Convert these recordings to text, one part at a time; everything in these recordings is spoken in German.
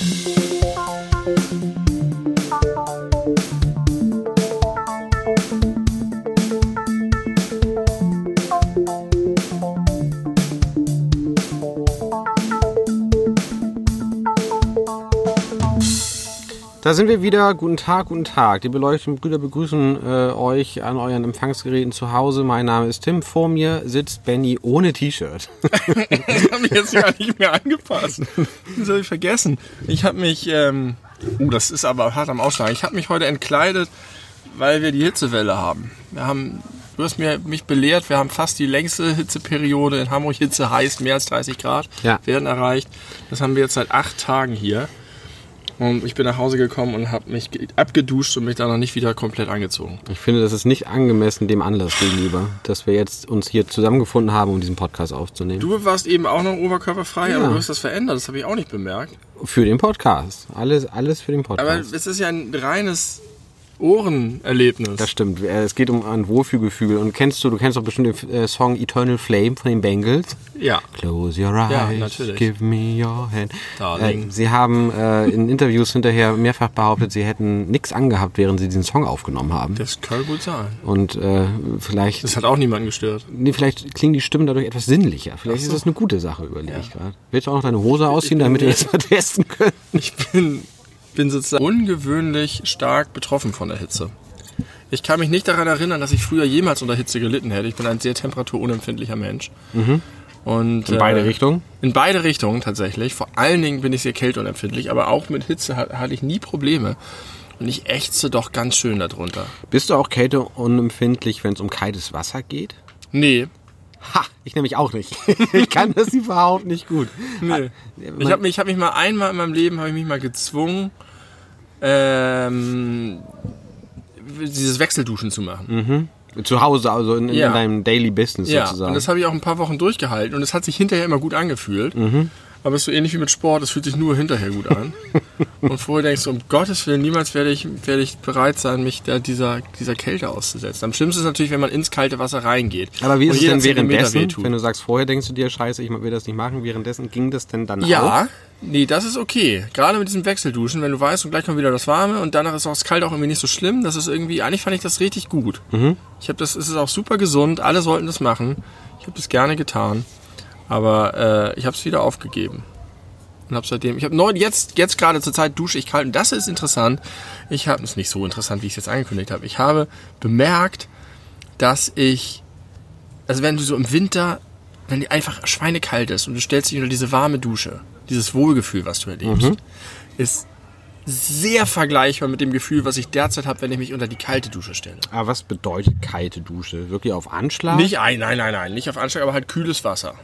Da sind wir wieder. Guten Tag, guten Tag. Die beleuchteten Brüder begrüßen äh, euch an euren Empfangsgeräten zu Hause. Mein Name ist Tim. Vor mir sitzt Benny ohne T-Shirt. das habe ich jetzt gar nicht mehr angepasst. Das habe ich vergessen. Ich habe mich, ähm, uh, das ist aber hart am Ausschlag. Ich habe mich heute entkleidet, weil wir die Hitzewelle haben. Wir haben, du hast mir, mich belehrt, wir haben fast die längste Hitzeperiode in Hamburg. Hitze heißt mehr als 30 Grad Ja. werden erreicht. Das haben wir jetzt seit acht Tagen hier. Und ich bin nach Hause gekommen und habe mich ge- abgeduscht und mich dann noch nicht wieder komplett angezogen. Ich finde, das ist nicht angemessen dem Anlass gegenüber, dass wir jetzt uns hier zusammengefunden haben, um diesen Podcast aufzunehmen. Du warst eben auch noch oberkörperfrei, Ja. aber du hast das verändert. Das habe ich auch nicht bemerkt. Für den Podcast. Alles, alles für den Aber Podcast. es ist ja ein reines Ohrenerlebnis. Das stimmt. Äh, Es geht um ein Wohlfühlgefühl. Und kennst du, du kennst doch bestimmt den äh, Song Eternal Flame von den Bengals. ja. Close your eyes, Ja, natürlich. give me your hand. Darling. Äh, sie haben äh, in Interviews hinterher mehrfach behauptet, sie hätten nichts angehabt, während sie diesen Song aufgenommen haben. Das kann gut sein. Und äh, vielleicht, Das hat auch niemanden gestört. nee, vielleicht klingen die Stimmen dadurch etwas sinnlicher. Vielleicht ist das eine gute Sache, überlege ich gerade. Willst du auch noch deine Hose ausziehen, damit wir das mal testen können? Ich bin, bin sozusagen ungewöhnlich stark betroffen von der Hitze. Ich kann mich nicht daran erinnern, dass ich früher jemals unter Hitze gelitten hätte. Ich bin ein sehr temperaturunempfindlicher Mensch. Und, In beide äh, Richtungen? In beide Richtungen tatsächlich. Vor allen Dingen bin ich sehr kälteunempfindlich, aber auch mit Hitze ha- hatte ich nie Probleme. Und ich ächze doch ganz schön darunter. Bist du auch kälteunempfindlich, wenn es um kaltes Wasser geht? Nee, Ha, ich nämlich auch nicht. ich kann das überhaupt nicht gut. Nee. Ich habe mich, ich hab mich mal einmal in meinem Leben habe ich mich mal gezwungen, ähm, dieses Wechselduschen zu machen. Zu Hause, also in, in Ja. deinem Daily Business Ja, sozusagen. und das habe ich auch ein paar Wochen durchgehalten und es hat sich hinterher immer gut angefühlt. Aber es ist so ähnlich wie mit Sport, es fühlt sich nur hinterher gut an. und vorher denkst du, um Gottes Willen, niemals werde ich, werde ich bereit sein, mich da dieser, dieser Kälte auszusetzen. Am schlimmsten ist natürlich, wenn man ins kalte Wasser reingeht. Aber wie ist es denn währenddessen, wenn du sagst, vorher denkst du dir, scheiße, ich will das nicht machen, währenddessen ging das denn dann auch? Ja, nee, das ist okay. Gerade mit diesem Wechselduschen, wenn du weißt, und gleich kommt wieder das Warme und danach ist auch das Kalte auch irgendwie nicht so schlimm. Das ist irgendwie, eigentlich fand ich das richtig gut. Ich habe das, es ist auch super gesund. Alle sollten das machen. Ich habe das gerne getan, aber äh, ich habe es wieder aufgegeben. Und habe seitdem, ich habe neu, jetzt, jetzt gerade zur Zeit dusche ich kalt und das ist interessant. Ich habe, es nicht so interessant, wie ich es jetzt angekündigt habe. Ich habe bemerkt, dass ich, also wenn du so im Winter, wenn die einfach schweinekalt ist und du stellst dich unter diese warme Dusche, dieses Wohlgefühl, was du erlebst, ist sehr vergleichbar mit dem Gefühl, was ich derzeit habe, wenn ich mich unter die kalte Dusche stelle. Aber was bedeutet kalte Dusche? Wirklich auf Anschlag? Nicht ein, nein, nein, nein, nicht auf Anschlag, aber halt kühles Wasser.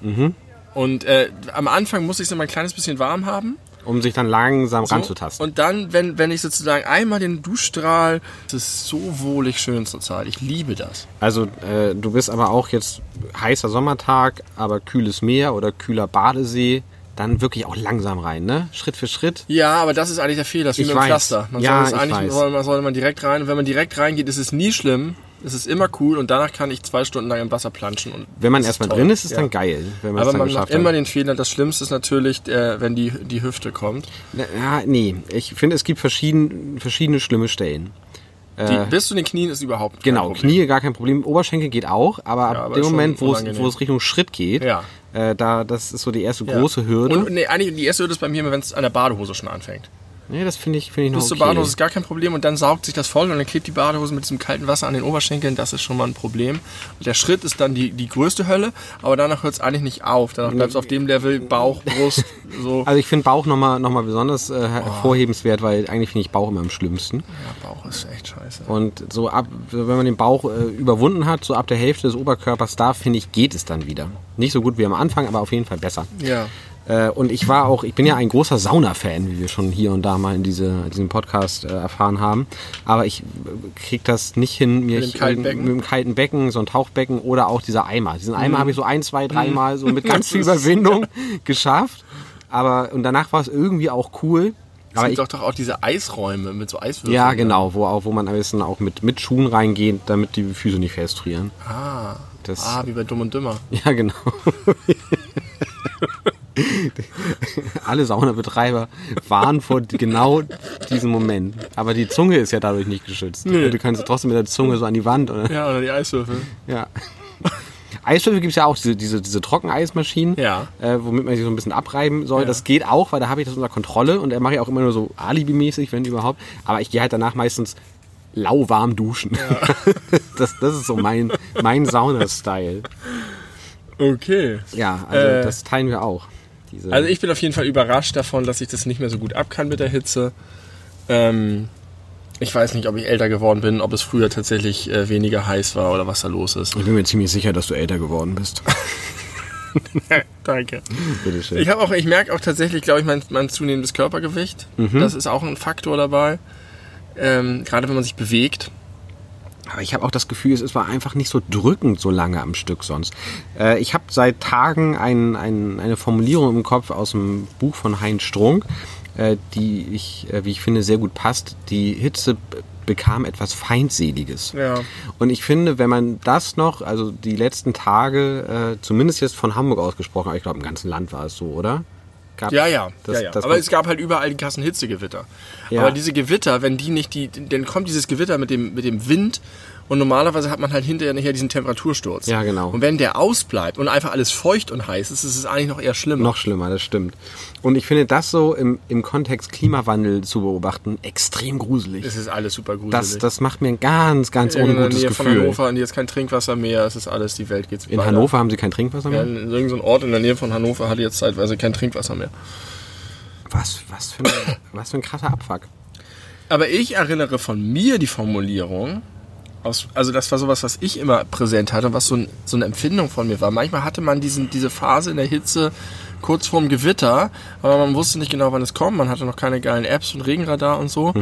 Und äh, am Anfang muss ich es immer ein kleines bisschen warm haben. Um sich dann langsam So. ranzutasten. Und dann, wenn, wenn ich sozusagen einmal den Duschstrahl, es ist so wohlig schön zurzeit. Ich liebe das. Also äh, du bist aber auch jetzt heißer Sommertag, aber kühles Meer oder kühler Badesee, dann wirklich auch langsam rein, ne? Schritt für Schritt. Ja, aber das ist eigentlich der Fehler. Das ist wie mit dem. Pflaster. Man Ja, soll eigentlich soll, man, soll man direkt rein. Und wenn man direkt reingeht, ist es nie schlimm. Es ist immer cool und danach kann ich zwei Stunden lang im Wasser planschen. Und Wenn man erstmal drin ist, ist Ja. dann geil, wenn man Aber man macht immer den Fehler. Das Schlimmste ist natürlich, äh, wenn die, die Hüfte kommt. Ja, nee, ich finde, es gibt verschieden, verschiedene schlimme Stellen. Die, bis zu den Knien ist überhaupt kein Äh. Genau, Problem. Knie gar kein Problem, Oberschenkel geht auch, aber ab aber dem Moment, wo es, wo es Richtung Schritt geht, Ja. Äh, da, das ist so die erste Ja. große Hürde. Und nee, eigentlich die erste Hürde ist bei mir immer, wenn es an der Badehose schon anfängt. Nee, das finde ich, finde ich noch Bis zur okay. Badehose ist gar kein Problem und dann saugt sich das voll und dann klebt die Badehose mit diesem kalten Wasser an den Oberschenkeln. Das ist schon mal ein Problem. Und der Schritt ist dann die, die größte Hölle, aber danach hört es eigentlich nicht auf. Danach bleibt es auf dem Level Bauch, Brust, so. Also ich finde Bauch nochmal noch mal besonders äh, hervorhebenswert, weil eigentlich finde ich Bauch immer am schlimmsten. Ja, Bauch ist echt scheiße. Und so ab, wenn man den Bauch äh, überwunden hat, so ab der Hälfte des Oberkörpers, da finde ich, geht es dann wieder. Nicht so gut wie am Anfang, aber auf jeden Fall besser. Ja. Äh, und ich war auch, ich bin ja ein großer Sauna-Fan, wie wir schon hier und da mal in diese, diesem Podcast äh, erfahren haben. Aber ich äh, krieg das nicht hin, mir Mit dem ich- kalten Becken? mit dem kalten Becken, so ein Tauchbecken oder auch dieser Eimer. Diesen Eimer habe ich so ein, zwei, dreimal so mit ganz viel Mhm. Überwindung geschafft. Aber und danach war es irgendwie auch cool. Es Aber gibt ich, doch, doch auch diese Eisräume mit so Eiswürfeln. ja, genau, wo, auch, wo man am besten auch mit, mit Schuhen reingeht, damit die Füße nicht festfrieren. Ah. Das- ah, wie bei Dumm und Dümmer. Ja, genau. Alle Saunabetreiber warnen vor genau diesem Moment. Aber die Zunge ist ja dadurch nicht geschützt. Nee. Du kannst trotzdem mit der Zunge so an die Wand. Oder? Ja, oder die Eiswürfel. Ja. Eiswürfel gibt es ja auch, diese, diese, diese Trockeneismaschinen, Ja. äh, womit man sich so ein bisschen abreiben soll. Ja. Das geht auch, weil da habe ich das unter Kontrolle und er mache ich auch immer nur so alibimäßig, wenn überhaupt. Aber ich gehe halt danach meistens lauwarm duschen. das, das ist so mein, mein Sauna-Style. Okay. Ja, also Äh. das teilen wir auch. Diese, Also ich bin auf jeden Fall überrascht davon, dass ich das nicht mehr so gut ab kann mit der Hitze. Ähm, ich weiß nicht, ob ich älter geworden bin, ob es früher tatsächlich äh, weniger heiß war oder was da los ist. ich bin mir ziemlich sicher, dass du älter geworden bist. Danke. Bitteschön. Ich habe auch, ich merke auch tatsächlich, glaube ich, mein, mein zunehmendes Körpergewicht. Das ist auch ein Faktor dabei. Ähm, gerade wenn man sich bewegt. Aber ich habe auch das Gefühl, es war einfach nicht so drückend so lange am Stück sonst. Äh, ich habe seit Tagen ein, ein, eine Formulierung im Kopf aus dem Buch von Heinz Strunk, äh, die ich, äh, wie ich finde, sehr gut passt. Die Hitze bekam etwas Feindseliges. Ja. Und ich finde, wenn man das noch, also die letzten Tage, äh, zumindest jetzt von Hamburg ausgesprochen, aber ich glaube im ganzen Land war es so, oder? Gab- Ja, ja. Das- ja, ja. das Aber es gab halt überall die krassen Hitzegewitter. Ja. Aber diese Gewitter, wenn die nicht die, dann kommt dieses Gewitter mit dem, mit dem Wind und normalerweise hat man halt hinterher nachher diesen Temperatursturz. Ja, genau. Und wenn der ausbleibt und einfach alles feucht und heiß ist, ist es eigentlich noch eher schlimmer. Noch schlimmer, das stimmt. Und ich finde das so im, im Kontext Klimawandel zu beobachten extrem gruselig. Es ist alles super gruselig. Das, das macht mir ein ganz, ganz in der ungutes Nähe von Gefühl. Hannover und jetzt kein Trinkwasser mehr, es ist alles, die Welt geht's In weiter. Hannover haben sie kein Trinkwasser Ja, mehr? in irgendeinem Ort in der Nähe von Hannover hatte jetzt zeitweise kein Trinkwasser mehr. Was, was, für ein, was für ein krasser Abfuck. Aber ich erinnere von mir die Formulierung, aus, also das war sowas, was ich immer präsent hatte, was so, ein, so eine Empfindung von mir war. Manchmal hatte man diesen, diese Phase in der Hitze kurz vorm Gewitter, aber man wusste nicht genau, wann es kommt. Man hatte noch keine geilen Apps und Regenradar und so.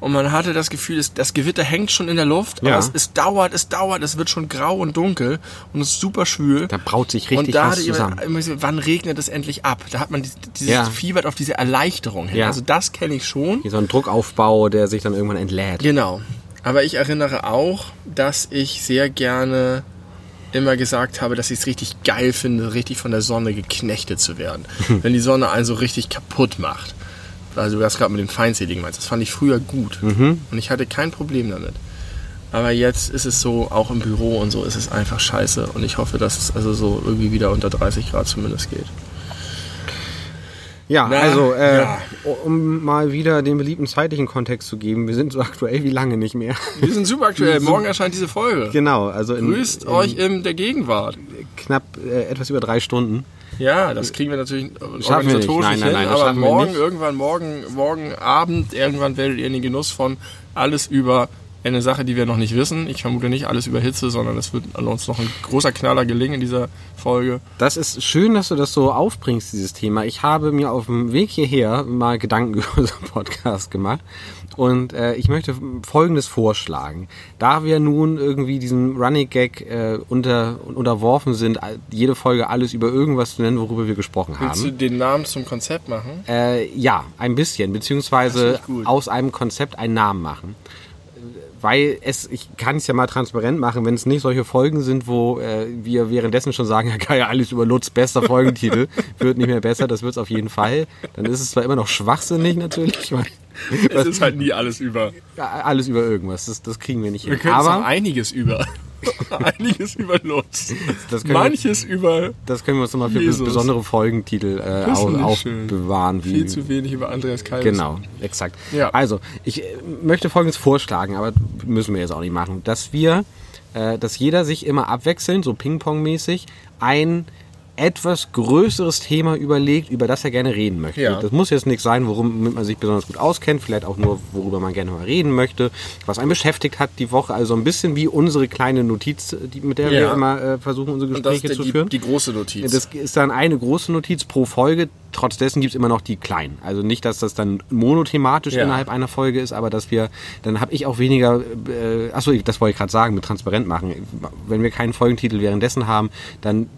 Und man hatte das Gefühl, es, das Gewitter hängt schon in der Luft, Ja. aber es, es dauert, es dauert, es wird schon grau und dunkel und es ist super schwül. Da braut sich und richtig da was hatte ich zusammen. immer, wann regnet es endlich ab? Da hat man dieses, Ja. Fiebert auf diese Erleichterung hin. Ja. Also das kenne ich schon. Hier so ein Druckaufbau, der sich dann irgendwann entlädt. Genau. Aber ich erinnere auch, dass ich sehr gerne immer gesagt habe, dass ich es richtig geil finde, richtig von der Sonne geknechtet zu werden. Wenn die Sonne einen so richtig kaputt macht. Also du hast gerade mit dem Feindseligen meinst. Das fand ich früher gut. Und ich hatte kein Problem damit. Aber jetzt ist es so, auch im Büro und so ist es einfach scheiße. Und ich hoffe, dass es also so irgendwie wieder unter 30 Grad zumindest geht. Ja, Na, also, äh, ja. um mal wieder den beliebten zeitlichen Kontext zu geben, wir sind so aktuell wie lange nicht mehr. Wir sind super aktuell. Morgen erscheint diese Folge. genau, also in, Grüßt in euch in der Gegenwart. knapp äh, etwas über drei Stunden. Ja, das kriegen wir natürlich Schaffen wir nicht. organisatorisch Nein, nicht nein, hin, nein, das aber wir morgen, irgendwann, morgen, morgen Abend, irgendwann werdet ihr in den Genuss von alles über eine Sache, die wir noch nicht wissen. Ich vermute nicht alles über Hitze, sondern es wird uns noch ein großer Knaller gelingen in dieser Folge. Das ist schön, dass du das so aufbringst, dieses Thema. Ich habe mir auf dem Weg hierher mal Gedanken über unseren Podcast gemacht und äh, ich möchte Folgendes vorschlagen. Da wir nun irgendwie diesem Running Gag äh, unter, unterworfen sind, jede Folge alles über irgendwas zu nennen, worüber wir gesprochen Willst du haben. den Namen zum Konzept machen? Äh, ja, ein bisschen, beziehungsweise aus einem Konzept einen Namen machen. Weil es, ich kann es ja mal transparent machen, wenn es nicht solche Folgen sind, wo äh, wir währenddessen schon sagen, ja geil, alles über Lutz, bester Folgentitel, wird nicht mehr besser, das wird es auf jeden Fall. Dann ist es zwar immer noch schwachsinnig natürlich, weil Es ist halt nie alles über. alles über irgendwas, das, das kriegen wir nicht Wir hin. können sagen Aber einiges über. einiges über Lutz. können, wir, Manches über das können wir uns nochmal für Jesus. besondere Folgentitel äh, aufbewahren. Viel zu wenig über Andreas Kalbes. Genau, exakt. Ja. Also, ich äh, möchte Folgendes vorschlagen, aber müssen wir jetzt auch nicht machen, dass wir, äh, dass jeder sich immer abwechselnd, so Ping-Pong-mäßig, ein etwas größeres Thema überlegt, über das er gerne reden möchte. Ja. Das muss jetzt nichts sein, worum man sich besonders gut auskennt, vielleicht auch nur, worüber man gerne mal reden möchte, was einen beschäftigt hat die Woche. Also ein bisschen wie unsere kleine Notiz, die, mit der wir Ja. immer äh, versuchen, unsere Gespräche zu die, führen. die große Notiz. Das ist dann eine große Notiz pro Folge. Trotz dessen gibt es immer noch die kleinen. Also nicht, dass das dann monothematisch Ja. innerhalb einer Folge ist, aber dass wir, dann habe ich auch weniger, äh, achso, das wollte ich gerade sagen, mit transparent machen. Wenn wir keinen Folgentitel währenddessen haben, dann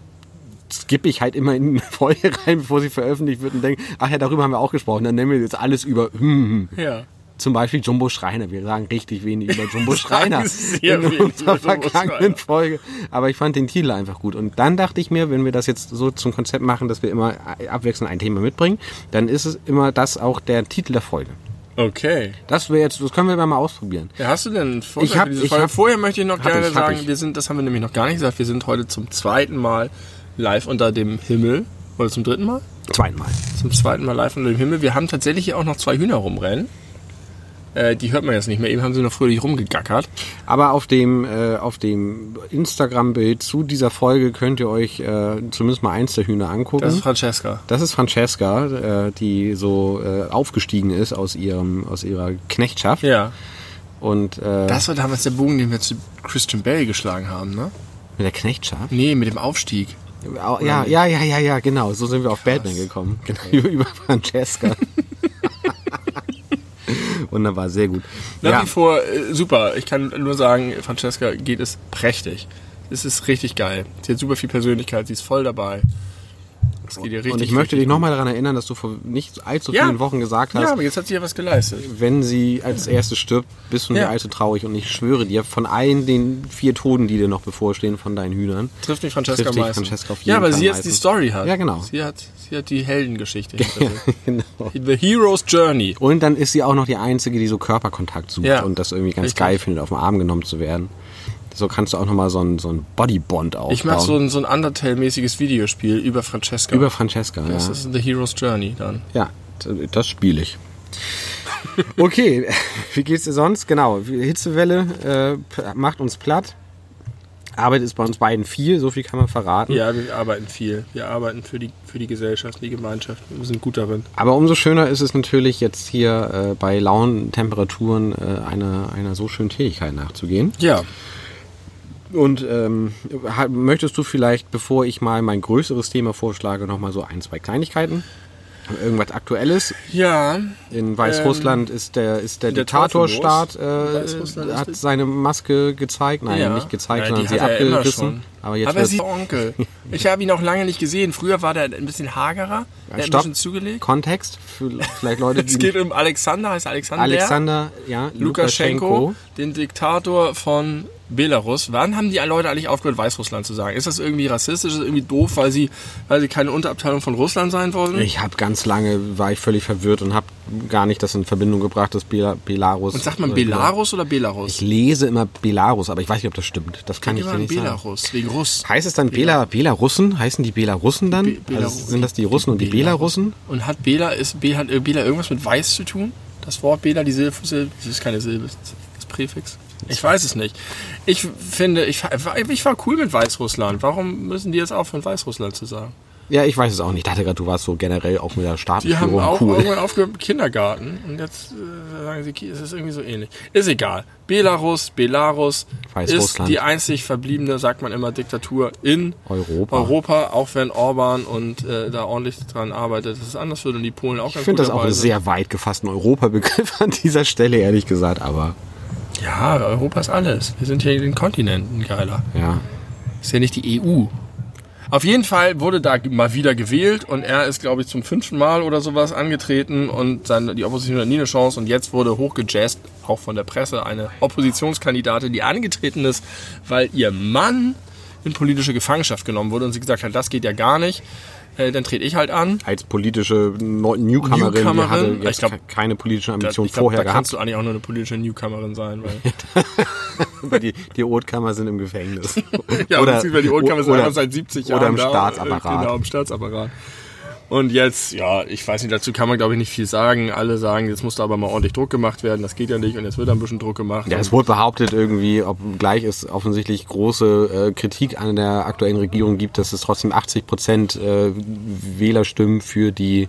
skippe ich halt immer in eine Folge rein, bevor sie veröffentlicht wird und denke, ach ja, darüber haben wir auch gesprochen. Dann nennen wir jetzt alles über hm, hm, ja. Zum Beispiel Jumbo Schreiner. Wir sagen richtig wenig über Jumbo Schreiner in unserer vergangenen. Folge. Aber ich fand den Titel einfach gut. Und dann dachte ich mir, wenn wir das jetzt so zum Konzept machen, dass wir immer abwechselnd ein Thema mitbringen, dann ist es immer das auch der Titel der Folge. Okay. Das wäre jetzt, das können wir mal ausprobieren. Ja, hast du denn Vorschlag Ich hab- für diese Folge? hab- Vorher möchte ich noch gerne ich, sagen, ich. wir sind, das haben wir nämlich noch gar nicht gesagt, wir sind heute zum zweiten Mal live unter dem Himmel. Oder zum dritten Mal? Zweimal. Zum zweiten Mal live unter dem Himmel. Wir haben tatsächlich hier auch noch zwei Hühner rumrennen. Äh, die hört man jetzt nicht mehr. Eben haben sie noch fröhlich rumgegackert. Aber auf dem, äh, auf dem Instagram-Bild zu dieser Folge könnt ihr euch äh, zumindest mal eins der Hühner angucken. Das ist Francesca. Das ist Francesca, äh, die so äh, aufgestiegen ist aus ihrem aus ihrer Knechtschaft. Ja. Und äh, Das war damals der Bogen, den wir zu Christian Bale geschlagen haben, ne? mit der Knechtschaft. Nee, mit dem Aufstieg. Ja, ja, ja, ja, ja, genau. So sind wir auf Batman gekommen. Genau, über, über Francesca. Wunderbar, sehr gut. Nach Ja, wie vor äh, super. Ich kann nur sagen, Francesca geht es prächtig. Es ist richtig geil. Sie hat super viel Persönlichkeit, sie ist voll dabei. Es geht richtig. und ich möchte dich nochmal daran erinnern, dass du vor nicht allzu Ja. vielen Wochen gesagt hast, Ja, aber jetzt hat sie ja was geleistet. wenn sie als erste stirbt, bist du Ja. nicht allzu traurig. Und ich schwöre dir, von allen den vier Toten, die dir noch bevorstehen, von deinen Hühnern, Trifft mich Francesca Trifft meistens. Francesca auf jeden ja, Fall sie jetzt die. Story hat. Ja, genau. Sie hat, sie hat die Heldengeschichte. sich. genau. The Hero's Journey. Und dann ist sie auch noch die Einzige, die so Körperkontakt sucht Ja. und das irgendwie ganz Richtig. geil findet, auf den Arm genommen zu werden. So kannst du auch nochmal so ein, so ein Bodybond aufbauen. Ich mache so ein, so ein Undertale-mäßiges Videospiel über Francesca. Über Francesca, das ja. ist The Hero's Journey dann. Ja, das spiele ich. Okay, wie geht's dir sonst? Genau, Hitzewelle äh, macht uns platt. Arbeit ist bei uns beiden viel, so viel kann man verraten. Ja, wir arbeiten viel. Wir arbeiten für die, für die Gesellschaft, die Gemeinschaft. Wir sind gut darin. Aber umso schöner ist es natürlich jetzt hier äh, bei lauen Temperaturen äh, einer, einer so schönen Tätigkeit nachzugehen. Ja. Und ähm, möchtest du vielleicht, bevor ich mal mein größeres Thema vorschlage, nochmal so ein, zwei Kleinigkeiten? Irgendwas Aktuelles. Ja, In Weißrussland ist der, ist der, der Diktatorstaat, äh, hat seine Maske gezeigt. Nein, ja. nicht gezeigt, Nein, sondern sie er abgerissen. Aber jetzt Aber sie ist Onkel. Ich habe ihn auch lange nicht gesehen. Früher war der ein bisschen hagerer. Der hat ein bisschen zugelegt. Kontext für vielleicht Leute, Es die geht um Alexander, heißt Alexander. Alexander, ja, Lukaschenko, den Diktator von Belarus. Wann haben die Leute eigentlich aufgehört, Weißrussland zu sagen? Ist das irgendwie rassistisch? Ist das irgendwie doof, weil sie, weil sie keine Unterabteilung von Russland sein wollen? Ich habe ganz lange, war ich völlig verwirrt und habe gar nicht das in Verbindung gebracht, dass Bela- Belarus... Und sagt man Belarus oder Belarus? Ich lese immer Belarus, aber ich weiß nicht, ob das stimmt. Das kann ich Immer dir nicht sagen. Belarus, wegen Russ. Heißt es dann Bela, Belarussen? Heißen die Belarussen dann? Be- Belarus- also sind das die Russen und die Belarussen? Und hat Bela, ist, Be, hat Bela irgendwas mit Weiß zu tun? Das Wort Bela, die Silbe, Silbe das ist keine Silbe, das ist das Präfix. Ich weiß es nicht. Ich finde, ich, war- ich war cool mit Weißrussland. Warum müssen die jetzt aufhören, Weißrussland zu sagen? Ja, ich weiß es auch nicht. Ich dachte gerade, du warst so generell auch mit der Die haben auch cool. irgendwann aufgehört mit Kindergarten und jetzt äh, sagen sie, es ist irgendwie so ähnlich. Ist egal. Belarus, Belarus ist die einzig verbliebene, sagt man immer, Diktatur in Europa. Europa, auch wenn Orban und äh, da ordentlich dran arbeitet, dass es anders wird und die Polen auch Ich ganz finde gut das auch einen sehr weit gefassten Europabegriff an dieser Stelle, ehrlich gesagt, aber Ja, Europa ist alles. Wir sind hier in den Kontinenten, geiler. ja. Ist ja nicht die EU. Auf jeden Fall wurde da mal wieder gewählt und er ist, glaube ich, zum fünften Mal oder sowas angetreten und seine, die Opposition hat nie eine Chance und jetzt wurde hochgejazzt, auch von der Presse, eine Oppositionskandidatin, die angetreten ist, weil ihr Mann in politische Gefangenschaft genommen wurde und sie gesagt hat, das geht ja gar nicht. Äh, dann trete ich halt an. Als politische Newcomerin, die Newcomerin, hatte ich jetzt glaub, ke- keine politische Da, Ambition ich glaub, vorher da gehabt. kannst du eigentlich auch nur eine politische Newcomerin sein, weil die, die Rotkammer sind im Gefängnis. Ja, beziehungsweise die Oldkammer sind oder- seit 70 Jahren Oder im da, Staatsapparat. Genau, im Staatsapparat. Und jetzt, ja, ich weiß nicht, dazu kann man glaube ich nicht viel sagen. Alle sagen, jetzt muss da aber mal ordentlich Druck gemacht werden. Das geht ja nicht und jetzt wird da ein bisschen Druck gemacht. Ja, es wurde behauptet irgendwie, obgleich es offensichtlich große äh, Kritik an der aktuellen Regierung gibt, dass es trotzdem 80 Prozent äh, Wählerstimmen für die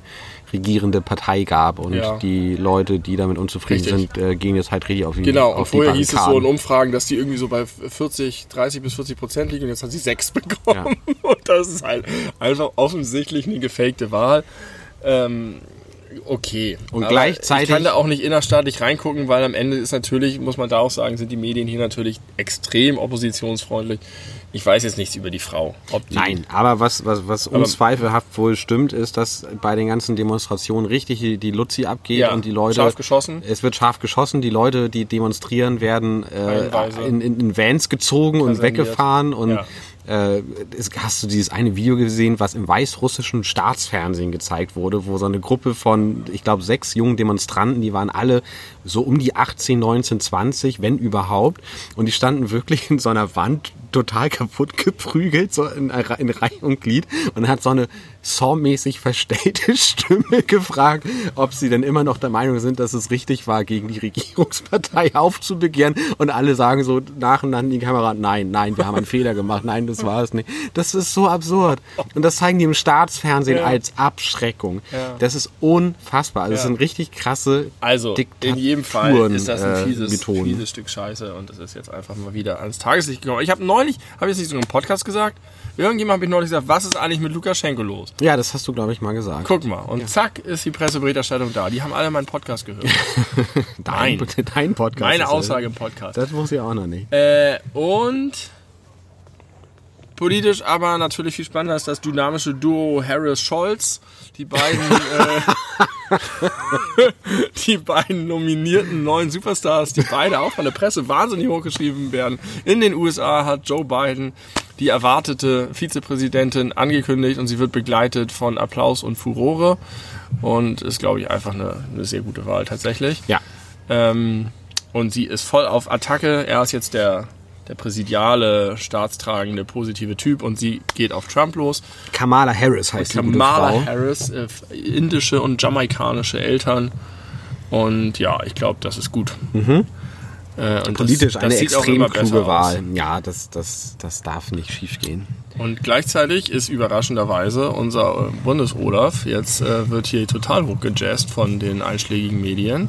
regierende Partei gab und Ja. die Leute, die damit unzufrieden Richtig. sind, äh, gehen jetzt halt richtig auf die Genau, und auf die vorher hieß es so in. Umfragen, dass die irgendwie so bei 40, 30 bis 40 Prozent liegen und jetzt hat sie 6 bekommen. Und das ist halt einfach offensichtlich eine gefakte Wahl. Ähm, okay. Und Aber gleichzeitig- Ich kann da auch nicht innerstaatlich reingucken, weil am Ende ist natürlich, muss man da auch sagen, sind die Medien hier natürlich extrem oppositionsfreundlich. Ich weiß jetzt nichts über die Frau. Die, Nein, aber was, was, was unzweifelhaft wohl stimmt, ist, dass bei den ganzen Demonstrationen richtig die, Luzi abgeht Ja, und die Leute. scharf geschossen. Es wird scharf geschossen. Die Leute, die demonstrieren, werden äh, in, in, in Vans gezogen und Kaserniert. weggefahren. Und Ja. Äh, hast du dieses eine Video gesehen, was im weißrussischen Staatsfernsehen gezeigt wurde, wo so eine Gruppe von, ich glaube, sechs jungen Demonstranten, die waren alle so um die 18, 19, 20, wenn überhaupt. Und die standen wirklich in so einer Wand total kaputt geprügelt, so in, in Reihe und Glied und hat so eine Saw-mäßig verstellte Stimme gefragt, ob sie denn immer noch der Meinung sind, dass es richtig war, gegen die Regierungspartei aufzubegehren. Und alle sagen so nacheinander in die Kamera, nein, nein, wir haben einen Fehler gemacht, nein, das war es nicht. Das ist so absurd. Und das zeigen die im Staatsfernsehen Ja. als Abschreckung. Ja. Das ist unfassbar. Also Das Ja. sind richtig krasse Also, in jedem Fall Diktaturen, ist das ein äh, fieses, Methoden. fieses Stück Scheiße und das ist jetzt einfach mal wieder ans Tageslicht gekommen. Ich habe neulich, habe ich jetzt nicht so im Podcast gesagt, irgendjemand habe ich neulich gesagt, was ist eigentlich mit Lukaschenko los? Ja, das hast du, glaube ich, mal gesagt. Guck mal, und zack ist die Presseberichterstattung da. Die haben alle meinen Podcast gehört. Dein, Nein. dein Podcast. Meine Aussage im Podcast. Das wusste ich auch noch nicht. Äh, und politisch aber natürlich viel spannender ist das dynamische Duo Harris-Scholz. Die beiden, äh, die beiden nominierten neuen Superstars, die beide auch von der Presse wahnsinnig hochgeschrieben werden. In den USA hat Joe Biden die erwartete Vizepräsidentin angekündigt und sie wird begleitet von Applaus und Furore und ist, glaube ich, einfach eine, eine sehr gute Wahl tatsächlich. Ja. Ähm, und sie ist voll auf Attacke. Er ist jetzt der, der präsidiale, staatstragende, positive Typ und sie geht auf Trump los. Kamala Harris heißt die gute Kamala Frau. Harris, äh, indische und jamaikanische Eltern. Und ja, ich glaube, das ist gut. Äh, und Mhm. Politisch das, eine das extrem kluge aus. Wahl. Ja, das, das, das darf nicht schief gehen. Und gleichzeitig ist überraschenderweise unser äh, Bundes-Olaf, jetzt äh, wird hier total hochgejazzt von den einschlägigen Medien.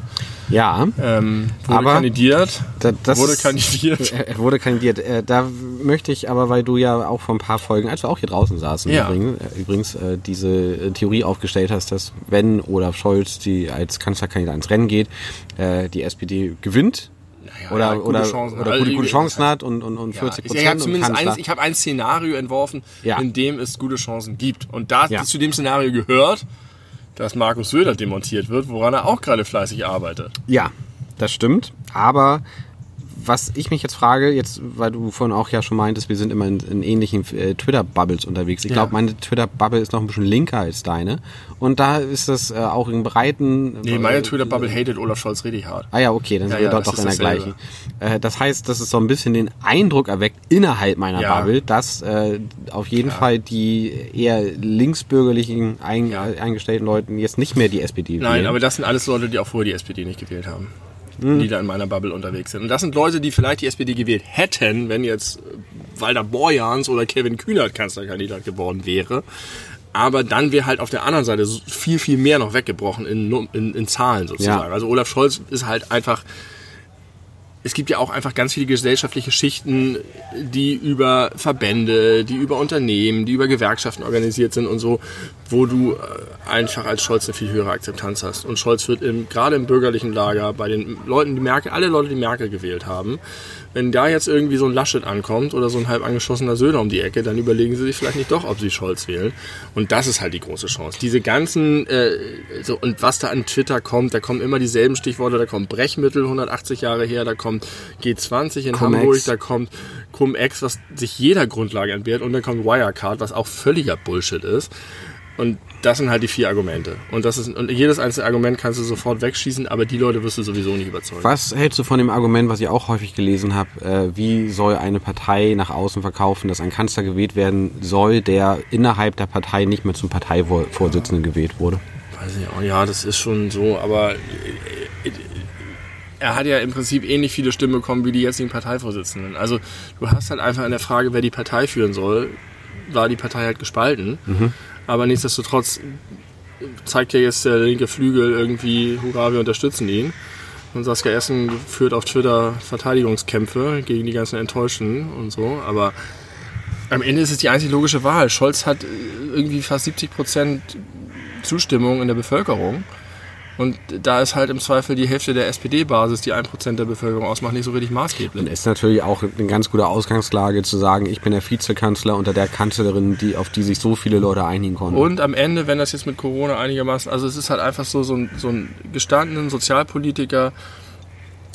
Ja, Ähm, wurde Aber kandidiert. da, das wurde kandidiert. Er er wurde kandidiert. Äh, Da möchte ich aber, weil du ja auch vor ein paar Folgen, als wir auch hier draußen saßen, Ja. übrigens, äh, übrigens äh, diese äh, Theorie aufgestellt hast, dass wenn Olaf Scholz die als Kanzlerkandidat ins Rennen geht, äh, die SPD gewinnt. Naja, oder gute oder, Chancen. oder gute, gute Chancen hat und, und, und 40 ich ich habe Prozent und zumindest eins, ich habe ein Szenario entworfen, Ja. in dem es gute Chancen gibt. Und da Ja. zu dem Szenario gehört, dass Markus Söder demontiert wird, woran er auch gerade fleißig arbeitet. Ja, das stimmt. Aber was ich mich jetzt frage, jetzt, weil du vorhin auch ja schon meintest, wir sind immer in, in ähnlichen äh, Twitter-Bubbles unterwegs. Ich Ja. glaube, meine Twitter-Bubble ist noch ein bisschen linker als deine. Und da ist das äh, auch in breiten. Nee, meine Twitter-Bubble hatet Olaf Scholz richtig hart. Ah ja, okay, dann Ja, sind wir ja, dort doch in der gleichen. Äh, das heißt, dass es so ein bisschen den Eindruck erweckt innerhalb meiner Ja. Bubble, dass äh, auf jeden Fall die eher linksbürgerlichen ein, Ja. eingestellten Leuten jetzt nicht mehr die SPD Nein, wählen. aber das sind alles Leute, die auch vorher die SPD nicht gewählt haben. Hm. Die da in meiner Bubble unterwegs sind. Und das sind Leute, die vielleicht die SPD gewählt hätten, wenn jetzt äh, Walter Borjans oder Kevin Kühnert Kanzlerkandidat geworden wäre. Aber dann wäre halt auf der anderen Seite viel, viel mehr noch weggebrochen in, in, in Zahlen sozusagen. Ja. Also Olaf Scholz ist halt einfach es gibt ja auch einfach ganz viele gesellschaftliche Schichten, die über Verbände, die über Unternehmen, die über Gewerkschaften organisiert sind und so, wo du äh, einfach als Scholz eine viel höhere Akzeptanz hast. Und Scholz wird im, gerade im bürgerlichen Lager bei den Leuten, die Merkel, alle Leute, die Merkel gewählt haben, wenn da jetzt irgendwie so ein Laschet ankommt oder so ein halb angeschossener Söder um die Ecke, dann überlegen sie sich vielleicht nicht doch, ob sie Scholz wählen. Und das ist halt die große Chance. Diese ganzen, äh, so, und was da an Twitter kommt, da kommen immer dieselben Stichworte, da kommt Brechmittel 180 Jahre her, da kommt G20 in Cum-Ex. Hamburg, da kommt Cum-Ex, was sich jeder Grundlage entbehrt, und dann kommt Wirecard, was auch völliger Bullshit ist. Und das sind halt die vier Argumente. Und das ist, und jedes einzelne Argument kannst du sofort wegschießen, aber die Leute wirst du sowieso nicht überzeugen. Was hältst du von dem Argument, was ich auch häufig gelesen habe, äh, wie soll eine Partei nach außen verkaufen, dass ein Kanzler gewählt werden soll, der innerhalb der Partei nicht mehr zum Parteivorsitzenden gewählt wurde? Weiß ich auch, ja, das ist schon so, aber äh, er hat ja im Prinzip ähnlich viele Stimmen bekommen wie die jetzigen Parteivorsitzenden. Also du hast halt einfach in der Frage, wer die Partei führen soll, war die Partei halt gespalten. Aber nichtsdestotrotz zeigt ja jetzt der linke Flügel irgendwie, hurra, wir unterstützen ihn. Und Saskia Essen führt auf Twitter Verteidigungskämpfe gegen die ganzen Enttäuschten und so. Aber am Ende ist es die einzig logische Wahl. Scholz hat irgendwie fast 70 Prozent Zustimmung in der Bevölkerung. Und da ist halt im Zweifel die Hälfte der SPD-Basis, die 1% der Bevölkerung ausmacht, nicht so richtig maßgeblich. Und ist natürlich auch eine ganz gute Ausgangslage zu sagen, ich bin der Vizekanzler unter der Kanzlerin, die, auf die sich so viele Leute einigen konnten. Und am Ende, wenn das jetzt mit Corona einigermaßen, also es ist halt einfach so, so ein, so ein gestandenen Sozialpolitiker,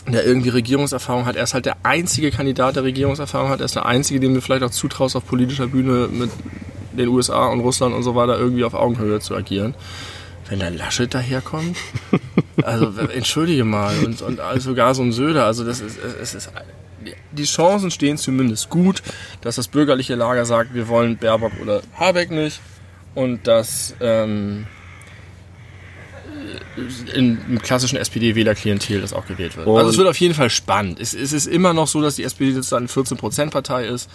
der irgendwie Regierungserfahrung hat. Er ist halt der einzige Kandidat, der Regierungserfahrung hat. Er ist der einzige, dem du vielleicht auch zutraust, auf politischer Bühne mit den USA und Russland und so weiter irgendwie auf Augenhöhe zu agieren. Wenn der Laschet daherkommt, also entschuldige mal, und, und sogar so ein Söder, also das ist, es ist, die Chancen stehen zumindest gut, dass das bürgerliche Lager sagt, wir wollen Baerbock oder Habeck nicht und dass ähm, in, im klassischen SPD-Wählerklientel das auch gewählt wird. Und also es wird auf jeden Fall spannend. Es, es ist immer noch so, dass die SPD sozusagen eine 14%-Partei ist.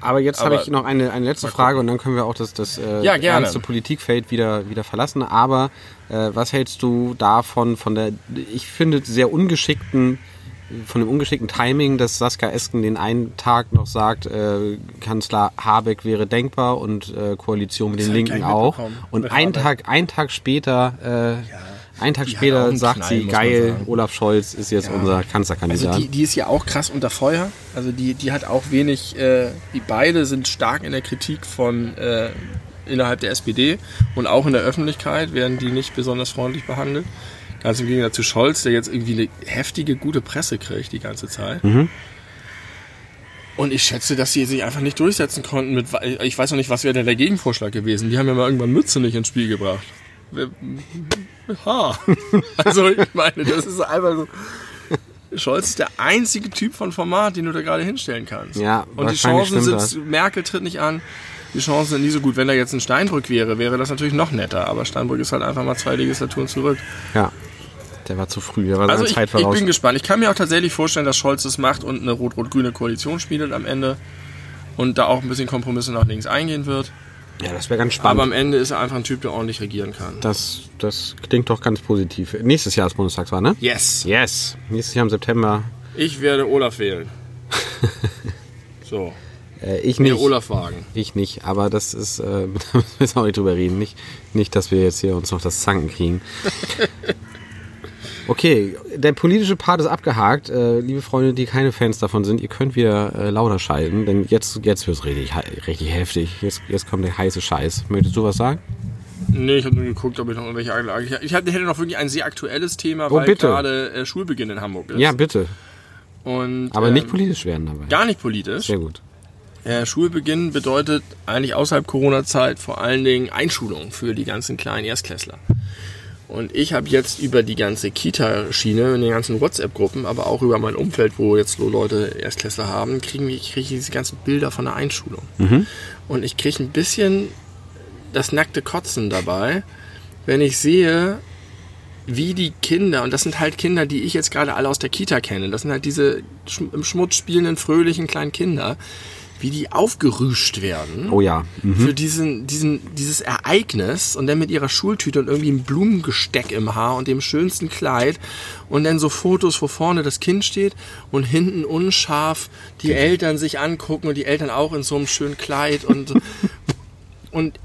Aber jetzt habe ich noch eine, eine letzte Frage und dann können wir auch das, das äh, Ja, gerne. ernste Politikfeld wieder, wieder verlassen. Aber äh, was hältst du davon, von der, ich finde, sehr ungeschickten, von dem ungeschickten Timing, dass Saskia Esken den einen Tag noch sagt, äh, Kanzler Habeck wäre denkbar und äh, Koalition mit den Linken auch. Und einen. Tag, einen Tag später, äh, einen Tag die später einen sagt Knall, sie, geil. Olaf Scholz ist jetzt unser Kanzlerkandidat. Also die, die ist ja auch krass unter Feuer. Also die, die hat auch wenig, äh, die beide sind stark in der Kritik von äh, innerhalb der SPD und auch in der Öffentlichkeit werden die nicht besonders freundlich behandelt. Ganz im Gegensatz zu Scholz, der jetzt irgendwie eine heftige, gute Presse kriegt die ganze Zeit. Und ich schätze, dass sie sich einfach nicht durchsetzen konnten. Mit, ich weiß noch nicht, was wäre denn der Gegenvorschlag gewesen. Die haben ja mal irgendwann Mütze nicht ins Spiel gebracht. Ha. Also ich meine, das ist einfach so. Scholz ist der einzige Typ von Format, den du da gerade hinstellen kannst. Ja, Und die Chancen sind, Merkel tritt nicht an, die Chancen sind nie so gut. Wenn da jetzt ein Steinbrück wäre, wäre das natürlich noch netter. Aber Steinbrück ist halt einfach mal zwei Legislaturen zurück. ja, der war zu früh, der war Also ich, Zeit ich voraus. bin gespannt. Ich kann mir auch tatsächlich vorstellen, dass Scholz das macht und eine rot-rot-grüne Koalition schmiedet am Ende. Und da auch ein bisschen Kompromisse nach links eingehen wird. Ja, das wäre ganz spannend. Aber am Ende ist er einfach ein Typ, der ordentlich regieren kann. Das, das klingt doch ganz positiv. Nächstes Jahr ist Bundestagswahl, ne? Yes. Yes. Nächstes Jahr im September. Ich werde Olaf wählen. So. Äh, ich Nee, nicht. Olaf Wagen. Ich nicht, aber das ist, äh, da müssen wir jetzt auch nicht drüber reden. Nicht, nicht, dass wir jetzt hier uns noch das Zanken kriegen. Okay, der politische Part ist abgehakt. Äh, liebe Freunde, die keine Fans davon sind, ihr könnt wieder äh, lauter schalten, denn jetzt, jetzt wird's richtig, hei- richtig heftig. Jetzt, jetzt kommt der heiße Scheiß. Möchtest du was sagen? Nee, ich habe nur geguckt, ob ich noch irgendwelche Anlagen. Ich, ich hätte noch wirklich ein sehr aktuelles Thema, Oh, weil gerade äh, Schulbeginn in Hamburg ist. Ja, bitte. Und, Aber ähm, nicht politisch werden dabei. Gar nicht politisch. Sehr gut. Äh, Schulbeginn bedeutet eigentlich außerhalb Corona-Zeit vor allen Dingen Einschulung für die ganzen kleinen Erstklässler. Und ich habe jetzt über die ganze Kita-Schiene, in den ganzen WhatsApp-Gruppen, aber auch über mein Umfeld, wo jetzt so Leute Erstklässler haben, kriege ich, krieg ich diese ganzen Bilder von der Einschulung. Und ich kriege ein bisschen das nackte Kotzen dabei, wenn ich sehe, wie die Kinder, und das sind halt Kinder, die ich jetzt gerade alle aus der Kita kenne, das sind halt diese im Schmutz spielenden, fröhlichen kleinen Kinder, wie die aufgerüscht werden Oh ja. Mhm. für diesen, diesen, dieses Ereignis und dann mit ihrer Schultüte und irgendwie einem Blumengesteck im Haar und dem schönsten Kleid und dann so Fotos, wo vorne das Kind steht und hinten unscharf die Eltern sich angucken und die Eltern auch in so einem schönen Kleid und, und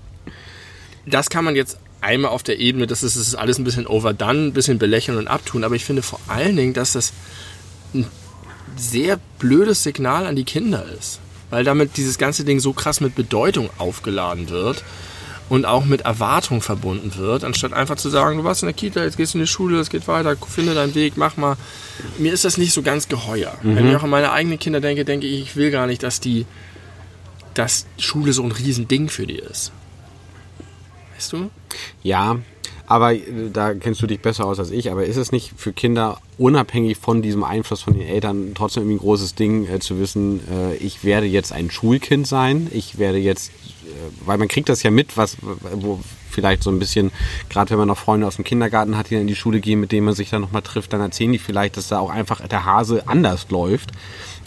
das kann man jetzt einmal auf der Ebene, das ist, das ist alles ein bisschen overdone, ein bisschen belächeln und abtun, aber ich finde vor allen Dingen, dass das ein sehr blödes Signal an die Kinder ist. Weil damit dieses ganze Ding so krass mit Bedeutung aufgeladen wird und auch mit Erwartung verbunden wird, anstatt einfach zu sagen, du warst in der Kita, jetzt gehst du in die Schule, es geht weiter, finde deinen Weg, mach mal. Mir ist das nicht so ganz geheuer. Wenn ich auch an meine eigenen Kinder denke, denke ich, ich will gar nicht, dass die, dass Schule so ein Riesending für die ist. Weißt du? Ja, aber äh, da kennst du dich besser aus als ich. Aber ist es nicht für Kinder unabhängig von diesem Einfluss von den Eltern trotzdem irgendwie ein großes Ding äh, zu wissen, äh, ich werde jetzt ein Schulkind sein, ich werde jetzt, äh, weil man kriegt das ja mit, was, wo vielleicht so ein bisschen, gerade wenn man noch Freunde aus dem Kindergarten hat, die dann in die Schule gehen, mit denen man sich dann nochmal trifft, dann erzählen die vielleicht, dass da auch einfach der Hase anders läuft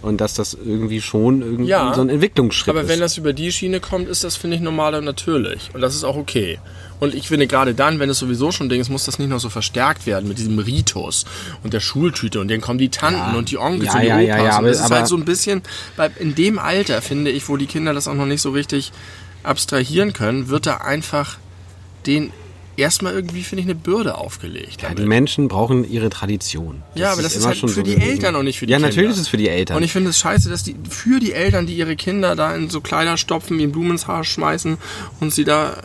und dass das irgendwie schon irgendwie Ja, so ein Entwicklungsschritt Aber ist. wenn das über die Schiene kommt, ist das, finde ich, normal und natürlich. Und das ist auch okay. Und ich finde gerade dann, wenn es sowieso schon Ding ist, muss das nicht noch so verstärkt werden mit diesem Ritus und der Schultüte und dann kommen die Tanten Ja. und die Onkels Ja, und die ja, Opas. ja, ja, aber- das ist aber- halt so ein bisschen, in dem Alter, finde ich, wo die Kinder das auch noch nicht so richtig abstrahieren können, wird da einfach den erstmal irgendwie, finde ich, eine Bürde aufgelegt. Ja, die Menschen brauchen ihre Tradition. Ja, aber das ist immer halt schon für die gewesen. Eltern und nicht für die Ja, Kinder. natürlich ist es für die Eltern. Und ich finde es scheiße, dass die für die Eltern, die ihre Kinder da in so Kleider stopfen, ihnen Blumen ins Haar schmeißen und sie da. äh,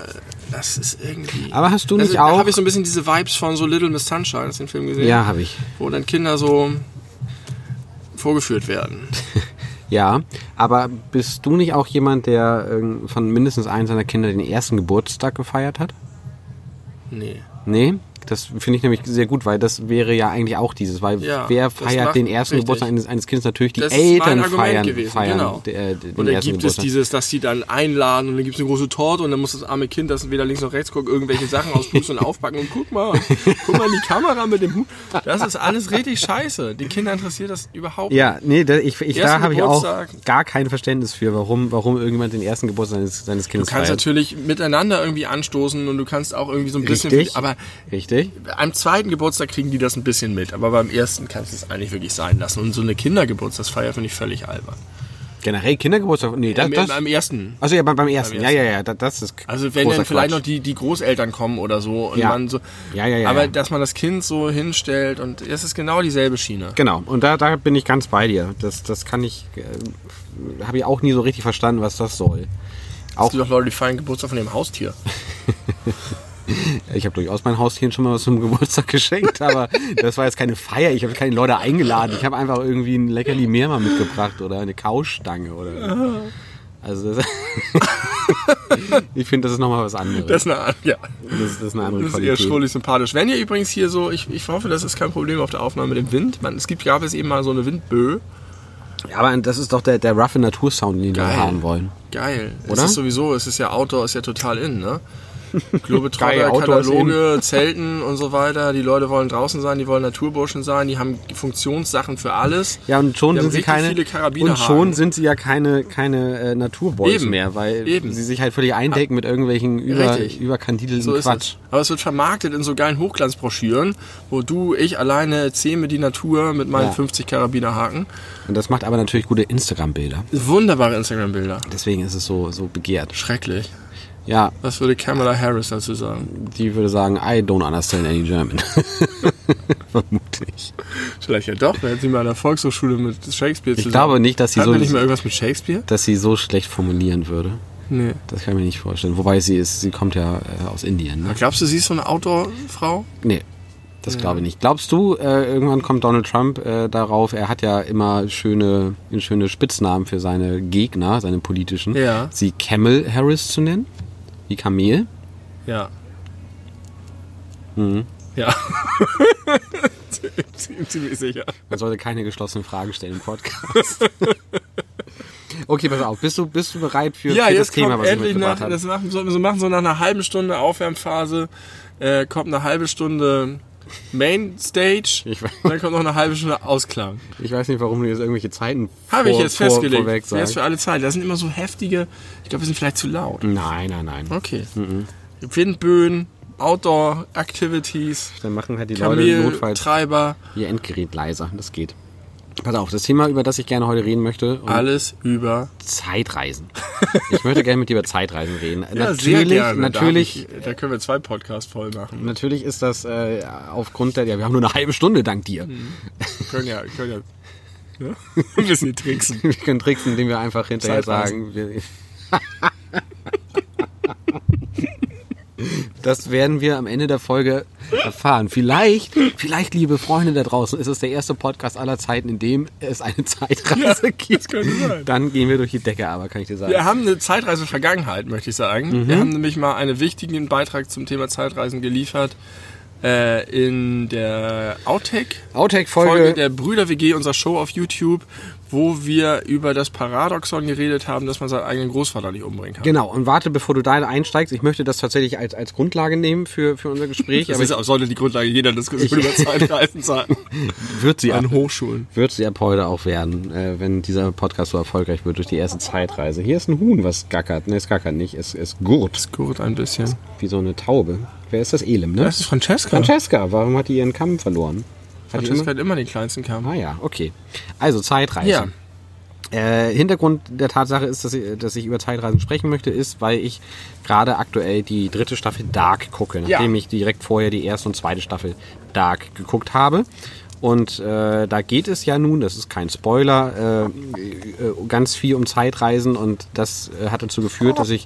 Das ist irgendwie. Aber hast du also, nicht Da auch- habe ich so ein bisschen diese Vibes von so Little Miss Sunshine, hast du den Film gesehen? ja, habe ich. Wo dann Kinder so vorgeführt werden. Ja, aber bist du nicht auch jemand, der ähm, von mindestens einem seiner Kinder den ersten Geburtstag gefeiert hat? Nee. Nee, das finde ich nämlich sehr gut, weil das wäre ja eigentlich auch dieses, weil Ja, wer feiert den ersten richtig. Geburtstag eines, eines Kindes? Natürlich die Das Eltern feiern, gewesen, feiern genau. de- äh, den Und dann gibt es Geburtstag. dieses, dass die dann einladen und dann gibt es eine große Torte und dann muss das arme Kind, das weder links noch rechts guckt, irgendwelche Sachen auspusten und aufpacken und guck mal, guck mal in die Kamera mit dem Hut. Das ist alles richtig scheiße. Die Kinder interessiert das überhaupt ja, nee, da, ich, ich, da habe ich auch gar kein Verständnis für, warum, warum irgendjemand den ersten Geburtstag seines, seines Kindes Du kannst feiert. natürlich miteinander irgendwie anstoßen und du kannst auch irgendwie so ein bisschen, Richtig. aber Richtig? Am zweiten Geburtstag kriegen die das ein bisschen mit, aber beim ersten kannst du es eigentlich wirklich sein lassen. Und so eine Kindergeburtstagsfeier finde ich völlig albern. Generell Kindergeburtstag? Nee, das, Am- das, am ersten. also ja, beim, beim ersten. Beim Ja, ja, ja, das, ist Also wenn dann vielleicht Quatsch. noch die, die Großeltern kommen oder so und Ja. man so. Ja, ja, ja, Aber ja. dass man das Kind so hinstellt und es ist genau dieselbe Schiene. Genau, und da, da bin ich ganz bei dir. Das, das kann ich, äh, habe ich auch nie so richtig verstanden, was das soll. Auch, Es gibt auch Leute, die feiern Geburtstag von ihrem Haustier. ich habe durchaus meinen Haustieren schon mal was zum Geburtstag geschenkt, aber das war jetzt keine Feier. Ich habe keine Leute eingeladen. Ich habe einfach irgendwie ein Leckerli mehr mal mitgebracht oder eine Kaustange oder. Also das, ich finde, das ist nochmal was anderes. Das ist eine, ja, Das, das ist eine andere das ist eher Qualität. schrullig sympathisch. Wenn ihr übrigens hier so, ich, ich hoffe, das ist kein Problem auf der Aufnahme mit dem Wind. Man, es gibt, gab es eben mal so eine Windböe. Ja, aber das ist doch der, der roughe Natursound, den Geil. haben wollen. Geil. Oder? Es ist sowieso, es ist ja Outdoor, ist ja total in, ne? Globetrotter, Kataloge, Zelten und so weiter. Die Leute wollen draußen sein, die wollen Naturburschen sein, die haben Funktionssachen für alles. Ja, und schon Die sind sie keine und schon sind sie ja keine keine äh, Naturboys Eben. mehr, weil Eben. sie sich halt völlig eindecken mit irgendwelchen über, Richtig. überkandidelten So Quatsch. es. Aber es wird vermarktet in so geilen Hochglanzbroschüren, wo du, ich alleine zähme die Natur mit meinen Ja. 50 Karabinerhaken. Und das macht aber natürlich gute Instagram-Bilder. Wunderbare Instagram-Bilder. Deswegen ist es so so begehrt. Schrecklich. Ja, Was würde Kamala Harris dazu sagen? die würde sagen, I don't understand any German. Vermutlich. Vielleicht ja doch, wenn sie mal an der Volkshochschule mit Shakespeare Ich glaube nicht, dass sie Hatten so nicht mal irgendwas mit Shakespeare? dass sie so schlecht formulieren würde. Nee. Das kann ich mir nicht vorstellen. Wobei sie ist, sie kommt ja äh, aus Indien. Ne? Glaubst du, sie ist so eine Outdoor-Frau? Nee, das glaube ich nicht. Glaubst du, äh, irgendwann kommt Donald Trump äh, darauf, er hat ja immer schöne, schöne Spitznamen für seine Gegner, seine politischen, Ja. sie Camel Harris zu nennen? Wie Kamel? Ja. Mhm. Ja. Ziemlich sicher. Man sollte keine geschlossenen Fragen stellen im Podcast. okay, pass auf. Bist du, bist du bereit für, Ja, für das Thema, was ich endlich mitgebracht nach, habe? das machen, sollten wir so machen, so nach einer halben Stunde Aufwärmphase, äh, kommt eine halbe Stunde Mainstage, Ich weiß- dann kommt noch eine halbe Stunde Ausklang. Ich weiß nicht, warum du jetzt irgendwelche Zeiten Habe ich jetzt vor- festgelegt. vorweg sagst. für alle Zeit. Das sind immer so heftige, ich glaube, wir sind vielleicht zu laut. Nein, nein, nein. Okay. Mhm. Windböen, Outdoor-Activities, Dann machen halt die Leute notfalls Kameltreiber, ihr Endgerät leiser. Das geht. Pass auf, das Thema, über das ich gerne heute reden möchte, um alles über Zeitreisen. Ich möchte gerne mit dir über Zeitreisen reden. Ja, natürlich, sehr gerne. natürlich, Da, ich, da können wir zwei Podcasts voll machen. natürlich ist das äh, aufgrund der, ja, wir haben nur eine halbe Stunde dank dir. Wir können ja, können ja, ja? ein bisschen tricksen. Wir können tricksen, indem wir einfach hinterher sagen, wir, Das werden wir am Ende der Folge erfahren. Vielleicht, vielleicht, liebe Freunde da draußen, ist es der erste Podcast aller Zeiten, in dem es eine Zeitreise gibt. könnte sein. Dann gehen wir durch die Decke, aber kann ich dir sagen. Wir haben eine Zeitreise Vergangenheit, möchte ich sagen. Wir haben nämlich mal einen wichtigen Beitrag zum Thema Zeitreisen geliefert äh, in der Outtake Folge Outtake-Folge. der Brüder WG, unserer Show auf YouTube, wo wir über das Paradoxon geredet haben, dass man seinen eigenen Großvater nicht umbringen kann. Genau, und warte, bevor du da einsteigst, ich möchte das tatsächlich als, als Grundlage nehmen für, für unser Gespräch, Das aber ist auch, sollte die Grundlage jeder Diskussion über Zeitreisen sein. wird sie, ab, An Hochschulen. wird sie ab heute auch werden, äh, wenn dieser Podcast so erfolgreich wird durch die erste Zeitreise. Hier ist ein Huhn, was gackert. Ne, es gackert nicht, es, es gurt, Gurt ein bisschen. wie so eine Taube. Wer ist das? Elem, ne? Das ist Francesca. Francesca, warum hat die ihren Kamm verloren? Francesca immer? hat immer den kleinsten Kamm. Ah ja, okay. Also Zeitreise. Ja. Äh, Hintergrund der Tatsache ist, dass ich, dass ich über Zeitreisen sprechen möchte, ist, weil ich gerade aktuell die dritte Staffel Dark gucke, nachdem Ja. ich direkt vorher die erste und zweite Staffel Dark geguckt habe. Und äh, da geht es ja nun, das ist kein Spoiler, äh, äh, ganz viel um Zeitreisen und das äh, hat dazu geführt, dass ich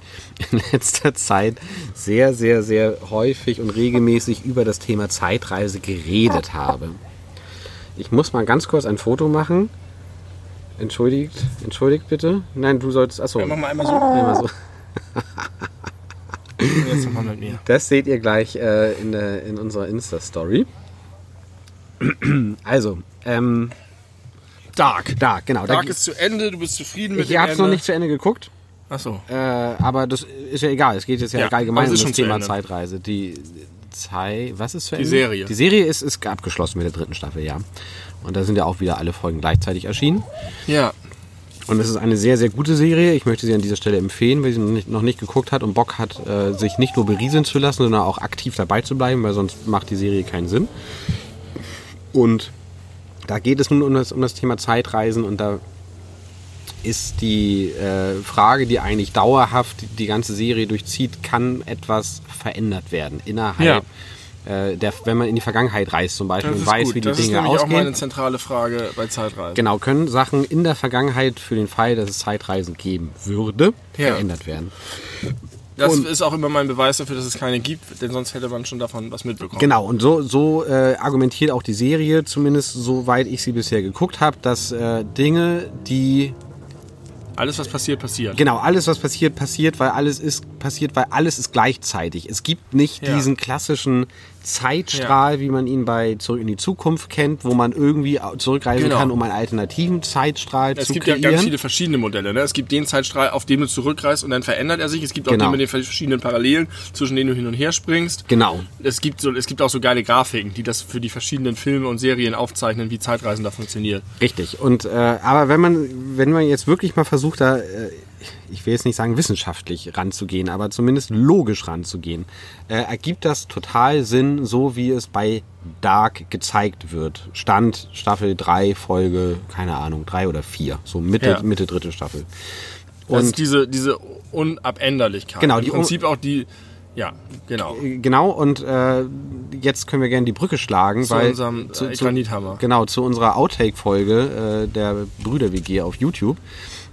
in letzter Zeit sehr, sehr, sehr häufig und regelmäßig über das Thema Zeitreise geredet habe. Ich muss mal ganz kurz ein Foto machen. Entschuldigt, entschuldigt bitte. Nein, du sollst. Achso, Ja, mach mal einmal so. einmal so. Jetzt mit mir. Das seht ihr gleich äh, in, der, in unserer Insta-Story. Also, ähm, Dark. da, genau. Dark da, ist zu Ende, du bist zufrieden mit ich dem habe es noch nicht zu Ende geguckt, Achso. äh, aber das ist ja egal. Es geht jetzt ja, Ja, allgemein um das Thema. Zeitreise. Die Zei, was ist zu Ende? Serie. Die Serie ist, ist abgeschlossen mit der dritten Staffel, ja. Und da sind ja auch wieder alle Folgen gleichzeitig erschienen. Ja. Und es ist eine sehr, sehr gute Serie. Ich möchte sie an dieser Stelle empfehlen, wer sie noch nicht, noch nicht geguckt hat und Bock hat, äh, sich nicht nur berieseln zu lassen, sondern auch aktiv dabei zu bleiben, weil sonst macht die Serie keinen Sinn. Und da geht es nun um das, um das Thema Zeitreisen und da ist die äh, Frage, die eigentlich dauerhaft die ganze Serie durchzieht, kann etwas verändert werden innerhalb äh, der, wenn man in die Vergangenheit reist zum Beispiel Das und ist weiß, gut. wie die das ist Dinge nämlich auch ausgehen. meine zentrale Frage bei Zeitreisen. Genau, können Sachen in der Vergangenheit für den Fall, dass es Zeitreisen geben würde, Ja. verändert werden. Das Und- ist auch immer mein Beweis dafür, dass es keine gibt, denn sonst hätte man schon davon was mitbekommen. Genau, und so, so äh, argumentiert auch die Serie, zumindest soweit ich sie bisher geguckt habe, dass äh, Dinge, die Alles, was passiert, passiert. Genau, alles was passiert, passiert, weil alles ist passiert, weil alles ist gleichzeitig. Es gibt nicht Ja. diesen klassischen Zeitstrahl, wie man ihn bei Zurück in die Zukunft kennt, wo man irgendwie zurückreisen Genau. kann, um einen alternativen Zeitstrahl Es zu gibt kreieren. ja ganz viele verschiedene Modelle. Ne? Es gibt den Zeitstrahl, auf dem du zurückreist und dann verändert er sich. Es gibt auch Genau. den mit den verschiedenen Parallelen, zwischen denen du hin und her springst. Genau. Es gibt, so, es gibt auch so geile Grafiken, die das für die verschiedenen Filme und Serien aufzeichnen, wie Zeitreisen da funktioniert. Richtig. Und äh, aber wenn man, wenn man jetzt wirklich mal versucht, da, äh, ich will jetzt nicht sagen wissenschaftlich ranzugehen, aber zumindest logisch ranzugehen, äh, ergibt das total Sinn, so wie es bei Dark gezeigt wird. Stand Staffel 3, Folge, keine Ahnung, 3 oder 4. So Mitte, Ja. Mitte dritte Staffel. Das ist Und diese, diese Unabänderlichkeit. Genau, Im die Un- Prinzip auch die, ja, genau. genau, und äh, jetzt können wir gerne die Brücke schlagen, Zu weil unserem, äh, Granithammer. Genau, zu unserer Outtake-Folge äh, der Brüder-WG auf YouTube.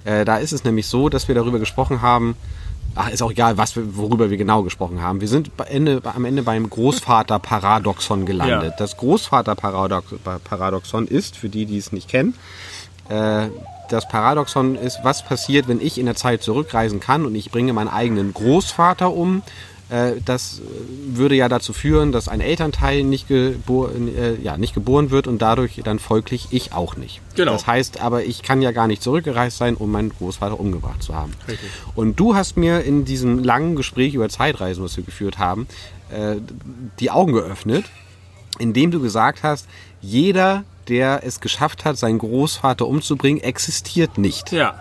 Äh, da ist es nämlich so, dass wir darüber gesprochen haben, ach, ist auch egal, was wir, worüber wir genau gesprochen haben. Wir sind Ende, am Ende beim Großvater-Paradoxon gelandet. Ja. Das Großvater-Paradoxon ist, für die, die es nicht kennen, äh, das Paradoxon ist, was passiert, wenn ich in der Zeit zurückreisen kann und ich bringe meinen eigenen Großvater um. Äh, Das äh, würde ja dazu führen, dass ein Elternteil nicht, gebor äh, ja, nicht geboren wird und dadurch dann folglich ich auch nicht. Genau. Das heißt aber, ich kann ja gar nicht zurückgereist sein, um meinen Großvater umgebracht zu haben. Richtig. Und du hast mir in diesem langen Gespräch über Zeitreisen, was wir geführt haben, die Augen geöffnet, indem du gesagt hast, jeder, der es geschafft hat, seinen Großvater umzubringen, existiert nicht. Ja,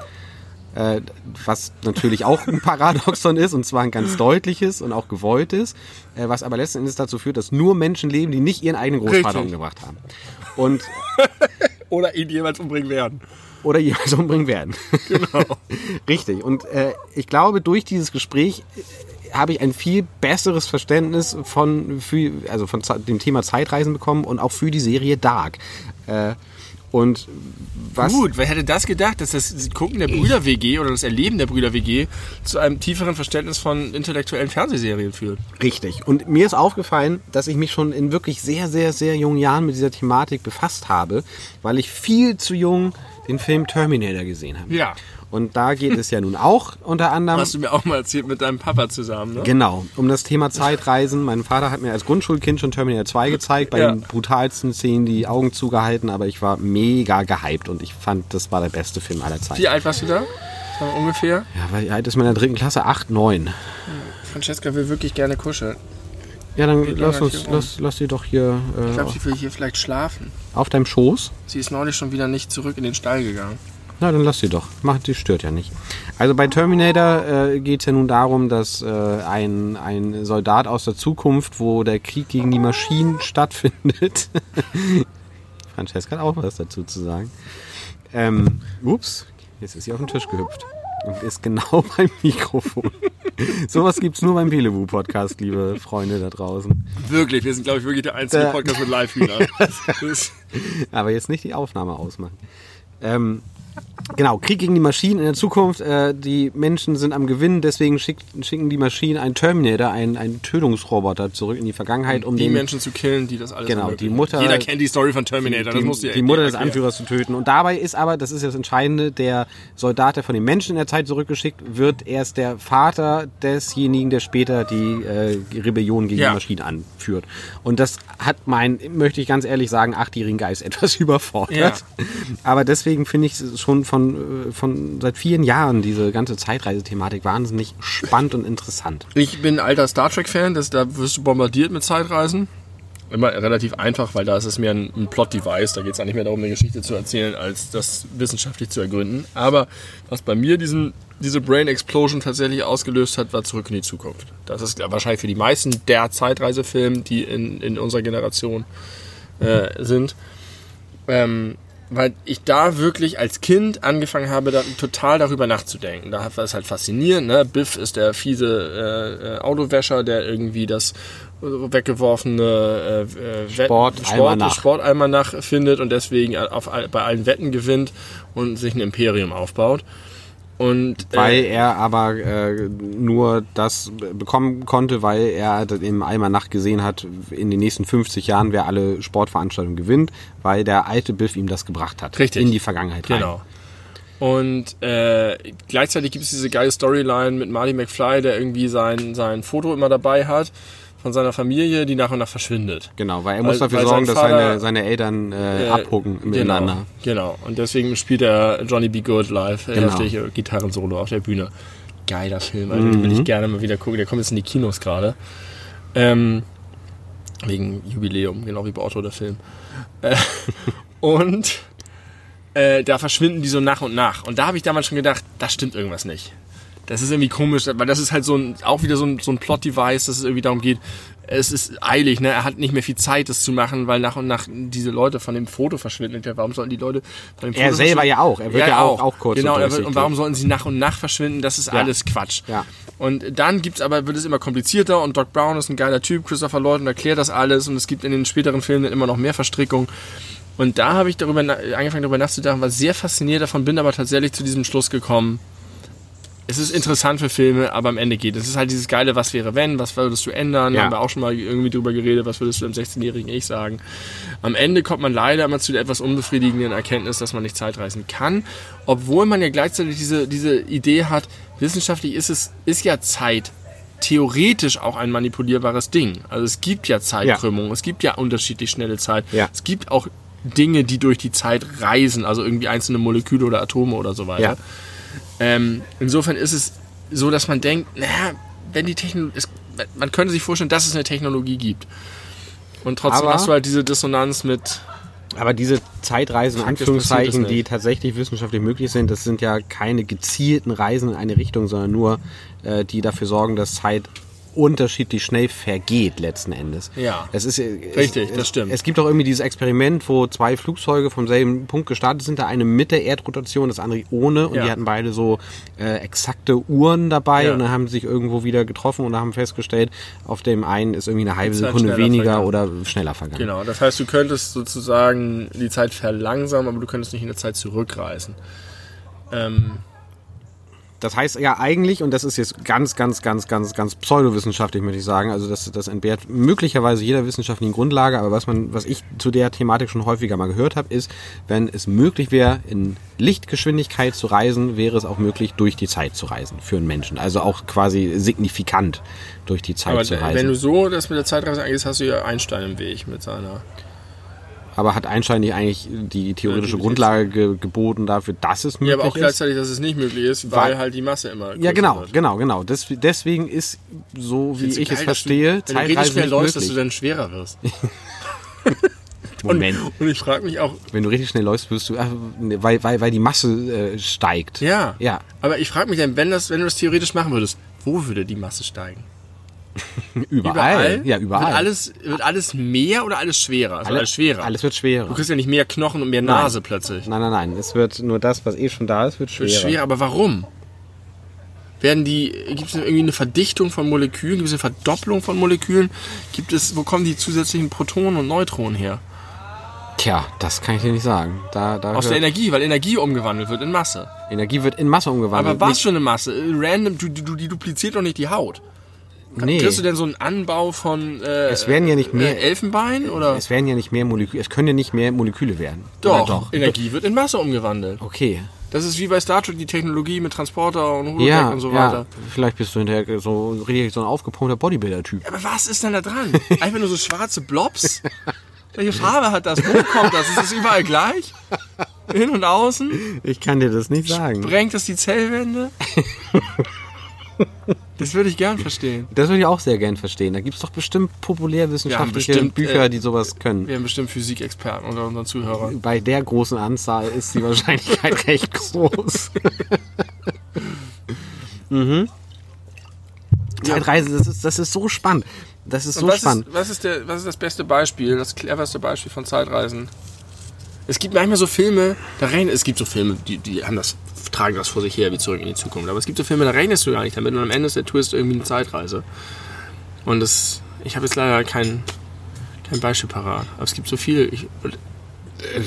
Äh, was natürlich auch ein Paradoxon ist, und zwar ein ganz deutliches und auch gewolltes, äh, was aber letzten Endes dazu führt, dass nur Menschen leben, die nicht ihren eigenen Großvater Richtig. umgebracht haben. Und oder ihn jemals umbringen werden. oder jemals umbringen werden. Genau. Richtig. Und äh, ich glaube, durch dieses Gespräch äh, habe ich ein viel besseres Verständnis von, für, also von dem Thema Zeitreisen bekommen und auch für die Serie Dark. Äh, und was Gut, wer hätte das gedacht, dass das Gucken der Brüder-WG oder das Erleben der Brüder-WG zu einem tieferen Verständnis von intellektuellen Fernsehserien führt? Richtig. Und mir ist aufgefallen, dass ich mich schon in wirklich sehr, sehr, sehr jungen Jahren mit dieser Thematik befasst habe, weil ich viel zu jung den Film Terminator gesehen habe. Ja. Und da geht es ja nun auch unter anderem. Hast du mir auch mal erzählt mit deinem Papa zusammen, ne? Genau, um das Thema Zeitreisen. Mein Vater hat mir als Grundschulkind schon Terminator 2 gezeigt, bei Ja. den brutalsten Szenen die Augen zugehalten, aber ich war mega gehypt und ich fand, das war der beste Film aller Zeiten. Wie alt warst du da? Ungefähr. Ja, weil alt ist man in der dritten Klasse, 8, 9. Francesca will wirklich gerne kuscheln. Ja, dann lass uns, lass, lass sie doch hier Ich äh, glaube, sie will hier vielleicht schlafen. auf deinem Schoß. Sie ist neulich schon wieder nicht zurück in den Stall gegangen. Na, dann lass sie doch. Macht, die stört ja nicht. Also bei Terminator äh, geht es ja nun darum, dass äh, ein, ein Soldat aus der Zukunft, wo der Krieg gegen die Maschinen stattfindet. Francesca hat auch was dazu zu sagen. Ähm, ups, Jetzt ist sie auf den Tisch gehüpft. Und ist genau beim Mikrofon. Sowas gibt's nur beim Belewu-Podcast, liebe Freunde da draußen. Wirklich, wir sind, glaube ich, wirklich der einzige Da- Podcast mit Live-Hühnern. Aber jetzt nicht die Aufnahme ausmachen. Ähm, genau, Krieg gegen die Maschinen in der Zukunft. Äh, die Menschen sind am Gewinn, deswegen schickt, schicken die Maschinen einen Terminator, einen, einen Tötungsroboter zurück in die Vergangenheit, um die den Menschen zu killen, die das alles Genau, ermöglichen. die Mutter- Jeder kennt die Story von Terminator, das die, musst du ja die Mutter des. Anführers zu töten. Und dabei ist aber, das ist das Entscheidende, der Soldat, der von den Menschen in der Zeit zurückgeschickt wird, erst der Vater desjenigen, der später die äh, Rebellion gegen Ja. die Maschinen anführt. Und das hat mein, möchte ich ganz ehrlich sagen, achtjährigen Geist etwas überfordert. Ja. Aber deswegen finde ich es schon von, äh, von seit vielen Jahren diese ganze Zeitreisethematik wahnsinnig spannend und interessant. Ich bin alter Star Trek-Fan, da wirst du bombardiert mit Zeitreisen. Immer relativ einfach, weil da ist es mehr ein, ein Plot-Device. Da geht es eigentlich mehr darum, eine Geschichte zu erzählen, als das wissenschaftlich zu ergründen. Aber was bei mir diesen, diese Brain Explosion tatsächlich ausgelöst hat, war Zurück in die Zukunft. Das ist wahrscheinlich für die meisten der Zeitreisefilm, die in, in unserer Generation äh, sind. Ähm, weil ich da wirklich als Kind angefangen habe, da total darüber nachzudenken. Da war es halt faszinierend. Ne? Biff ist der fiese äh, äh, Autowäscher, der irgendwie das äh, weggeworfene äh, äh, Wett- Sportalmanach. Sport, Sportalmanach findet und deswegen auf, bei allen Wetten gewinnt und sich ein Imperium aufbaut. Und äh, Weil er aber äh, nur das bekommen konnte, weil er im Almanach gesehen hat, in den nächsten 50 Jahren, wer alle Sportveranstaltungen gewinnt, weil der alte Biff ihm das gebracht hat. Richtig. In die Vergangenheit. rein. Genau. Und äh, gleichzeitig gibt es diese geile Storyline mit Marty McFly, der irgendwie sein, sein Foto immer dabei hat von seiner Familie, die nach und nach verschwindet. Genau, weil er Weil- muss dafür weil sorgen, sein dass seine, seine Eltern äh, Äh, abgucken miteinander. Genau, genau. Und deswegen spielt er Johnny B. Good live, äh, Genau. heftig äh, Gitarrensolo auf der Bühne. Geiler Film, also den Mhm. will ich gerne mal wieder gucken. Der kommt jetzt in die Kinos gerade. Ähm, wegen Jubiläum, genau wie bei Otto der Film. Äh, und äh, da verschwinden die so nach und nach. Und da habe ich damals schon gedacht, da stimmt irgendwas nicht. Das ist irgendwie komisch, weil das ist halt so ein, auch wieder so ein, so ein Plot-Device, dass es irgendwie darum geht, es ist eilig, ne? Er hat nicht mehr viel Zeit, das zu machen, weil nach und nach diese Leute von dem Foto verschwinden. Ja, Warum sollten die Leute von dem Foto Er selber ja auch. Er wird ja, auch, auch kurz Genau, und wird, und warum sollten sie nach und nach verschwinden? Das ist Ja. alles Quatsch. Ja. Und dann gibt's aber, wird es immer komplizierter und Doc Brown ist ein geiler Typ, Christopher Lloyd und erklärt das alles und es gibt in den späteren Filmen dann immer noch mehr Verstrickung. Und da habe ich darüber angefangen darüber nachzudenken, war sehr fasziniert davon, bin aber tatsächlich zu diesem Schluss gekommen. Es ist interessant für Filme, aber am Ende geht. Es ist halt dieses geile, was wäre wenn, was würdest du ändern? Ja. Haben wir auch schon mal irgendwie drüber geredet, was würdest du dem 16-jährigen Ich sagen? Am Ende kommt man leider immer zu der etwas unbefriedigenden Erkenntnis, dass man nicht Zeitreisen kann, obwohl man ja gleichzeitig diese, diese Idee hat, wissenschaftlich ist es, ist ja Zeit theoretisch auch ein manipulierbares Ding. Also es gibt ja Zeitkrümmung, es gibt ja unterschiedlich schnelle Zeit. Ja. Es gibt auch Dinge, die durch die Zeit reisen, also irgendwie einzelne Moleküle oder Atome oder so weiter. Ähm, insofern ist es so, dass man denkt, naja, wenn die Technologie, man könnte sich vorstellen, dass es eine Technologie gibt. Und trotzdem Aber- hast du halt diese Dissonanz mit, Aber diese Zeitreisen, in Anführungszeichen, die tatsächlich wissenschaftlich möglich sind, das sind ja keine gezielten Reisen in eine Richtung, sondern nur, äh, die dafür sorgen, dass Zeit unterschiedlich schnell vergeht letzten Endes. Ja. Es ist, Richtig, es, das stimmt. Es gibt auch irgendwie dieses Experiment, wo zwei Flugzeuge vom selben Punkt gestartet sind, der eine mit der Erdrotation, das andere ohne und Ja. die hatten beide so äh, exakte Uhren dabei Ja. und dann haben sie sich irgendwo wieder getroffen und haben festgestellt, auf dem einen ist irgendwie eine halbe Sekunde weniger vergangen. oder schneller vergangen. genau, das heißt, du könntest sozusagen die Zeit verlangsamen, aber du könntest nicht in der Zeit zurückreisen. Ähm, Das heißt ja eigentlich, und das ist jetzt ganz, ganz, ganz, ganz, ganz pseudowissenschaftlich, möchte ich sagen, also das, das entbehrt möglicherweise jeder wissenschaftlichen Grundlage, aber was man, was ich zu der Thematik schon häufiger mal gehört habe, ist, wenn es möglich wäre, in Lichtgeschwindigkeit zu reisen, wäre es auch möglich, durch die Zeit zu reisen für einen Menschen. Also auch quasi signifikant durch die Zeit aber zu wenn du reisen. so das mit der Zeitreise angehst, hast du ja Einstein im Weg mit seiner. Aber hat Einstein nicht eigentlich die theoretische Ja, Grundlage ge geboten dafür, dass es möglich Ja, aber auch ist? gleichzeitig, dass es nicht möglich ist, weil, Weil- halt die Masse immer. Ja, genau, wird. genau, genau. Des, deswegen ist, so wie du ich geil, es dass verstehe, du, wenn du richtig schnell läufst, dass du dann schwerer wirst. Moment. Und ich frage mich auch, Wenn du richtig schnell läufst, wirst du, ach, ne, weil, weil, weil die Masse äh, steigt. ja, Ja. aber ich frage mich dann, wenn, das, wenn du das theoretisch machen würdest, wo würde die Masse steigen? Überall. Ja, überall. Wird alles, wird alles mehr oder alles schwerer? Also alles schwerer. Alles wird schwerer. Du kriegst ja nicht mehr Knochen und mehr Nase plötzlich. Nein, nein, nein. Es wird nur das, was eh schon da ist, wird schwerer. Wird schwerer, aber warum? Werden die, gibt es irgendwie eine Verdichtung von Molekülen? Gibt es eine Verdopplung von Molekülen? Gibt es, wo kommen die zusätzlichen Protonen und Neutronen her? Tja, das kann ich dir nicht sagen. Da, da Aus der Energie, weil Energie umgewandelt wird in Masse. Energie wird in Masse umgewandelt. Aber was Nicht- für eine Masse? Random, du, du, die dupliziert doch nicht die Haut. Nee. Kriegst du denn so einen Anbau von äh, Es werden ja nicht mehr- äh, Elfenbein? Oder? Es werden ja nicht mehr Moleküle, es können ja nicht mehr Moleküle werden. Doch, doch. Energie wird in Masse umgewandelt. Okay. Das ist wie bei Star Trek die Technologie mit Transporter und Holodeck Ja, und so ja. weiter. Vielleicht bist du hinterher so richtig so ein aufgepumpter Bodybuilder-Typ. Aber was ist denn da dran? Einfach nur so schwarze Blobs? Welche Farbe hat das? Wo kommt das? Ist das überall gleich? In und außen? Ich kann dir das nicht sagen. Brengt das die Zellwände? Das würde ich gern verstehen. Das würde ich auch sehr gern verstehen. Da gibt es doch bestimmt populärwissenschaftliche bestimmt, Bücher, äh, die sowas können. Wir haben bestimmt Physikexperten unter unseren Zuhörern. Bei der großen Anzahl ist die Wahrscheinlichkeit recht groß. mhm. Zeitreise, das ist, das ist so spannend. Das ist so was, spannend. ist, was, ist der, was ist das beste Beispiel, das cleverste Beispiel von Zeitreisen? Es gibt manchmal so Filme, da rein, es gibt so Filme, die, die haben das, tragen das vor sich her wie zurück in die Zukunft. Aber es gibt so Filme, da rechnest du gar nicht damit und am Ende ist der Twist irgendwie eine Zeitreise. Und das, ich habe jetzt leider kein, kein Beispiel parat. Aber es gibt so viele. Ich,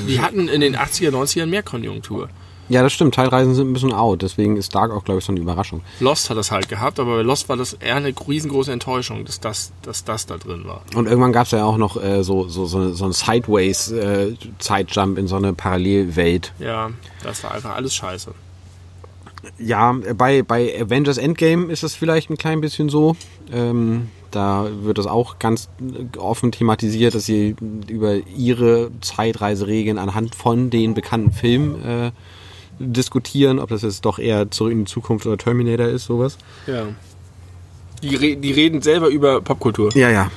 die hatten in den 80er, 90ern mehr Konjunktur. Ja, das stimmt. Teilreisen sind ein bisschen out. Deswegen ist Dark auch, glaube ich, so eine Überraschung. Lost hat das halt gehabt, aber bei Lost war das eher eine riesengroße Enttäuschung, dass das, dass das da drin war. Und irgendwann gab es ja auch noch äh, so, so, so, so einen Sideways-Zeitjump in so eine Parallelwelt. Ja, das war einfach alles scheiße. Ja, bei, bei Avengers Endgame ist es vielleicht ein klein bisschen so. Ähm, da wird das auch ganz offen thematisiert, dass sie über ihre Zeitreiseregeln anhand von den bekannten Filmen äh, diskutieren, ob das jetzt doch eher zurück in die Zukunft oder Terminator ist, sowas. Ja. Die, re die reden selber über Popkultur. Ja, ja.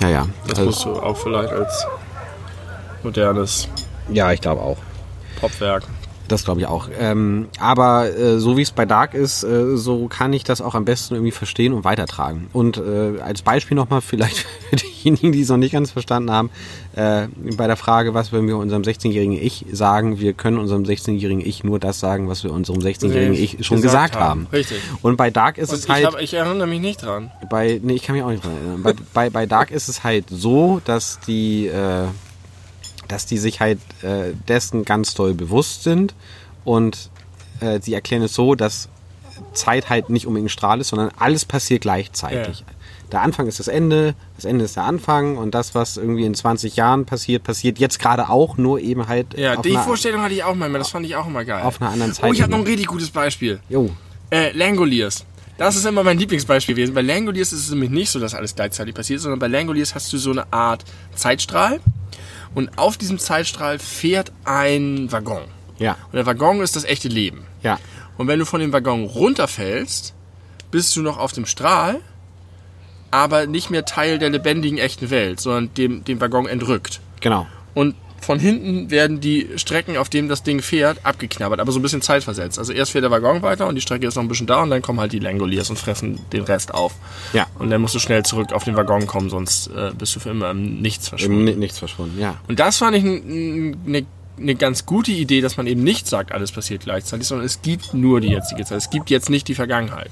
Ja, ja. Das Also, musst du auch vielleicht als modernes ja, ich glaube auch. Popwerk. Das glaube ich auch. Ähm, aber äh, so wie es bei Dark ist, äh, so kann ich das auch am besten irgendwie verstehen und weitertragen. Und äh, als Beispiel nochmal, vielleicht für diejenigen, die es noch nicht ganz verstanden haben, äh, bei der Frage, was würden wir unserem 16-jährigen Ich sagen, wir können unserem 16-jährigen Ich nur das sagen, was wir unserem 16-jährigen Ich schon gesagt, Gesagt haben. haben. Richtig. Und bei Dark ist Und es ich, halt hab, ich erinnere mich nicht dran. bei, nee, ich kann mich auch nicht dran erinnern. Bei, bei, bei Dark ist es halt so, dass die, äh, dass die sich halt äh, dessen ganz doll bewusst sind und äh, sie erklären es so, dass Zeit halt nicht unbedingt Strahl ist, sondern alles passiert gleichzeitig. Ja. Der Anfang ist das Ende, das Ende ist der Anfang und das, was irgendwie in 20 Jahren passiert, passiert jetzt gerade auch, nur eben halt Ja, die Vorstellung hatte ich auch mal, das fand ich auch immer geil. auf einer anderen oh, ich habe noch ein richtig gutes Beispiel. Jo, Äh, Langoliers. Das ist immer mein Lieblingsbeispiel gewesen. Bei Langoliers ist es nämlich nicht so, dass alles gleichzeitig passiert, sondern bei Langoliers hast du so eine Art Zeitstrahl und auf diesem Zeitstrahl fährt ein Waggon. ja, Und der Waggon ist das echte Leben. ja, Und wenn du von dem Waggon runterfällst, bist du noch auf dem Strahl, aber nicht mehr Teil der lebendigen echten Welt, sondern dem, dem Waggon entrückt. genau. Und von hinten werden die Strecken, auf denen das Ding fährt, abgeknabbert, aber so ein bisschen zeitversetzt. Also erst fährt der Waggon weiter und die Strecke ist noch ein bisschen da und dann kommen halt die Langoliers und fressen den Rest auf. Ja. Und dann musst du schnell zurück auf den Waggon kommen, sonst äh, bist du für immer im Nichts verschwunden. Ni- nichts verschwunden, ja. Und das fand ich eine eine ganz gute Idee, dass man eben nicht sagt, alles passiert gleichzeitig, sondern es gibt nur die jetzige Zeit. Es gibt jetzt nicht die Vergangenheit.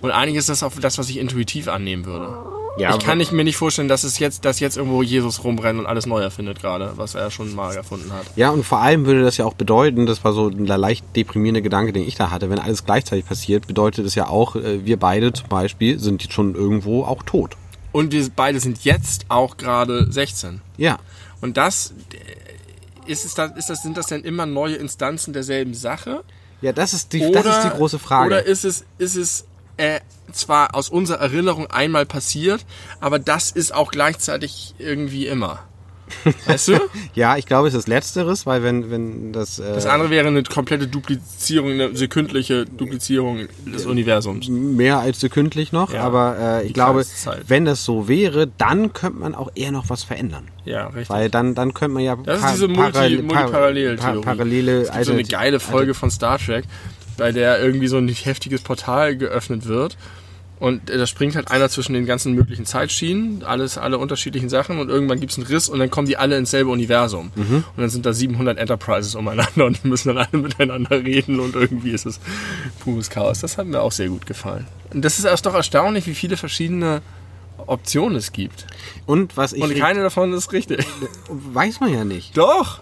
Und eigentlich ist das auch das, was ich intuitiv annehmen würde. Ja, ich kann nicht, mir nicht vorstellen, dass es jetzt, dass jetzt irgendwo Jesus rumrennt und alles neu erfindet gerade, was er schon mal erfunden hat. Ja, und vor allem würde das ja auch bedeuten, das war so der leicht deprimierende Gedanke, den ich da hatte, wenn alles gleichzeitig passiert, bedeutet es ja auch, äh, wir beide zum Beispiel sind jetzt schon irgendwo auch tot. Und wir beide sind jetzt auch gerade 16. Ja. Und das äh, ist es dann, ist das, sind das denn immer neue Instanzen derselben Sache? Ja, das ist die, das ist die große Frage. Oder ist es, ist es äh, zwar aus unserer Erinnerung einmal passiert, aber das ist auch gleichzeitig irgendwie immer. Weißt du? ja, ich glaube, es ist Letzteres, weil wenn, wenn das, äh, Das andere wäre eine komplette Duplizierung, eine sekündliche Duplizierung des Universums. mehr als sekündlich noch, Ja, aber äh, ich glaube, wenn das so wäre, dann könnte man auch eher noch was verändern. Ja, richtig. Weil dann, dann könnte man ja Das ist diese Multi, parallel- Multiparallel-Theorie. pa- parallele es gibt so eine geile Folge von Star Trek, bei der irgendwie so ein heftiges Portal geöffnet wird Und da springt halt einer zwischen den ganzen möglichen Zeitschienen, alles, alle unterschiedlichen Sachen und irgendwann gibt's einen Riss und dann kommen die alle ins selbe Universum. Und dann sind da 700 Enterprises umeinander und die müssen dann alle miteinander reden und irgendwie ist es pures Chaos. Das hat mir auch sehr gut gefallen. Und das ist erst doch erstaunlich, wie viele verschiedene Optionen es gibt. Und was ich Und keine davon ist richtig. weiß man ja nicht. Doch!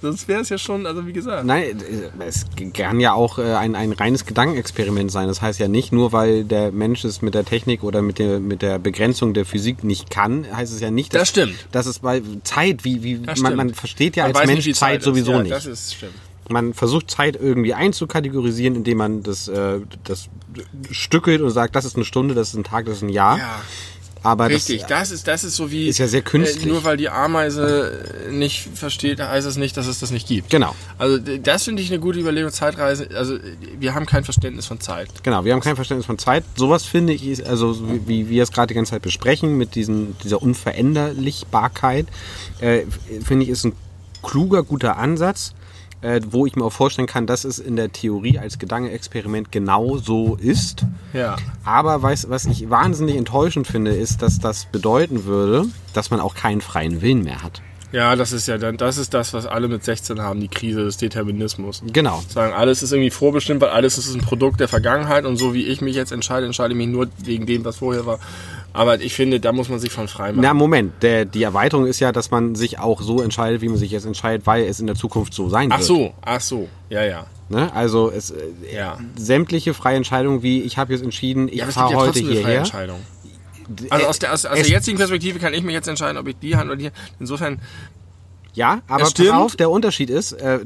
Sonst wäre es ja schon, also wie gesagt. Nein, äh, es kann ja auch äh, ein, ein reines Gedankenexperiment sein. Das heißt ja nicht, nur weil der Mensch es mit der Technik oder mit der, mit der Begrenzung der Physik nicht kann, heißt es ja nicht, dass, Das stimmt. dass es bei Zeit, wie, wie man, man versteht ja Man als Mensch nicht, Zeit, ist. sowieso ja, nicht. Das ist stimmt. Man versucht Zeit irgendwie einzukategorisieren, indem man das, äh, das stückelt und sagt, das ist eine Stunde, das ist ein Tag, das ist ein Jahr. Ja. Aber Richtig, das, das ist, das ist so wie. Ist ja sehr künstlich. Äh, nur weil die Ameise nicht versteht, heißt es nicht, dass es das nicht gibt. Genau. Also das finde ich eine gute Überlegung. Zeitreise, also wir haben kein Verständnis von Zeit. Genau, wir haben kein Verständnis von Zeit. Sowas finde ich, ist, also so wie, wie wir es gerade die ganze Zeit besprechen, mit diesen, dieser Unveränderlichbarkeit, äh, finde ich, ist ein kluger, guter Ansatz, äh, wo ich mir auch vorstellen kann, dass es in der Theorie als Gedankenexperiment genau so ist. Ja. Aber weiß, was ich wahnsinnig enttäuschend finde, ist, dass das bedeuten würde, dass man auch keinen freien Willen mehr hat. Ja, das ist ja dann, das ist das, was alle mit 16 haben, die Krise des Determinismus. Genau. Sagen, alles ist irgendwie vorbestimmt, weil alles ist ein Produkt der Vergangenheit und so wie ich mich jetzt entscheide, entscheide ich mich nur wegen dem, was vorher war. Aber ich finde, da muss man sich von frei machen. Na, Moment, der, die Erweiterung ist ja, dass man sich auch so entscheidet, wie man sich jetzt entscheidet, weil es in der Zukunft so sein ach wird. so, ach so, ja, ja. Ne? Also es, äh, Ja. sämtliche freie Entscheidungen, wie ich habe jetzt entschieden, ich Ja, fahre ja heute eine freie hierher. Entscheidung. Also aus der, aus, aus der jetzigen Perspektive kann ich mich jetzt entscheiden, ob ich die Hand oder die. Insofern, Ja, aber pass auf, der Unterschied ist, äh,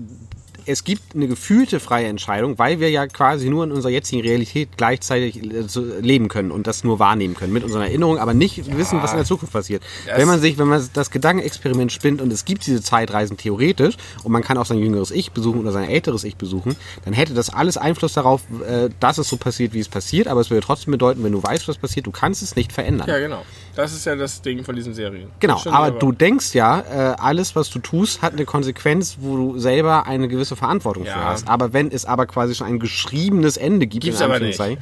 es gibt eine gefühlte freie Entscheidung, weil wir ja quasi nur in unserer jetzigen Realität gleichzeitig äh, leben können und das nur wahrnehmen können mit unseren Erinnerungen, aber nicht wissen, was in der Zukunft passiert. Das- wenn man sich, wenn man das Gedankenexperiment spinnt und es gibt diese Zeitreisen theoretisch und man kann auch sein jüngeres Ich besuchen oder sein älteres Ich besuchen, dann hätte das alles Einfluss darauf, äh, dass es so passiert, wie es passiert, aber es würde trotzdem bedeuten, wenn du weißt, was passiert, du kannst es nicht verändern. ja genau. Das ist ja das Ding von diesen Serien. Genau, aber du denkst ja, äh, alles, was du tust, hat eine Konsequenz, wo du selber eine gewisse Verantwortung für Ja. hast. Aber wenn es aber quasi schon ein geschriebenes Ende gibt, Gibt's in aber Anführungszeichen,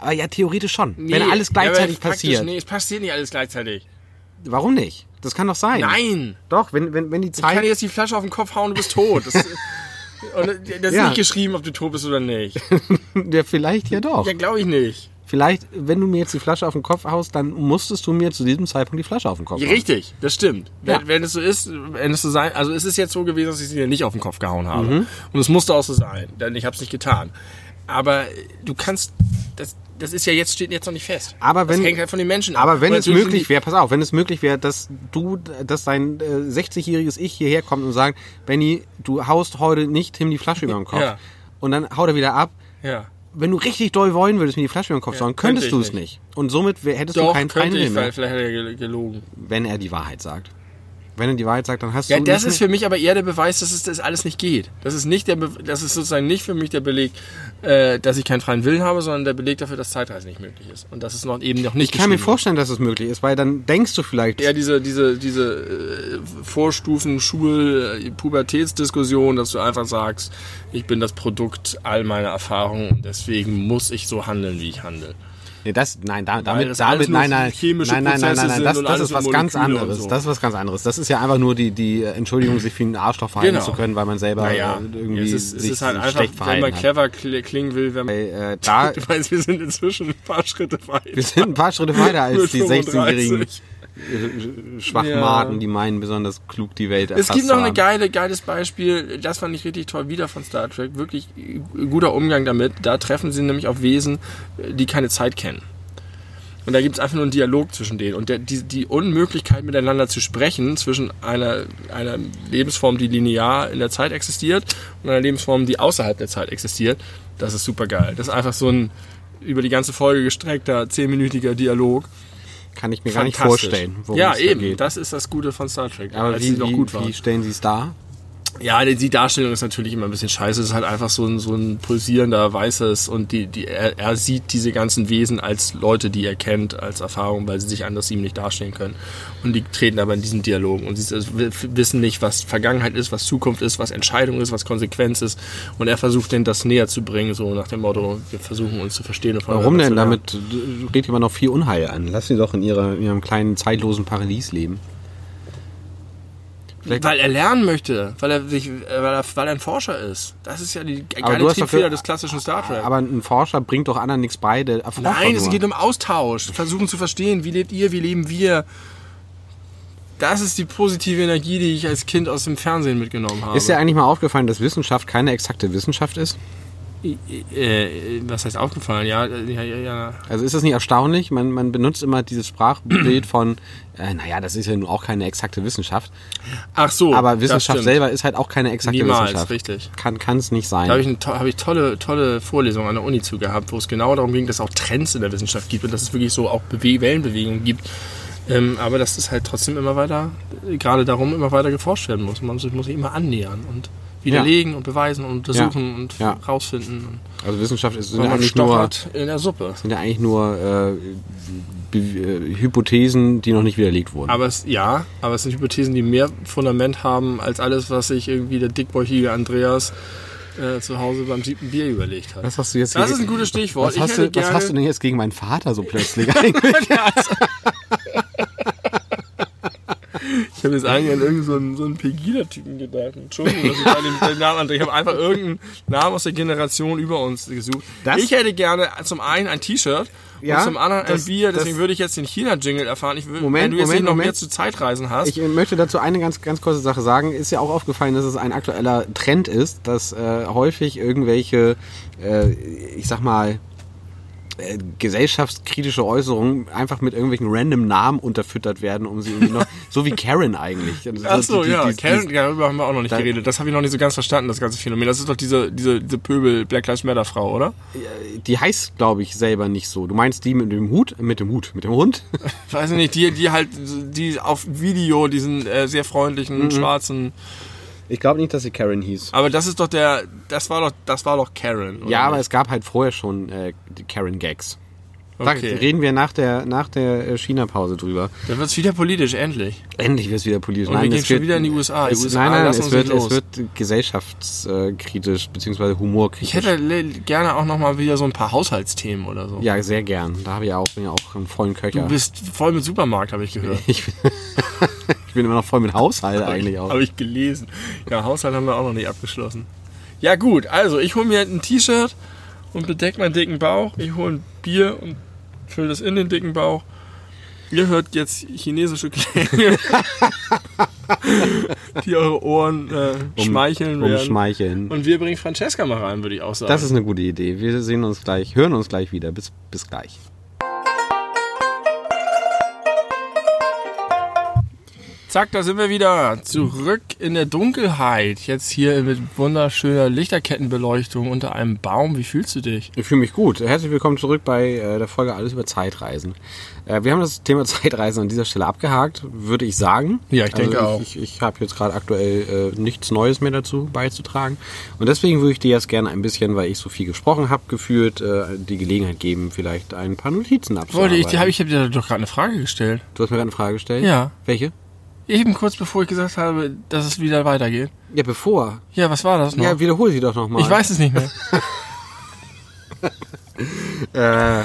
aber ja, theoretisch schon. Nee, wenn alles ja, gleichzeitig praktisch passiert. Nee, es passiert nicht alles gleichzeitig. Warum nicht? Das kann doch sein. Nein! Doch, wenn, wenn, wenn die Ich kann dir Zeit. jetzt die Flasche auf den Kopf hauen, du bist tot. Das, und das ist Ja. nicht geschrieben, ob du tot bist oder nicht. Ja, vielleicht ja doch. Ja, glaube ich nicht. Vielleicht, wenn du mir jetzt die Flasche auf den Kopf haust, dann musstest du mir zu diesem Zeitpunkt die Flasche auf den Kopf hauen. richtig, das stimmt. Ja. Wenn, wenn es so ist, wenn es so sein, also es ist jetzt so gewesen, dass ich sie dir nicht auf den Kopf gehauen habe. Mhm. Und es musste auch so sein, denn ich habe es nicht getan. Aber du kannst, das, das ist ja jetzt steht jetzt noch nicht fest. Aber wenn- das hängt halt von den Menschen ab. Aber wenn es möglich wäre, pass auf, wenn es möglich wäre, dass du, dass dein äh, 60-jähriges Ich hierher kommt und sagt, Benny, du haust heute nicht Tim die Flasche über den Kopf. Ja. Und dann haut er wieder ab. ja. Wenn du richtig doll wollen würdest, mir die Flasche über den Kopf sagen, könntest könnte du es nicht. Und somit hättest du Doch, keinen ich, Willen weil mehr. vielleicht hat er gel- gelogen. Wenn er die Wahrheit sagt. Wenn er die Wahrheit sagt, dann hast Ja, du das nicht ist für mich aber eher der Beweis, dass es das alles nicht geht. Das ist nicht der, Be das ist sozusagen nicht für mich der Beleg, äh, dass ich keinen freien Willen habe, sondern der Beleg dafür, dass Zeitreisen nicht möglich ist und dass es noch eben noch nicht Ich kann mir vorstellen, dass es möglich ist, weil dann denkst du vielleicht, eher diese, diese, diese äh, Vorstufen, Schul, äh, Pubertätsdiskussion, dass du einfach sagst, ich bin das Produkt all meiner Erfahrungen und deswegen muss ich so handeln, wie ich handle. Nee, das, nein, da, damit, damit, nein, nein, nein, nein, nein, nein, sind das, das ist was ganz anderes. so. Das ist was ganz anderes. Das ist ja einfach nur die, die Entschuldigung, sich wie ein Arschloch verhalten Genau. zu können, weil man selber Naja, irgendwie es ist, es sich ist halt einfach, schlecht wenn verhalten man hat. clever kl- klingen will, wenn man, Äh, da, du meinst, wir sind inzwischen ein paar Schritte weit. wir sind ein paar Schritte weiter als die 16-jährigen 35. Schwachmaten, Ja. die meinen besonders klug die Welt Es erfasst gibt noch ein geile, geiles Beispiel, das fand ich richtig toll, wieder von Star Trek, wirklich guter Umgang damit. Da treffen sie nämlich auf Wesen, die keine Zeit kennen. Und da gibt es einfach nur einen Dialog zwischen denen. Und der, die, die Unmöglichkeit, miteinander zu sprechen, zwischen einer, einer Lebensform, die linear in der Zeit existiert, und einer Lebensform, die außerhalb der Zeit existiert, das ist super geil. Das ist einfach so ein über die ganze Folge gestreckter, zehnminütiger Dialog. Kann ich mir gar nicht vorstellen, Ja, eben. geht. Das ist das Gute von Star Trek. Aber wie, wie, wie stellen sie es dar? Ja, die, Darstellung ist natürlich immer ein bisschen scheiße. Es ist halt einfach so ein, so ein pulsierender Weißes und die, die, er, er sieht diese ganzen Wesen als Leute, die er kennt, als Erfahrung, weil sie sich anders ihm nicht darstellen können. Und die treten aber in diesen Dialog und sie wissen nicht, was Vergangenheit ist, was Zukunft ist, was Entscheidung ist, was Konsequenz ist. Und er versucht denen das näher zu bringen, so nach dem Motto, wir versuchen uns zu verstehen. Und Warum denn? Damit redet immer noch viel Unheil an. Lass sie doch in, ihrer, in ihrem kleinen zeitlosen Paradies leben. Vielleicht weil er lernen möchte, weil er, sich, weil, er, weil er ein Forscher ist. Das ist ja die geile Triebfeder des klassischen Star Trek. Aber ein Forscher bringt doch anderen nichts bei. Der Nein, nur. es geht um Austausch. Versuchen zu verstehen, wie lebt ihr, wie leben wir. Das ist die positive Energie, die ich als Kind aus dem Fernsehen mitgenommen habe. Ist dir eigentlich mal aufgefallen, dass Wissenschaft keine exakte Wissenschaft ist? Äh, was heißt aufgefallen? Ja, ja, ja, ja. Also ist das nicht erstaunlich? Man, man benutzt immer dieses Sprachbild von, äh, naja, das ist ja nun auch keine exakte Wissenschaft. Ach so. Aber Wissenschaft selber ist halt auch keine exakte Niemals, Wissenschaft. richtig. Kann es nicht sein. Da habe ich, hab ich tolle, tolle Vorlesungen an der Uni zu gehabt, wo es genau darum ging, dass es auch Trends in der Wissenschaft gibt und dass es wirklich so auch Bewe Wellenbewegungen gibt. Ähm, aber dass es halt trotzdem immer weiter, gerade darum immer weiter geforscht werden muss. Man muss sich immer annähern und widerlegen ja. und beweisen und untersuchen ja. und ja. rausfinden. Also Wissenschaft ist, sind eigentlich nur in der Suppe. Sind ja eigentlich nur äh, äh, Hypothesen, die noch nicht widerlegt wurden. Aber es, ja, aber es sind Hypothesen, die mehr Fundament haben als alles, was sich irgendwie der dickbäuchige Andreas äh, zu Hause beim siebten Bier überlegt hat. Was hast du jetzt das ist ein gutes Stichwort. Was hast, du, was hast du denn jetzt gegen meinen Vater so plötzlich eigentlich? Ich habe jetzt eigentlich an irgendeinen so einen, so einen Pegida-Typen gedacht. Entschuldigung, dass ich den, den Namen Ich habe einfach irgendeinen Namen aus der Generation über uns gesucht. Das? Ich hätte gerne zum einen ein T-Shirt ja, und zum anderen das, ein Bier. Deswegen würde ich jetzt den China-Jingle erfahren. Ich will, Moment, wenn du jetzt Moment, noch Moment. mehr zu Zeitreisen hast. Ich möchte dazu eine ganz, ganz kurze Sache sagen. Ist ja auch aufgefallen, dass es ein aktueller Trend ist, dass äh, häufig irgendwelche, äh, ich sag mal, äh, gesellschaftskritische Äußerungen einfach mit irgendwelchen random Namen unterfüttert werden, um sie irgendwie noch, so wie Karen eigentlich. Ach so, die, die, ja, die, Karen, darüber haben wir auch noch nicht da, geredet. Das habe ich noch nicht so ganz verstanden, das ganze Phänomen. Das ist doch diese, diese, diese Pöbel Black Lives Matter Frau, oder? Die heißt, glaube ich, selber nicht so. Du meinst die mit dem Hut, mit dem Hut, mit dem Hund? Weiß ich nicht, die, die halt, die auf Video diesen äh, sehr freundlichen, mhm. schwarzen ich glaube nicht, dass sie Karen hieß. Aber das ist doch der, das war doch, das war doch Karen. ja, aber es gab halt vorher schon äh, Karen Gags. Okay. Da reden wir nach der, nach der äh, China-Pause drüber. Dann wird es wieder politisch, endlich. Endlich wird es wieder politisch. Und nein, wir gehen schon wieder in die USA. Es, USA nein, nein, es wird, es wird gesellschaftskritisch bzw. humorkritisch. Ich hätte gerne auch nochmal wieder so ein paar Haushaltsthemen oder so. Ja, sehr gern. Da habe ich auch, bin ja auch einen vollen Köcher. Du bist voll mit Supermarkt, habe ich gehört. ich, ich bin immer noch voll mit Haushalt eigentlich auch. Habe ich gelesen. Ja, Haushalt haben wir auch noch nicht abgeschlossen. Ja gut, also ich hole mir ein T-Shirt und bedecke meinen dicken Bauch. Ich hole ein Bier und fülle das in den dicken Bauch. Ihr hört jetzt chinesische Klänge, die eure Ohren äh, um, schmeicheln werden. Umschmeicheln. Und wir bringen Francesca mal rein, würde ich auch sagen. Das ist eine gute Idee. Wir sehen uns gleich, hören uns gleich wieder. Bis, bis gleich. Zack, da sind wir wieder zurück in der Dunkelheit. Jetzt hier mit wunderschöner Lichterkettenbeleuchtung unter einem Baum. Wie fühlst du dich? Ich fühle mich gut. Herzlich willkommen zurück bei äh, der Folge Alles über Zeitreisen. Äh, wir haben das Thema Zeitreisen an dieser Stelle abgehakt, würde ich sagen. Ja, ich denke also auch. Ich, ich habe jetzt gerade aktuell äh, nichts Neues mehr dazu beizutragen. Und deswegen würde ich dir jetzt gerne ein bisschen, weil ich so viel gesprochen habe, gefühlt, die Gelegenheit geben, vielleicht ein paar Notizen abzuarbeiten. Wollte ich, ich habe dir doch gerade eine Frage gestellt. Du hast mir gerade eine Frage gestellt? Ja. Welche? Eben kurz bevor ich gesagt habe, dass es wieder weitergeht. Ja, bevor. Ja, was war das noch? Ja, wiederhol sie doch nochmal. Ich weiß es nicht mehr. äh,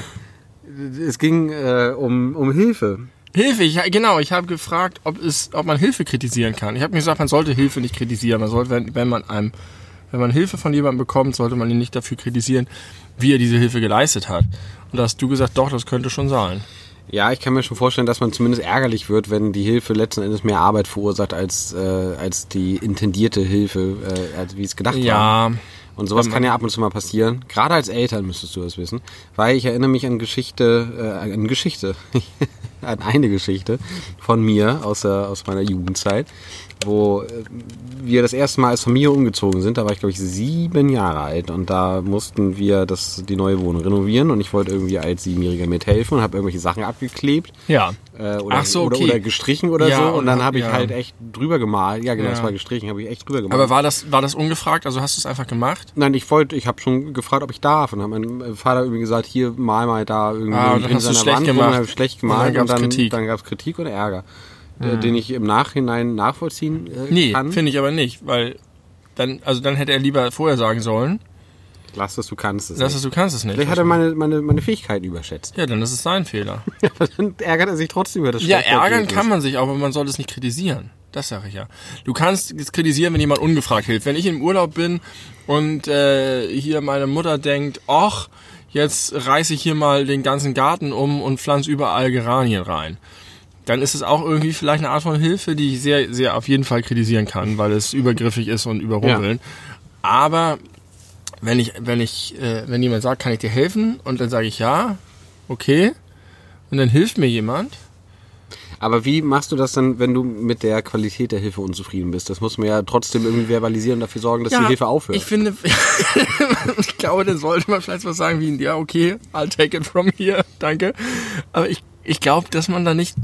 es ging äh, um, um Hilfe. Hilfe, ich, genau. Ich habe gefragt, ob, es, ob man Hilfe kritisieren kann. Ich habe mir gesagt, man sollte Hilfe nicht kritisieren. Man sollte, wenn, wenn man einem, wenn man Hilfe von jemandem bekommt, sollte man ihn nicht dafür kritisieren, wie er diese Hilfe geleistet hat. Und da hast du gesagt, doch, das könnte schon sein. Ja, ich kann mir schon vorstellen, dass man zumindest ärgerlich wird, wenn die Hilfe letzten Endes mehr Arbeit verursacht als, äh, als die intendierte Hilfe, äh, als wie es gedacht ja. war. Und sowas kann ja ab und zu mal passieren. Gerade als Eltern müsstest du das wissen. Weil ich erinnere mich an Geschichte, äh, an Geschichte, an eine Geschichte von mir aus, der, aus meiner Jugendzeit, wo äh, wir das erste Mal als Familie umgezogen sind. Da war ich, glaube ich, sieben Jahre alt und da mussten wir das, die neue Wohnung renovieren und ich wollte irgendwie als Siebenjähriger mithelfen und habe irgendwelche Sachen abgeklebt. Ja. Äh, oder, Ach so, oder, okay. oder gestrichen oder Ja, so und und dann hab- habe ich ja. halt echt drüber gemalt. Ja, genau, Ja. das war gestrichen, habe ich echt drüber gemalt. Aber war das, war das ungefragt? Also hast du es einfach gemacht? Nein, ich wollte, ich habe schon gefragt, ob ich darf. Und dann hat mein Vater irgendwie gesagt, hier mal mal da irgendwie Ah, in seiner schlecht Wand, gemacht. rum, schlecht Und dann gemalt und dann, Kritik. dann gab's Kritik und Ärger, äh, den ich im Nachhinein nachvollziehen äh, Nee, kann. finde ich aber nicht, weil dann, also dann hätte er lieber vorher sagen sollen, Lass es, du kannst es. nicht. es, du kannst es nicht. Vielleicht hat er meine, meine, meine Fähigkeiten überschätzt. ja, dann ist es sein Fehler. Aber dann ärgert er sich trotzdem über das Ja, ärgern kann man sich, aber man soll es nicht kritisieren. Das sage ich ja. Du kannst es kritisieren, wenn jemand ungefragt hilft. Wenn ich im Urlaub bin und äh, hier meine Mutter denkt, ach, jetzt reiße ich hier mal den ganzen Garten um und pflanze überall Geranien rein. Dann ist es auch irgendwie vielleicht eine Art von Hilfe, die ich sehr, sehr auf jeden Fall kritisieren kann, weil es übergriffig ist und überrumpeln. Aber wenn ich, wenn ich, äh, wenn jemand sagt, kann ich dir helfen? Und dann sage ich ja, okay. Und dann hilft mir jemand. Aber wie machst du das dann, wenn du mit der Qualität der Hilfe unzufrieden bist? Das muss man ja trotzdem irgendwie verbalisieren und dafür sorgen, dass die Hilfe aufhört. Ich finde, ich glaube, dann sollte man vielleicht was sagen wie, ja, okay, I'll take it from here, danke. Aber ich, ich glaube, dass man da nicht,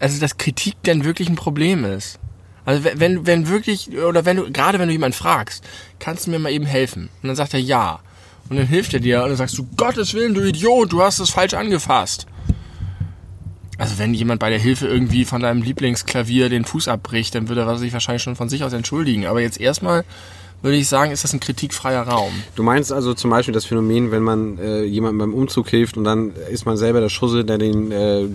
also dass Kritik dann wirklich ein Problem ist. Also wenn- wenn, wenn wirklich, oder wenn du, gerade wenn du jemanden fragst, kannst du mir mal eben helfen? Und dann sagt er ja. Und dann hilft er dir und dann sagst du, Gottes Willen, du Idiot, du hast es falsch angefasst. Also wenn jemand bei der Hilfe irgendwie von deinem Lieblingsklavier den Fuß abbricht, dann würde er sich wahrscheinlich schon von sich aus entschuldigen. Aber jetzt erstmal würde ich sagen, ist das ein kritikfreier Raum. Du meinst also zum Beispiel das Phänomen, wenn man äh, jemandem beim Umzug hilft und dann ist man selber der Schusse, der den äh,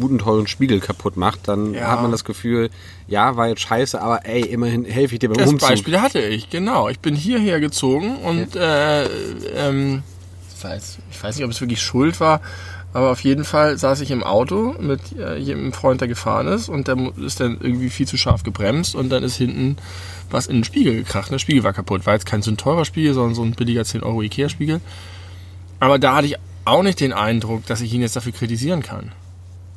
guten, tollen Spiegel kaputt macht, dann Ja. hat man das Gefühl, ja, war jetzt scheiße, aber ey, immerhin helfe ich dir beim Das Umzug. Beispiel hatte ich, genau. Ich bin hierher gezogen und äh, ähm, ich, weiß, ich weiß nicht, ob es wirklich Schuld war, aber auf jeden Fall saß ich im Auto mit äh, jedem Freund, der gefahren ist und der ist dann irgendwie viel zu scharf gebremst und dann ist hinten was in den Spiegel gekracht. Der Spiegel war kaputt. War jetzt kein so ein teurer Spiegel, sondern so ein billiger 10 Euro Ikea-Spiegel. Aber da hatte ich auch nicht den Eindruck, dass ich ihn jetzt dafür kritisieren kann.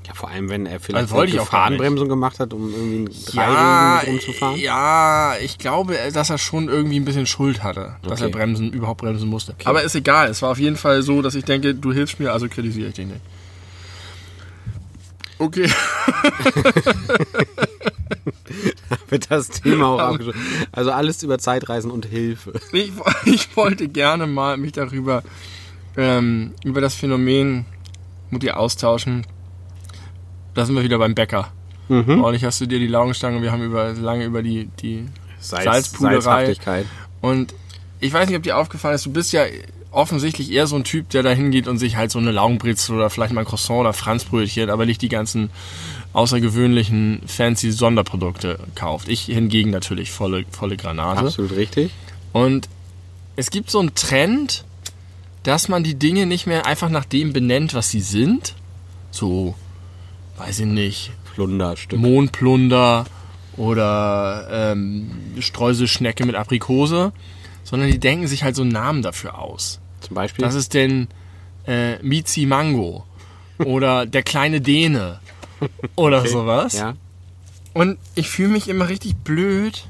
Ja, vor allem, wenn er vielleicht Also eine. Fahnenbremsung gemacht hat, um irgendwie einen Ja, Dreirad umzufahren. ja, ich glaube, dass er schon irgendwie ein bisschen Schuld hatte, dass Okay. er bremsen, überhaupt bremsen musste. Aber ist egal, es war auf jeden Fall so, dass ich denke, du hilfst mir, also kritisiere ich dich nicht. Okay. Wird das Thema auch abgeschlossen. Also alles über Zeitreisen und Hilfe. Ich, ich wollte gerne mal mich darüber, ähm, über das Phänomen mit dir austauschen. Da sind wir wieder beim Bäcker. Mhm. Neulich hast du dir die Laugenstange, wir haben über, lange über die, die Salz, Salzpuderei. Und ich weiß nicht, ob dir aufgefallen ist, du bist ja offensichtlich eher so ein Typ, der da hingeht und sich halt so eine Laugenbrezel oder vielleicht mal ein Croissant oder Franzbrötchen, aber nicht die ganzen außergewöhnlichen fancy Sonderprodukte kauft. Ich hingegen natürlich volle, volle Granate. Absolut richtig. Und es gibt so einen Trend, dass man die Dinge nicht mehr einfach nach dem benennt, was sie sind. So, weiß ich nicht, Plunderstück. Mondplunder oder ähm, Streuselschnecke mit Aprikose, sondern die denken sich halt so einen Namen dafür aus. Zum Beispiel. Das ist denn äh, Mizi Mango oder der kleine Däne oder sowas. ja. Und ich fühle mich immer richtig blöd,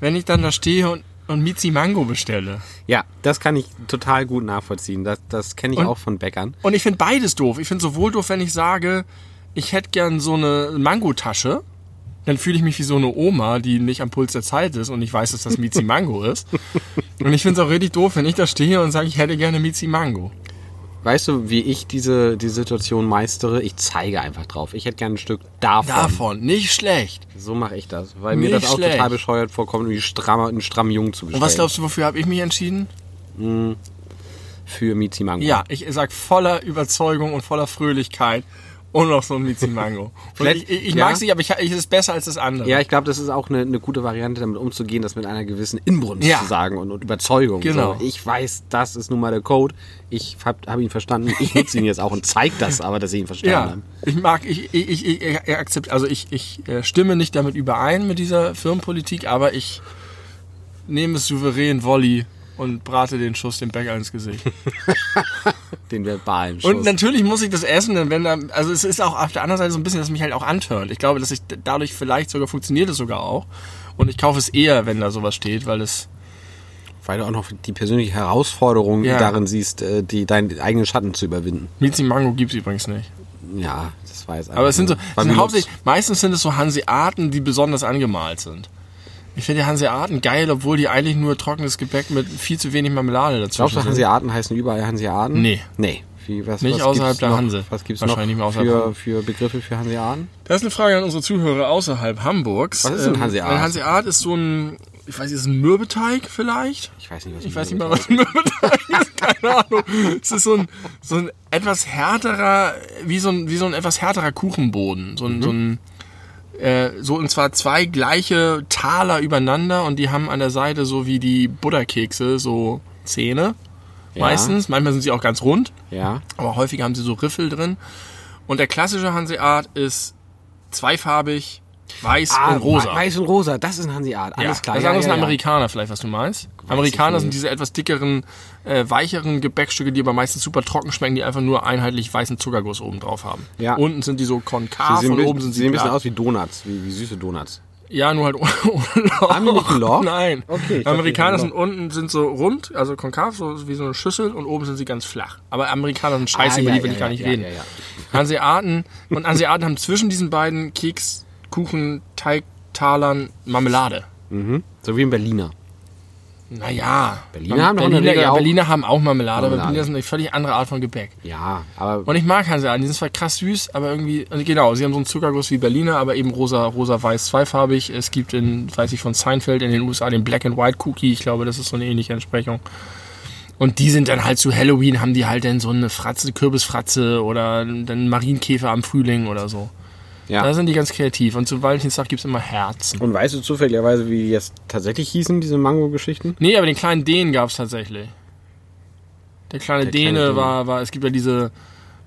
wenn ich dann da stehe und, und Mizi Mango bestelle. ja, das kann ich total gut nachvollziehen. Das, das kenne ich Und- auch von Bäckern. Und ich finde beides doof. Ich finde sowohl doof, wenn ich sage, ich hätte gern so eine Mangotasche. Dann fühle ich mich wie so eine Oma, die nicht am Puls der Zeit ist und ich weiß, dass das Mizi Mango ist. Und ich finde es auch richtig doof, wenn ich da stehe und sage, ich hätte gerne Mizi Mango. Weißt du, wie ich diese die Situation meistere? Ich zeige einfach drauf. Ich hätte gerne ein Stück davon. Davon, nicht schlecht. So mache ich das, weil mir Nicht das auch schlecht. total bescheuert vorkommt, wie stramm, einen strammen Jungen zu bestellen. Und was glaubst du, wofür habe ich mich entschieden? Für Mizi Mango. Ja, ich sag voller Überzeugung und voller Fröhlichkeit und noch so ein Mizi Mango. Und Vielleicht- ich ich, ja. mag es nicht, aber ich, ich es ist besser als das andere. Ja, ich glaube, das ist auch eine, eine gute Variante, damit umzugehen, das mit einer gewissen Inbrunst Ja. zu sagen und, und Überzeugung. Genau. So, ich weiß, das ist nun mal der Code. Ich habe hab ihn verstanden. Ich nutze ihn jetzt auch und zeige das aber, dass ich ihn verstanden Ja, habe. ich mag, ich, ich, ich, ich, akzept, also ich, ich äh, stimme nicht damit überein mit dieser Firmenpolitik, aber ich nehme es souverän Volley und brate den Schuss dem Bäcker ins Gesicht. Den verbalen Schuss. Und natürlich muss ich das essen, denn wenn da, also es ist auch auf der anderen Seite so ein bisschen, dass es mich halt auch antörnt. Ich glaube, dass ich dadurch vielleicht sogar funktioniert es sogar auch. Und ich kaufe es eher, wenn da sowas steht, weil es, Weil du auch noch die persönliche Herausforderung Ja. darin siehst, äh, die, deinen eigenen Schatten zu überwinden. Mizi Mango gibt's übrigens nicht. Ja, das war jetzt Aber es sind so, es sind hauptsächlich, meistens sind es so Hanseaten, die besonders angemalt sind. Ich finde die Hanseaten geil, obwohl die eigentlich nur trockenes Gebäck mit viel zu wenig Marmelade dazu Glaubst du, sind. Hanseaten heißen überall Hanseaten? Nee. Nee. Wie, was, Nicht was außerhalb gibt's der noch, Hanse. Was gibt's noch Wahrscheinlich nicht außerhalb für, für Begriffe für Hanseaten? Das ist eine Frage an unsere Zuhörer außerhalb Hamburgs. Was ist ein Hanseat? Ein Hanseat ist so ein, ich weiß nicht, ist ein Mürbeteig vielleicht? Ich weiß nicht, was Ich weiß nicht mal, was ein Mürbeteig ist, keine Ahnung. Es ist so ein, so ein etwas härterer, wie so ein, wie so ein etwas härterer Kuchenboden. So ein, so ein, äh, so und zwar zwei gleiche Taler übereinander und die haben an der Seite so wie die Butterkekse so Zähne. Ja. Meistens. Manchmal sind sie auch ganz rund, Ja. aber häufig haben sie so Riffel drin. Und der klassische Hanseat ist zweifarbig, weiß und rosa. Ah, Weiß und rosa, das ist ein Hanseat. Alles Ja, klar. Das ja, andere sind ja. Amerikaner vielleicht, was du meinst. Amerikaner sind diese etwas dickeren, äh, weicheren Gebäckstücke, die aber meistens super trocken schmecken, die einfach nur einheitlich weißen Zuckerguss oben drauf haben. Ja. Unten sind die so konkav Sie sehen, und oben sind sie sie sehen ein bisschen aus wie Donuts, wie, wie süße Donuts. Ja, nur halt ohne, Loch. Haben die nicht ein Loch? Nein. Okay, Amerikaner sind unten sind so rund, also konkav, so wie so eine Schüssel und oben sind sie ganz flach. Aber Amerikaner sind scheiße, Ah, über ja, die will ja, ich gar nicht ja, reden. Hanseaten und Hanseaten haben zwischen diesen beiden Keks, Kuchen, Teigtalern Marmelade. So wie ein Berliner. Naja. Berliner haben Berliner, ja, auch- Berliner haben auch Marmelade, aber Marmelade. Berliner sind eine völlig andere Art von Gebäck. Ja, aber Und ich mag Hanseaten, die sind zwar krass süß, aber irgendwie, genau, sie haben so einen Zuckerguss wie Berliner, aber eben rosa, rosa, weiß, zweifarbig. Es gibt in, weiß ich, von Seinfeld in den USA den Black and White Cookie, ich glaube, das ist so eine ähnliche Entsprechung. Und die sind dann halt zu Halloween, haben die halt dann so eine Fratze, Kürbisfratze oder dann einen Marienkäfer am Frühling oder so. Ja. Da sind die ganz kreativ. Und zu Valentinstag gibt's immer Herzen. Und weißt du zufälligerweise, wie die jetzt tatsächlich hießen, diese Mango-Geschichten? Nee, aber den kleinen Dänen gab's tatsächlich. Der kleine Der Däne kleine Däne. war, war, es gibt ja diese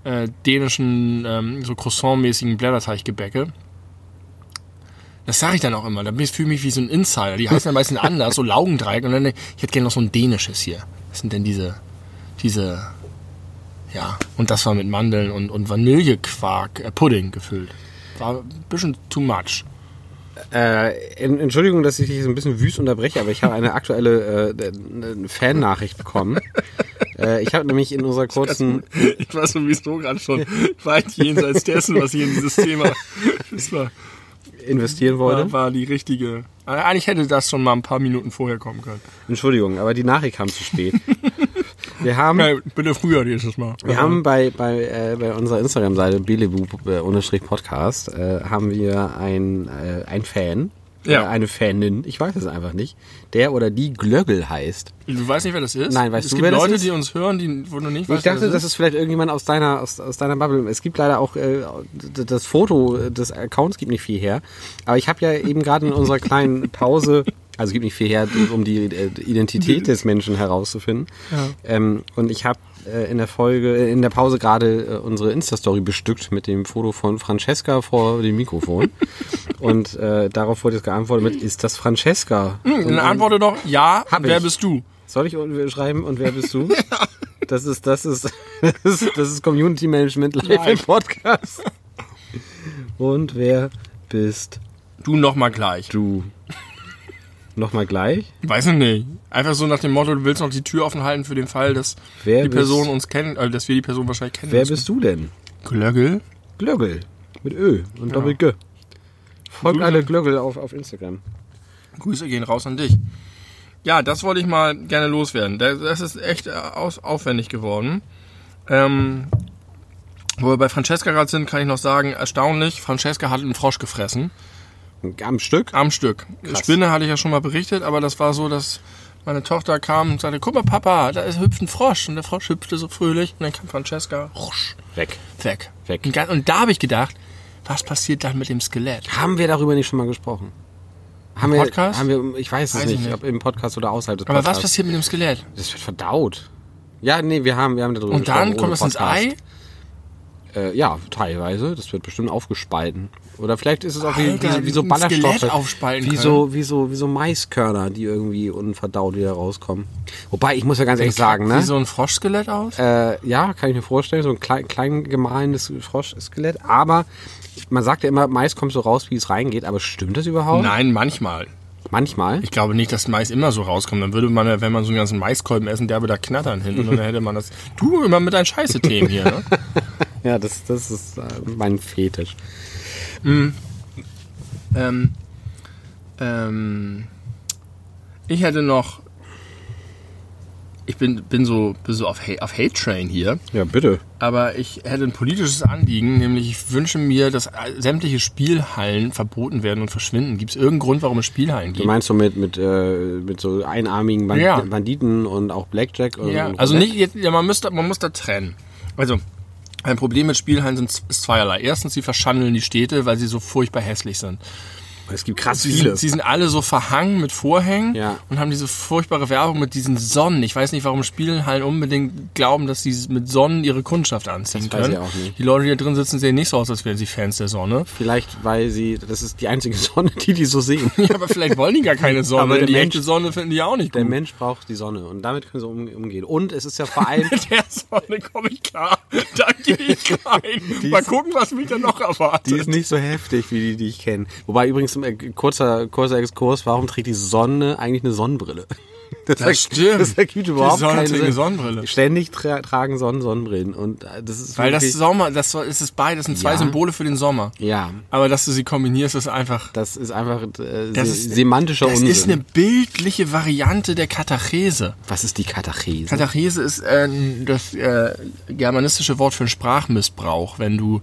äh, dänischen, ähm, so Croissant-mäßigen Blätterteiggebäcke. Das sage ich dann auch immer. Da fühle ich mich wie so ein Insider. Die heißen dann meistens anders, so Laugendreieck. Und dann, ich hätte gerne noch so ein dänisches hier. Was sind denn diese, diese, ja. Und das war mit Mandeln und, und Vanillequark, äh, Pudding gefüllt. War ein bisschen too much. Äh, en- Entschuldigung, dass ich dich so ein bisschen wüst unterbreche, aber ich habe eine aktuelle äh, Fan-Nachricht bekommen. äh, ich habe nämlich in unserer kurzen... Ich weiß sowieso gerade schon weit jenseits dessen, was hier in dieses Thema. War, investieren wollte. war, war die richtige. Eigentlich hätte das schon mal ein paar Minuten vorher kommen können. Entschuldigung, aber die Nachricht kam zu spät. Wir haben, Ja, bitte früher nächstes Mal. wir haben bei, bei, äh, bei unserer Instagram-Seite belebu-podcast äh, haben wir ein, äh, ein Fan, Ja. eine Fanin, ich weiß es einfach nicht, der oder die Glöggel heißt. Du weißt nicht, wer das ist? Nein, weißt es du, gibt wer das Leute, ist? die uns hören, die, wo du nicht Ich weißt, wer dachte, das ist vielleicht irgendjemand aus deiner, aus, aus deiner Bubble. Es gibt leider auch, äh, das Foto des Accounts gibt nicht viel her. Aber ich habe ja eben gerade in unserer kleinen Pause, also es gibt nicht viel her, um die äh, Identität des Menschen herauszufinden. Ähm, und ich habe äh, in der Folge, äh, in der Pause gerade äh, unsere Insta-Story bestückt mit dem Foto von Francesca vor dem Mikrofon. und äh, darauf wurde jetzt geantwortet mit, ist das Francesca? Dann antworte doch, ja, wer ich. bist du? Soll ich un- schreiben und wer bist du? Das ist, das ist, das ist, das ist Community Management live im. Podcast. Und wer bist Du noch mal gleich. du? Nochmal gleich? Weiß ich nicht. Einfach so nach dem Motto, du willst noch die Tür offen halten für den Fall, dass Wer die bist- Person uns kennen, äh, dass wir die Person wahrscheinlich kennen. Wer bist du denn? Glöggel? Glöggel. Mit Ö und Doppel-G. Folgt Du- alle Glöggel auf, auf Instagram. Grüße gehen raus an dich. Ja, das wollte ich mal gerne loswerden. Das ist echt äh, aufwendig geworden. Ähm, wo wir bei Francesca gerade sind, kann ich noch sagen, erstaunlich, Francesca hat einen Frosch gefressen. Am Stück? Am Stück. Spinne hatte ich ja schon mal berichtet, aber das war so, dass meine Tochter kam und sagte, guck mal Papa, da ist hüpft ein Frosch. Und der Frosch hüpfte so fröhlich und dann kam Francesca rusch, Weg. weg. Weg. Und, und da habe ich gedacht, was passiert dann mit dem Skelett? Haben wir darüber nicht schon mal gesprochen? Haben wir, Podcast? Haben wir, ich weiß es Weiß ich nicht, nicht. ob im Podcast oder außerhalb des Aber Podcasts. was passiert mit dem Skelett? Das wird verdaut. Ja, nee, wir haben, wir haben darüber Und dann gesprochen, kommt ohne es ins. Ei? Äh, ja, teilweise. Das wird bestimmt aufgespalten. Oder vielleicht ist es auch wie, Alter, wie, wie so Ballaststoffe. Wie so, wie so, wie so Maiskörner, die irgendwie unverdaut wieder rauskommen. Wobei, ich muss ja ganz ehrlich sagen, ne? Wie so ein Froschskelett aus? Äh, ja, kann ich mir vorstellen, so ein klein, klein gemahlenes Froschskelett. Aber man sagt ja immer, Mais kommt so raus, wie es reingeht. Aber stimmt das überhaupt? Nein, manchmal. Manchmal. Ich glaube nicht, dass Mais immer so rauskommt. Dann würde man, wenn man so einen ganzen Maiskolben essen, der würde da knattern hinten und dann hätte man das. Du immer mit deinen Scheiße-Themen hier, ne? Ja, das, das ist äh, mein Fetisch. ähm, ähm, ich hätte noch. Ich bin, bin so, bin so auf, Hate, auf Hate Train hier, Ja, bitte. aber ich hätte ein politisches Anliegen, nämlich ich wünsche mir, dass sämtliche Spielhallen verboten werden und verschwinden. Gibt es irgendeinen Grund, warum es Spielhallen Du gibt? meinst so mit, mit, äh, mit so einarmigen Band Ja. Banditen und auch Blackjack? Und, Ja, und also nicht, jetzt- ja, man, müsste, man muss da trennen. Also, ein Problem mit Spielhallen sind, ist zweierlei. Erstens, sie verschandeln die Städte, weil sie so furchtbar hässlich sind. Es gibt krass Sie viele. sind, sie sind alle so verhangen mit Vorhängen Ja. und haben diese furchtbare Werbung mit diesen Sonnen. Ich weiß nicht, warum Spielhallen unbedingt glauben, dass sie mit Sonnen ihre Kundschaft anziehen Das weiß können. ich auch nicht. Die Leute, die da drin sitzen, sehen nicht so aus, als wären sie Fans der Sonne. Vielleicht, weil sie, das ist die einzige Sonne, die die so sehen. Ja, aber vielleicht wollen die gar keine Sonne. Aber der die Mensch- echte Sonne finden die auch nicht Der gut. Mensch braucht die Sonne und damit können sie um, umgehen. Und es ist ja vor allem, Mit der Sonne komme ich klar. Da gehe ich rein. Mal gucken, was mich da noch erwartet. die ist nicht so heftig wie die, die ich kenne. Wobei übrigens, äh, kurzer, kurzer Exkurs, warum trägt die Sonne eigentlich eine Sonnenbrille? Das, Das stimmt. Das ergibt überhaupt Die Sonne keinen trägt eine Sinn. Sonnenbrille. Ständig tra tragen Sonnen Sonnenbrillen und äh, das ist Weil das Sommer, das ist beides, das sind zwei Ja. Symbole für den Sommer. ja, Aber dass du sie kombinierst, ist einfach. das ist einfach äh, Das se ist, semantischer das Unsinn. ist eine bildliche Variante der Katachese. Was ist die Katachese? Katachese ist äh, das äh, germanistische Wort für einen Sprachmissbrauch, wenn du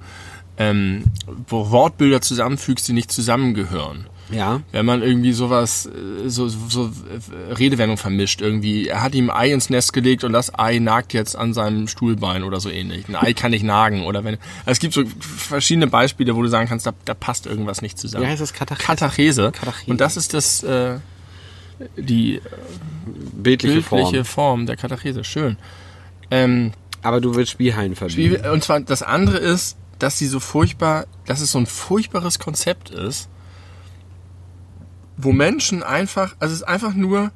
ähm, wo Wortbilder zusammenfügst, die nicht zusammengehören. ja. Wenn man irgendwie sowas, äh, so, so äh, Redewendung vermischt, irgendwie, er hat ihm ein Ei ins Nest gelegt und das Ei nagt jetzt an seinem Stuhlbein oder so ähnlich. Ein Ei kann nicht nagen oder wenn, also es gibt so verschiedene Beispiele, wo du sagen kannst, da, da passt irgendwas nicht zusammen. Wie heißt das Katachese? Katachese. Katachese. Und das ist das, äh, die Bildliche, bildliche Form. Form. der Katachese. Schön. Ähm, Aber du willst Spielhallen verbieten. wie, und zwar das andere ist, dass sie so furchtbar, dass es so ein furchtbares Konzept ist, wo Menschen einfach, also es ist einfach nur,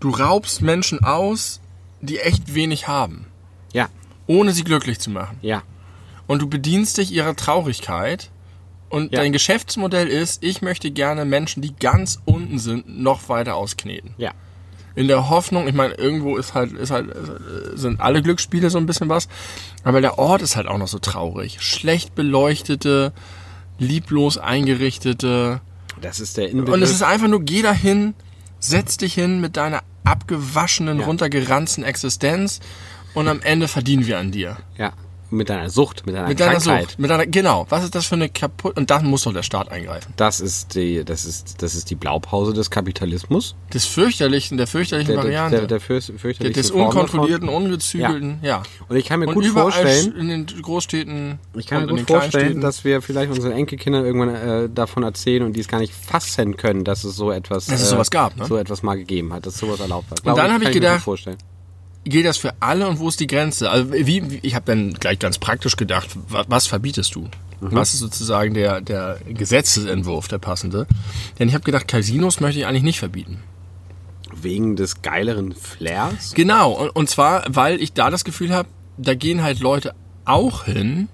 du raubst Menschen aus, die echt wenig haben, Ja, ohne sie glücklich zu machen. ja. Und du bedienst dich ihrer Traurigkeit und Ja. dein Geschäftsmodell ist, ich möchte gerne Menschen, die ganz unten sind, noch weiter auskneten. Ja. In der Hoffnung, ich meine, irgendwo ist halt, ist halt, sind alle Glücksspiele so ein bisschen was, aber der Ort ist halt auch noch so traurig. Schlecht beleuchtete, lieblos eingerichtete. Das ist der Inbegriff. Und es ist einfach nur, geh dahin, setz dich hin mit deiner abgewaschenen, Ja. runtergeranzten Existenz und am Ende verdienen wir an dir. ja. Mit deiner Sucht, mit deiner Mit deiner Krankheit. Sucht. Mit deiner, genau. Was ist das für eine kaputt, und dann muss doch der Staat eingreifen. Das ist die, das ist, das ist die Blaupause des Kapitalismus. Des fürchterlichen, der fürchterlichen Der, der, Variante. der, der fürst- fürchterlichste des unkontrollierten, ungezügelten, ja. Und ich kann mir Und gut vorstellen, in den Großstädten ich kann mir gut vorstellen, dass wir vielleicht unseren Enkelkindern irgendwann äh, davon erzählen und die es gar nicht fassen können, dass es so etwas, Dass es sowas gab, ne? so etwas mal gegeben hat, dass sowas erlaubt war. Und dann Glaube hab ich kann mir gedacht. Gilt das für alle und wo ist die Grenze? Also wie, wie ich habe dann gleich ganz praktisch gedacht, was, was verbietest du? Mhm. Was ist sozusagen der, der Gesetzesentwurf, der passende? Denn ich habe gedacht, Casinos möchte ich eigentlich nicht verbieten. Wegen des geileren Flairs. Genau, und, und zwar, weil ich da das Gefühl habe, da gehen halt Leute auch hin,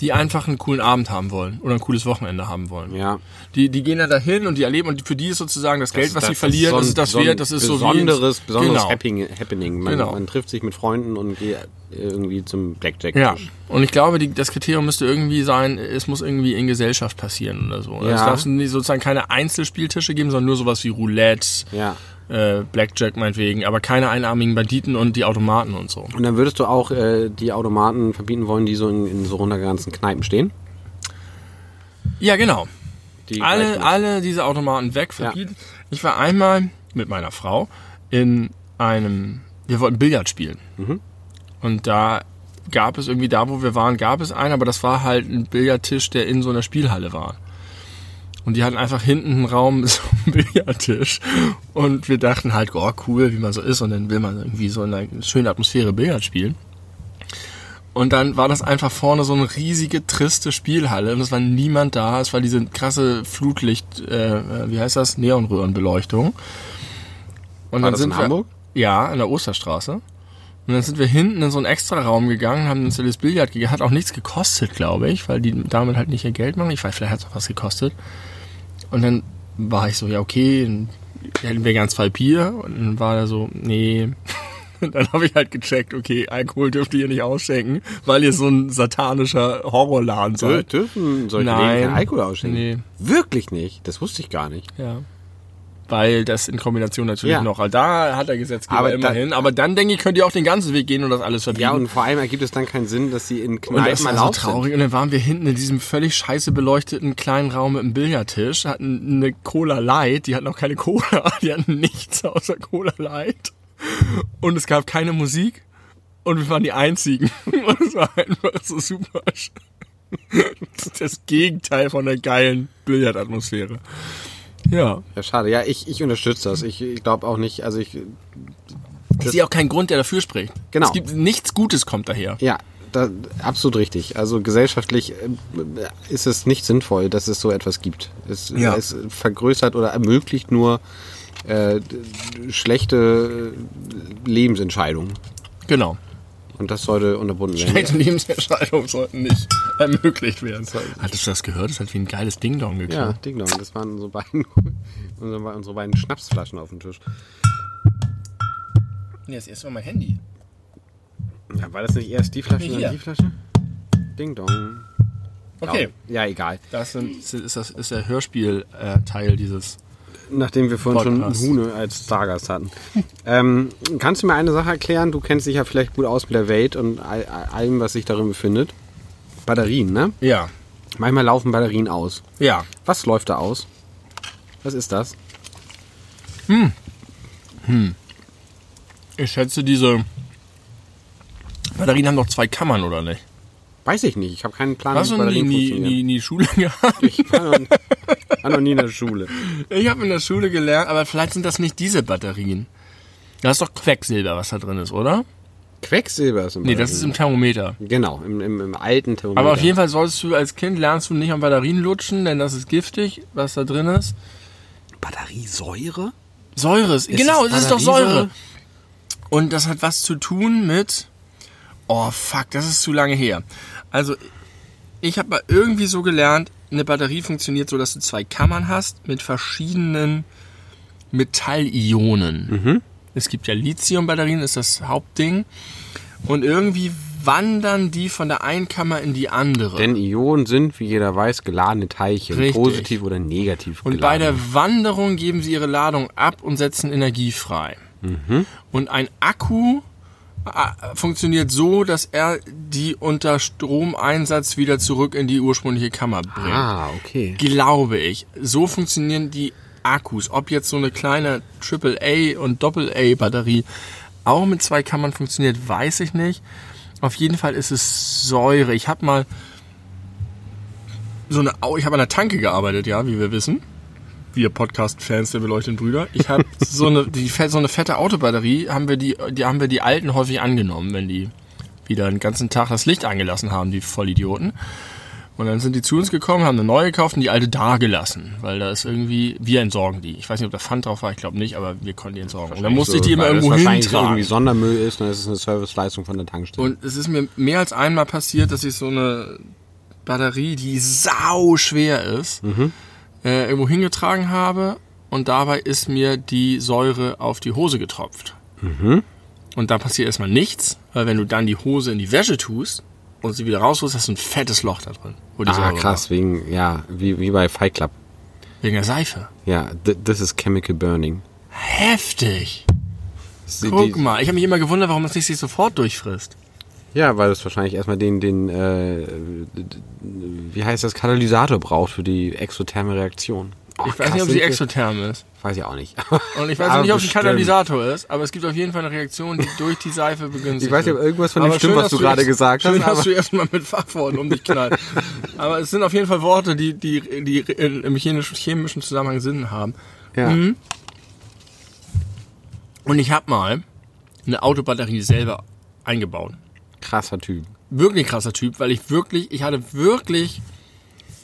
die einfach einen coolen Abend haben wollen oder ein cooles Wochenende haben wollen. Ja. Die, die gehen ja dahin und die erleben und für die ist sozusagen das, Geld, was sie verlieren, so ein- das ist das so wert, das ist so wie besonderes, besonderes genau. Happening. Happening. Man, Genau. man trifft sich mit Freunden und geht irgendwie zum Blackjack. Ja, und ich glaube, die, das Kriterium müsste irgendwie sein, es muss irgendwie in Gesellschaft passieren oder so. Ja. Es darf sozusagen keine Einzelspieltische geben, sondern nur sowas wie Roulette, ja. Äh, Blackjack meinetwegen, aber keine einarmigen Banditen und die Automaten und so. Und dann würdest du auch äh, die Automaten verbieten wollen, die so in, in so runtergeranzten Kneipen stehen? Ja, genau. Die alle, alle diese Automaten weg, verbieten. Ich war einmal mit meiner Frau in einem, wir wollten Billard spielen. Mhm. Und da gab es irgendwie, da wo wir waren, gab es einen, aber das war halt ein Billardtisch, der in so einer Spielhalle war. Und die hatten einfach hinten einen Raum mit so einem Billardtisch. Und wir dachten halt, oh cool, wie man so ist. Und dann will man irgendwie so in einer schönen Atmosphäre Billard spielen. Und dann war das einfach vorne so eine riesige, triste Spielhalle und es war niemand da. Es war diese krasse Flutlicht, äh, wie heißt das? Neonröhrenbeleuchtung. Und War das in Hamburg? Wir, ja, an der Osterstraße. Und dann sind wir hinten in so einen extra Raum gegangen, haben uns das Billard gegeben. Hat auch nichts gekostet, glaube ich, weil die damit halt nicht ihr Geld machen. Ich weiß, vielleicht hat es auch was gekostet. Und dann war ich so, ja, okay, dann hätten wir ganz zwei Bier. Und dann war er so, nee. Und dann habe ich halt gecheckt, okay, Alkohol dürft ihr nicht ausschenken, weil ihr so ein satanischer Horrorladen seid. dürfen solche Nein. Alkohol ausschenken? Nee. Wirklich nicht? Das wusste ich gar nicht. Ja. Weil das in Kombination natürlich Ja. noch, also da hat der Gesetzgeber Aber da- immerhin. aber dann denke ich, könnt ihr auch den ganzen Weg gehen und das alles verbieten. Ja, und vor allem ergibt es dann keinen Sinn, dass sie in Und das Kneipen war so traurig. Und dann waren wir hinten in diesem völlig scheiße beleuchteten kleinen Raum mit einem Billardtisch, hatten eine Cola Light, die hatten auch keine Cola, die hatten nichts außer Cola Light. Und es gab keine Musik und wir waren die Einzigen. Und es war einfach so super. das Gegenteil von der geilen Billardatmosphäre. Ja. Ja, schade. Ja, ich, ich unterstütze das. Ich, ich glaube auch nicht, also ich, Ich sehe auch keinen Grund, der dafür spricht. Genau. Es gibt nichts Gutes kommt daher. ja, da, absolut richtig. Also gesellschaftlich äh, ist es nicht sinnvoll, dass es so etwas gibt. Es, Ja. es vergrößert oder ermöglicht nur äh, schlechte Lebensentscheidungen. Genau. Und das sollte unterbunden werden. Schlechte Lebensentscheidungen sollten nicht ermöglicht werden. Hattest du das gehört? Das hat wie ein geiles Ding-Dong Ja, geklappt. Ding Dong. Das waren unsere beiden, unsere, unsere beiden Schnapsflaschen auf dem Tisch. Nee, das erste Mal mein Handy. Ja, war das nicht erst die Flasche dann die Flasche? Ding Dong. Okay. Ja, egal. Das sind, ist, das, ist der Hörspiel-Teil dieses. Nachdem wir vorhin Podcast. schon Hune als Stargast hatten. ähm, kannst du mir eine Sache erklären? Du kennst dich ja vielleicht gut aus mit der Welt und all, all- allem, was sich darin befindet. Batterien, ne? Ja. Manchmal laufen Batterien aus. Ja. Was läuft da aus? Was ist das? Ich schätze, diese Batterien haben doch zwei Kammern, oder nicht? Weiß ich nicht. Ich habe keinen Plan, Hast wie Batterien nie, funktionieren. nie, nie Schule gehabt? Ich noch, war noch nie in der Schule. Ich habe in der Schule gelernt, aber vielleicht sind das nicht diese Batterien. Da ist doch Quecksilber, was da drin ist, oder? Quecksilber ist im Nee, das ist im Thermometer. Genau, im, im, im alten Thermometer. Aber auf jeden Fall solltest du als Kind lernst du nicht an Batterien lutschen, denn das ist giftig, was da drin ist. Batteriesäure? Säure ist, genau, es es ist doch? Säure. Und das hat was zu tun mit. Oh fuck, das ist zu lange her. Also, ich habe mal irgendwie so gelernt, eine Batterie funktioniert so, dass du zwei Kammern hast mit verschiedenen Metallionen. Es gibt ja Lithium-Batterien, ist das Hauptding. Und irgendwie wandern die von der einen Kammer in die andere. Denn Ionen sind, wie jeder weiß, geladene Teilchen. Richtig. Positiv oder negativ Und bei geladen. der Wanderung geben sie ihre Ladung ab und setzen Energie frei. Und ein Akku funktioniert so, dass er die unter Stromeinsatz wieder zurück in die ursprüngliche Kammer bringt. Ah, okay. Glaube ich. So funktionieren die Akkus. Ob jetzt so eine kleine AAA und AA Batterie auch mit zwei Kammern funktioniert, weiß ich nicht. Auf jeden Fall ist es Säure. Ich habe mal so eine, ich habe an der Tanke gearbeitet, ja, wie wir wissen. Wir Podcast-Fans der beleuchteten Brüder. Ich habe so eine, die, so eine fette Autobatterie, haben wir die, die haben wir die alten häufig angenommen, wenn die wieder den ganzen Tag das Licht angelassen haben, die Vollidioten. Und dann sind die zu uns gekommen, haben eine neue gekauft und die alte da gelassen, weil da ist irgendwie, wir entsorgen die. Ich weiß nicht, ob da Pfand drauf war, ich glaube nicht, aber wir konnten die entsorgen. Und dann musste ich die immer irgendwo hintragen. irgendwie Sondermüll ist, dann ist es eine Serviceleistung von der Tankstelle. Und es ist mir mehr als einmal passiert, dass ich so eine Batterie, die sau schwer ist, äh, irgendwo hingetragen habe und dabei ist mir die Säure auf die Hose getropft. Und da passiert erstmal nichts, weil wenn du dann die Hose in die Wäsche tust und sie wieder rausholst, hast du ein fettes Loch da drin. Wo die ah, Säure krass, wegen, ja, wie, wie bei Fight Club. War. Wegen der Seife. Ja, th this is chemical burning. Heftig. Die- Guck die- mal, ich habe mich immer gewundert, warum das nicht sich sofort durchfrisst. Ja, weil es wahrscheinlich erstmal den, den, äh, wie heißt das, Katalysator braucht für die exotherme Reaktion. Oh, Ich weiß nicht, ob sie exotherm ist. Weiß ich auch nicht. Und ich weiß auch nicht, ob bestimmt. Katalysator ist, aber es gibt auf jeden Fall eine Reaktion, die durch die Seife begünstigt Ich weiß nicht, ob irgendwas von dem Aber stimmt, schön, was dass du gerade gesagt schön, hast. dass aber- du erstmal mit Fachworten um dich knallt. aber es sind auf jeden Fall Worte, die, die, die im chemischen, chemischen Zusammenhang Sinn haben. Ja. Mhm. Und ich habe mal eine Autobatterie selber eingebaut. Krasser Typ. wirklich krasser Typ, weil ich wirklich, ich hatte wirklich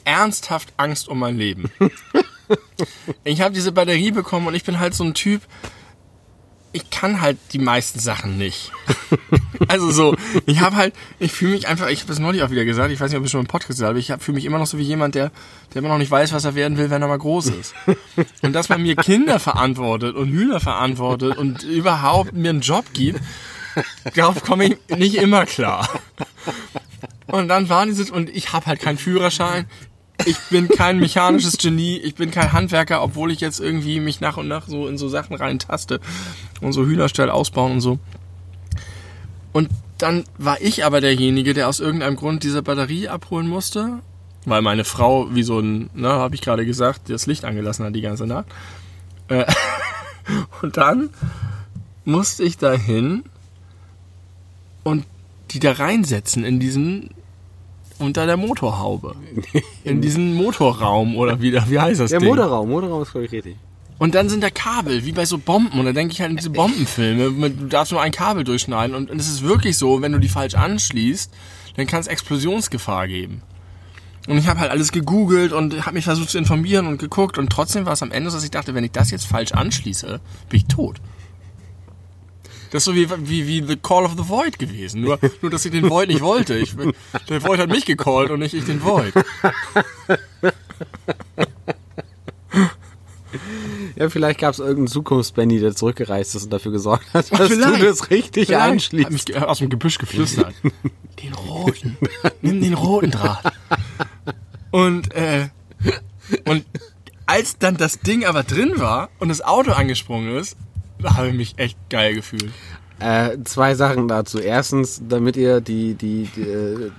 ernsthaft Angst um mein Leben. ich habe diese Batterie bekommen und ich bin halt so ein Typ, ich kann halt die meisten Sachen nicht. also so, ich habe halt, ich fühle mich einfach, ich habe das neulich auch wieder gesagt, ich weiß nicht, ob ich schon im Podcast gesagt habe, ich fühle mich immer noch so wie jemand, der, der immer noch nicht weiß, was er werden will, wenn er mal groß ist. Und dass man mir Kinder verantwortet und Hühner verantwortet und überhaupt mir einen Job gibt, darauf komme ich nicht immer klar. Und dann war diese, und ich habe halt keinen Führerschein, ich bin kein mechanisches Genie, ich bin kein Handwerker, obwohl ich jetzt irgendwie mich nach und nach so in so Sachen reintaste und so Hühnerstall ausbauen und so. Und dann war ich aber derjenige, der aus irgendeinem Grund diese Batterie abholen musste, weil meine Frau, wie so ein, ne, habe ich gerade gesagt, das Licht angelassen hat die ganze Nacht. Äh, und dann musste ich da hin und die da reinsetzen in diesen unter der Motorhaube. In diesen Motorraum oder wie, wie heißt das Der Ding? Motorraum, Motorraum ist völlig richtig. Und dann sind da Kabel, wie bei so Bomben. Und da denke ich halt an diese Bombenfilme. Du darfst nur ein Kabel durchschneiden. Und und es ist wirklich so, wenn du die falsch anschließt, dann kann es Explosionsgefahr geben. Und ich habe halt alles gegoogelt und habe mich versucht zu informieren und geguckt. Und trotzdem war es am Ende so, dass ich dachte, wenn ich das jetzt falsch anschließe, bin ich tot. Das ist so wie, wie, wie The Call of the Void gewesen. Nur, nur dass ich den Void nicht wollte. Ich, der Void hat mich gecallt und nicht ich den Void. Ja, vielleicht gab es irgendeinen Zukunftsbenny, der zurückgereist ist und dafür gesorgt hat, dass du vielleicht. das richtig Vielleicht. Hat anschließt. mich ge- aus dem Gebüsch geflüstert. Den roten. Nimm den roten Draht. Und, äh, und als dann das Ding aber drin war und das Auto angesprungen ist, habe ich mich echt geil gefühlt. Äh, zwei Sachen dazu. Erstens, damit ihr die, die, die äh,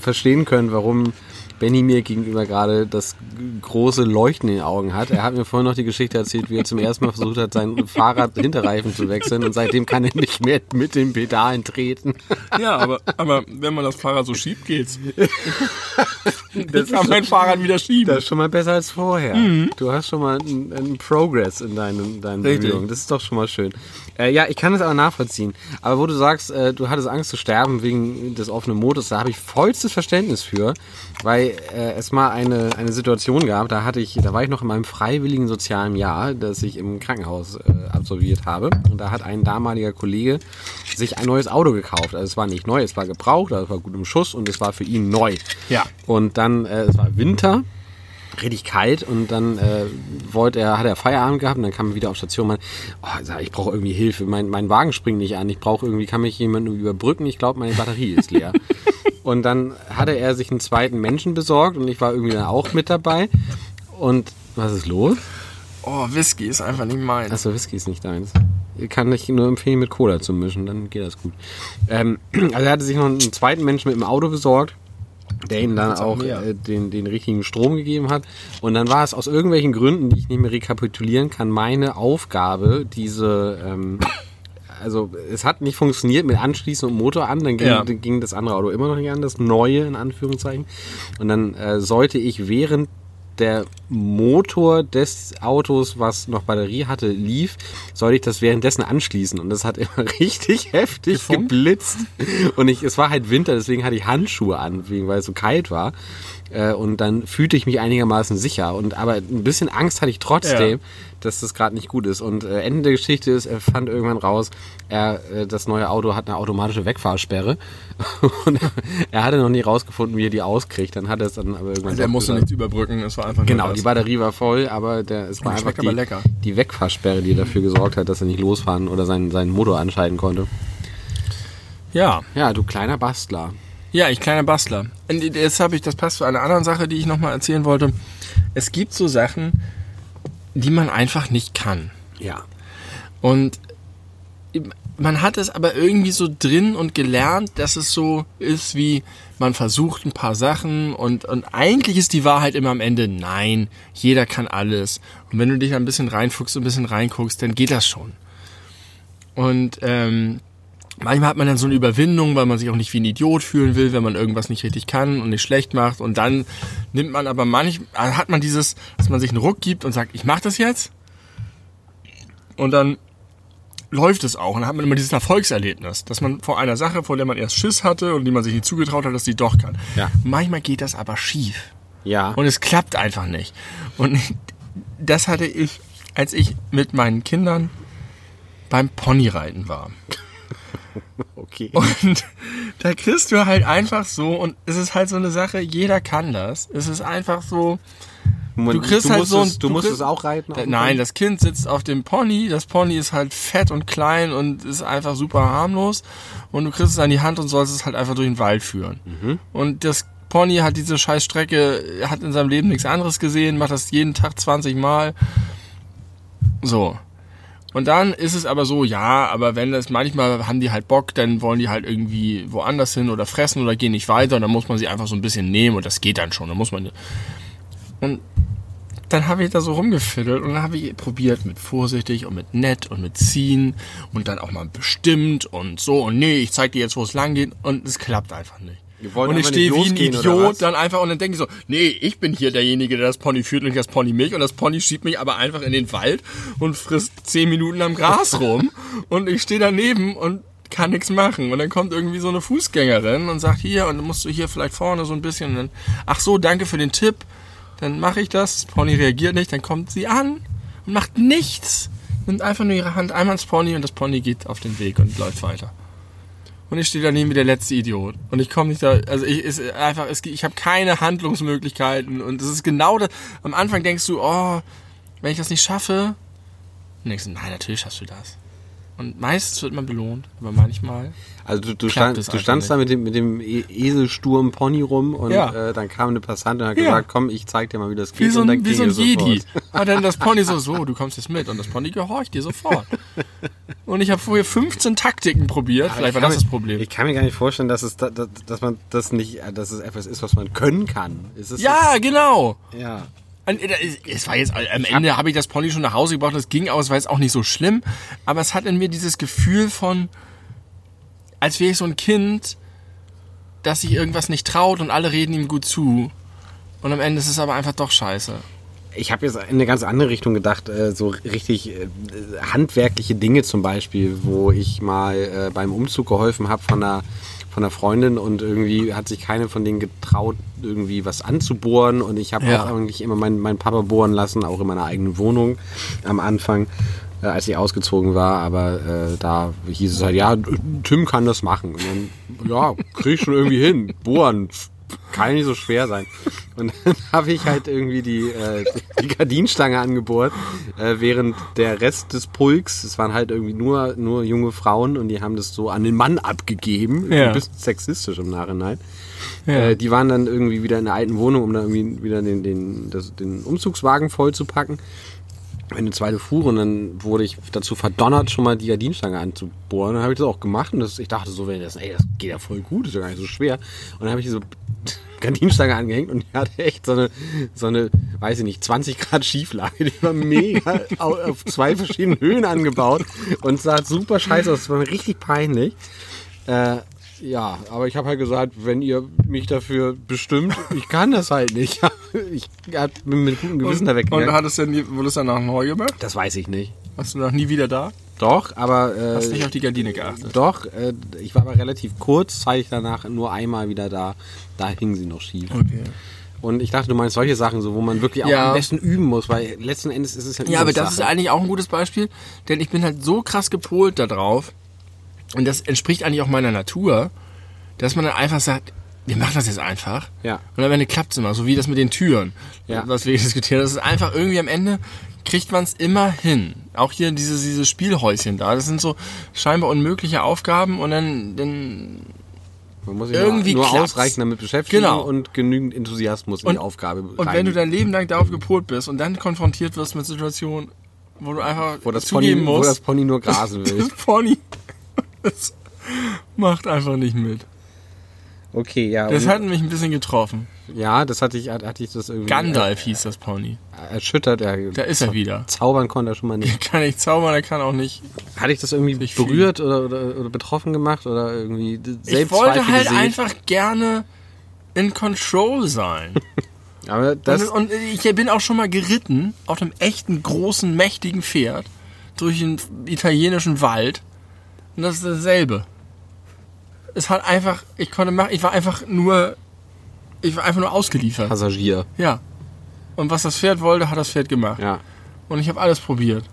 verstehen könnt, warum Benny mir gegenüber gerade das große Leuchten in den Augen hat. Er hat mir vorhin noch die Geschichte erzählt, wie er zum ersten Mal versucht hat, sein Fahrrad Hinterreifen zu wechseln und seitdem kann er nicht mehr mit den Pedalen treten. Ja, aber, aber wenn man das Fahrrad so schiebt, geht's. Das kann mein Fahrrad wieder schieben. Das ist schon mal besser als vorher. Du hast schon mal einen, einen Progress in deinen, deinen Richtig. Bemühungen. Das ist doch schon mal schön. Äh, ja, ich kann das aber nachvollziehen. Aber wo du sagst, äh, du hattest Angst zu sterben wegen des offenen Motors, da habe ich vollstes Verständnis für, weil äh, es mal eine, eine Situation gab, da hatte ich, da war ich noch in meinem freiwilligen sozialen Jahr, das ich im Krankenhaus äh, absolviert habe. Und da hat ein damaliger Kollege sich ein neues Auto gekauft. Also es war nicht neu, es war gebraucht, also es war gut im Schuss und es war für ihn neu. Ja. Und dann, äh, es war Winter, richtig kalt und dann äh, wollte er, hat er Feierabend gehabt und dann kam er wieder auf Station und meinte, oh, ich ich brauche irgendwie Hilfe, mein, mein Wagen springt nicht an, ich brauche irgendwie, kann mich jemand überbrücken, ich glaube, meine Batterie ist leer. und dann hatte er sich einen zweiten Menschen besorgt und ich war irgendwie dann auch mit dabei und was ist los? Oh, Whisky ist einfach nicht meins. Achso, Whisky ist nicht deins. Kann ich nur empfehlen, mit Cola zu mischen, dann geht das gut. Ähm, also er hatte sich noch einen zweiten Menschen mit dem Auto besorgt, der ihm dann auch äh, den, den richtigen Strom gegeben hat. Und dann war es aus irgendwelchen Gründen, die ich nicht mehr rekapitulieren kann, meine Aufgabe, diese... Ähm, also es hat nicht funktioniert mit Anschließen und Motor an, dann ging, Ja. dann ging das andere Auto immer noch nicht an, das neue in Anführungszeichen. Und dann äh, sollte ich während der Motor des Autos, was noch Batterie hatte, lief, sollte ich das währenddessen anschließen. Und das hat immer richtig heftig Gefunkt? geblitzt. Und ich, es war halt Winter, deswegen hatte ich Handschuhe an, weil es so kalt war. Äh, Und dann fühlte ich mich einigermaßen sicher. Und aber ein bisschen Angst hatte ich trotzdem, Ja. Dass das gerade nicht gut ist. Und äh, Ende der Geschichte ist, er fand irgendwann raus, er, äh, das neue Auto hat eine automatische Wegfahrsperre. Und er hatte noch nie rausgefunden, wie er die auskriegt. Dann hat er es dann aber irgendwann. Der doch musste nichts überbrücken, es war einfach Genau, die Batterie war voll, aber der, es war einfach die, die Wegfahrsperre, die dafür gesorgt hat, dass er nicht losfahren oder seinen, seinen Motor anschalten konnte. Ja, Ja, du kleiner Bastler. Ja, ich kleiner Bastler. Und jetzt habe ich, das passt zu einer anderen Sache, die ich nochmal erzählen wollte. Es gibt so Sachen, die man einfach nicht kann. Ja. Und man hat es aber irgendwie so drin und gelernt, dass es so ist wie, man versucht ein paar Sachen und, und eigentlich ist die Wahrheit immer am Ende, nein, jeder kann alles. Und wenn du dich ein bisschen reinfuchst und ein bisschen reinguckst, dann geht das schon. Und ähm, manchmal hat man dann so eine Überwindung, weil man sich auch nicht wie ein Idiot fühlen will, wenn man irgendwas nicht richtig kann und nicht schlecht macht. Und dann nimmt man aber manchmal, hat man dieses, dass man sich einen Ruck gibt und sagt, ich mach das jetzt. Und dann läuft es auch. Und dann hat man immer dieses Erfolgserlebnis, dass man vor einer Sache, vor der man erst Schiss hatte und die man sich nicht zugetraut hat, dass die doch kann. Ja. Manchmal geht das aber schief. Ja. Und es klappt einfach nicht. Und das hatte ich, als ich mit meinen Kindern beim Ponyreiten war. okay. Und da kriegst du halt einfach so, und es ist halt so eine Sache, jeder kann das. Es ist einfach so, du kriegst halt musst so ein- es, du, du musst kriegst- es auch reiten. Äh, dem Nein, das Kind sitzt auf dem Pony. Das Pony ist halt fett und klein und ist einfach super harmlos. Und du kriegst es an die Hand und sollst es halt einfach durch den Wald führen. Mhm. Und das Pony hat diese scheiß Strecke, hat in seinem Leben nichts anderes gesehen, macht das jeden Tag 20 Mal. So. Und dann ist es aber so, ja, aber wenn das manchmal haben die halt Bock, dann wollen die halt irgendwie woanders hin oder fressen oder gehen nicht weiter und dann muss man sie einfach so ein bisschen nehmen und das geht dann schon. Dann muss man und dann habe ich da so rumgefiddelt und dann habe ich probiert mit vorsichtig und mit nett und mit ziehen und dann auch mal bestimmt und so und nee, ich zeig dir jetzt, wo es lang geht und es klappt einfach nicht. Und ich stehe wie ein? Idiot dann einfach und dann denke ich so, nee, ich bin hier derjenige, der das Pony führt und nicht das Pony mich und das Pony schiebt mich aber einfach in den Wald und frisst zehn Minuten am Gras rum und ich stehe daneben und kann nichts machen. Und dann kommt irgendwie so eine Fußgängerin und sagt, hier, und dann musst du hier vielleicht vorne so ein bisschen. Und dann, ach so, danke für den Tipp. Dann mache ich das. Das Pony reagiert nicht. Dann kommt sie an und macht nichts. Nimmt einfach nur ihre Hand einmal ins Pony und das Pony geht auf den Weg und läuft weiter. Und ich stehe daneben wie der letzte Idiot. Und ich komme nicht da, also ich ist einfach, es, ich habe keine Handlungsmöglichkeiten. Und es ist genau das. Am Anfang denkst du, oh, wenn ich das nicht schaffe, und denkst du, nein, natürlich schaffst du das. Und meistens wird man belohnt, aber manchmal. Also du, du, stand, standst nicht. da mit dem, mit dem E- Eselsturm Pony rum und Ja. äh, dann kam eine Passantin und hat Ja. gesagt, komm, ich zeig dir mal, wie das geht. Wie so und ein, dann wie so ein Jedi. Hat dann das Pony so, so, du kommst jetzt mit. Und das Pony gehorcht dir sofort. Und ich habe vorher 15 Taktiken probiert. Vielleicht war das das mir- Problem. Ich kann mir gar nicht vorstellen, dass es, da, dass, dass man das nicht, äh, dass es etwas ist, was man können kann. Ist es Ja, genau. ja. Äh, Es war jetzt am Ende habe ich das Pony schon nach Hause gebracht, das ging aus, war jetzt auch nicht so schlimm, aber es hat in mir dieses Gefühl von, als wäre ich so ein Kind, das sich irgendwas nicht traut und alle reden ihm gut zu. Und am Ende ist es aber einfach doch scheiße. Ich habe jetzt in eine ganz andere Richtung gedacht, äh, so richtig äh, handwerkliche Dinge zum Beispiel, wo ich mal äh, beim Umzug geholfen habe von einer, von einer Freundin und irgendwie hat sich keine von denen getraut, irgendwie was anzubohren. Und ich habe Ja. auch eigentlich immer meinen meinen Papa bohren lassen, auch in meiner eigenen Wohnung am Anfang, äh, als ich ausgezogen war, aber äh, da hieß es halt, ja, Tim kann das machen. Und dann, ja, krieg ich schon irgendwie hin, bohren, kann nicht so schwer sein. Und dann habe ich halt irgendwie die, äh, die Gardinenstange angebohrt, äh, während der Rest des Pulks, es waren halt irgendwie nur, nur junge Frauen und die haben das so an den Mann abgegeben. Ja. Ein bisschen sexistisch im Nachhinein. Äh, die waren dann irgendwie wieder in der alten Wohnung, um da irgendwie wieder den, den, das, den Umzugswagen voll zu packen. Eine zweite Fuhr und dann wurde ich dazu verdonnert, schon mal die Gardinenstange anzubohren. Dann habe ich das auch gemacht und das, ich dachte so, wenn das, ey, das geht ja voll gut, ist ja gar nicht so schwer. Und dann habe ich diese Gardinenstange angehängt und die hatte echt so eine, so eine, weiß ich nicht, 20 Grad Schieflage. Die war mega au- auf zwei verschiedenen Höhen angebaut und sah super scheiße aus. Das war mir richtig peinlich. Äh, ja, aber ich habe halt gesagt, wenn ihr mich dafür bestimmt, ich kann das halt nicht. Ich bin mit gutem Gewissen da Und weggegangen. hat es denn, nie- wurde es danach neu gemacht? Das weiß ich nicht. Warst du noch nie wieder da? Doch, aber äh, Hast nicht auf die Gardine geachtet? doch, äh, ich war aber relativ kurzzeitig danach nur einmal wieder da. Da hing sie noch schief. Okay. Und ich dachte, du meinst solche Sachen, so wo man wirklich auch Ja. am besten üben muss, weil letzten Endes ist es ja Ja, aber das ist eigentlich auch ein gutes Beispiel, denn ich bin halt so krass gepolt da drauf und das entspricht eigentlich auch meiner Natur, dass man dann einfach sagt, wir machen das jetzt einfach. Ja. Und am Ende klappt es immer, so wie das mit den Türen, Ja. was wir diskutieren. Das ist einfach irgendwie am Ende kriegt man es immer hin. Auch hier diese, diese Spielhäuschen da, das sind so scheinbar unmögliche Aufgaben und dann, dann man muss sich irgendwie nur, nur ausreichend damit beschäftigen Genau. und genügend Enthusiasmus in Und- die Aufgabe Und wenn rein- du dein Leben lang darauf gepolt bist und dann konfrontiert wirst mit Situationen, wo du einfach wo das, Pony, zugeben wo musst, das Pony nur grasen will. das Pony das macht einfach nicht mit. Okay, ja. Das hat mich ein bisschen getroffen. ja, das hatte ich, hatte ich das irgendwie Gandalf hieß das Pony. äh, erschüttert. Ja, Da ist er wieder. Zaubern konnte er schon mal Er nicht. kann nicht zaubern, er kann auch nicht. Hatte ich das irgendwie berührt oder, oder, oder betroffen gemacht oder irgendwie Ich wollte halt gesehen? einfach gerne in Control sein. Aber das, und, und ich bin auch schon mal geritten auf einem echten, großen, mächtigen Pferd. durch einen italienischen Wald. Und das ist dasselbe. Es hat einfach, ich konnte machen, ich war einfach nur, ich war einfach nur ausgeliefert. Passagier. Ja. Und was das Pferd wollte, hat das Pferd gemacht. Ja. Und ich habe alles probiert.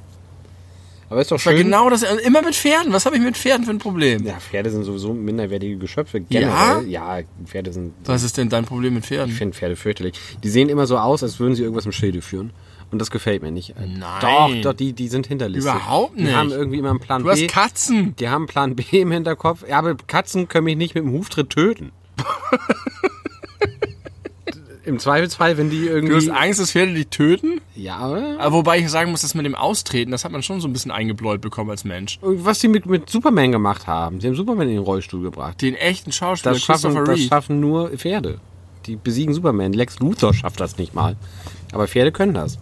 Aber ist doch Das war schön. genau das, immer mit Pferden. Was habe ich mit Pferden für ein Problem? Ja, Pferde sind sowieso minderwertige Geschöpfe. Generell. Ja, Pferde sind. Was ist denn dein Problem mit Pferden? Ich finde Pferde fürchterlich. Die sehen immer so aus, als würden sie irgendwas im Schilde führen. Und das gefällt mir nicht. Nein. Doch, doch, die, die sind hinterlistig. Überhaupt Die nicht. haben irgendwie immer einen Plan Du hast B. Katzen. Die haben einen Plan B im Hinterkopf. Ja, aber Katzen können mich nicht mit dem Huftritt töten. Im Zweifelsfall, wenn die irgendwie. Du hast Angst, dass Pferde dich töten? ja, aber wobei ich sagen muss, das mit dem Austreten, das hat man schon so ein bisschen eingebläut bekommen als Mensch. was die mit, mit Superman gemacht haben. Sie haben Superman in den Rollstuhl gebracht. Den echten Schauspieler Das schaffen, Christopher das Reeve. schaffen nur Pferde. Die besiegen Superman. Lex Luthor schafft das nicht mal. Aber Pferde können das.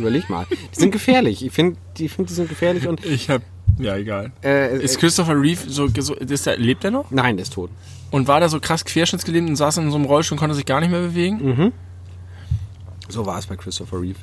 Überleg mal. Die sind gefährlich. Ich finde, die, find, die sind gefährlich und. Ich hab, ja egal. Äh, Ist äh, Christopher Reeve so, so ist der, lebt er noch? nein, der ist tot. Und war der so krass querschnittsgelähmt und saß in so einem Rollstuhl und konnte sich gar nicht mehr bewegen? So war es bei Christopher Reeve.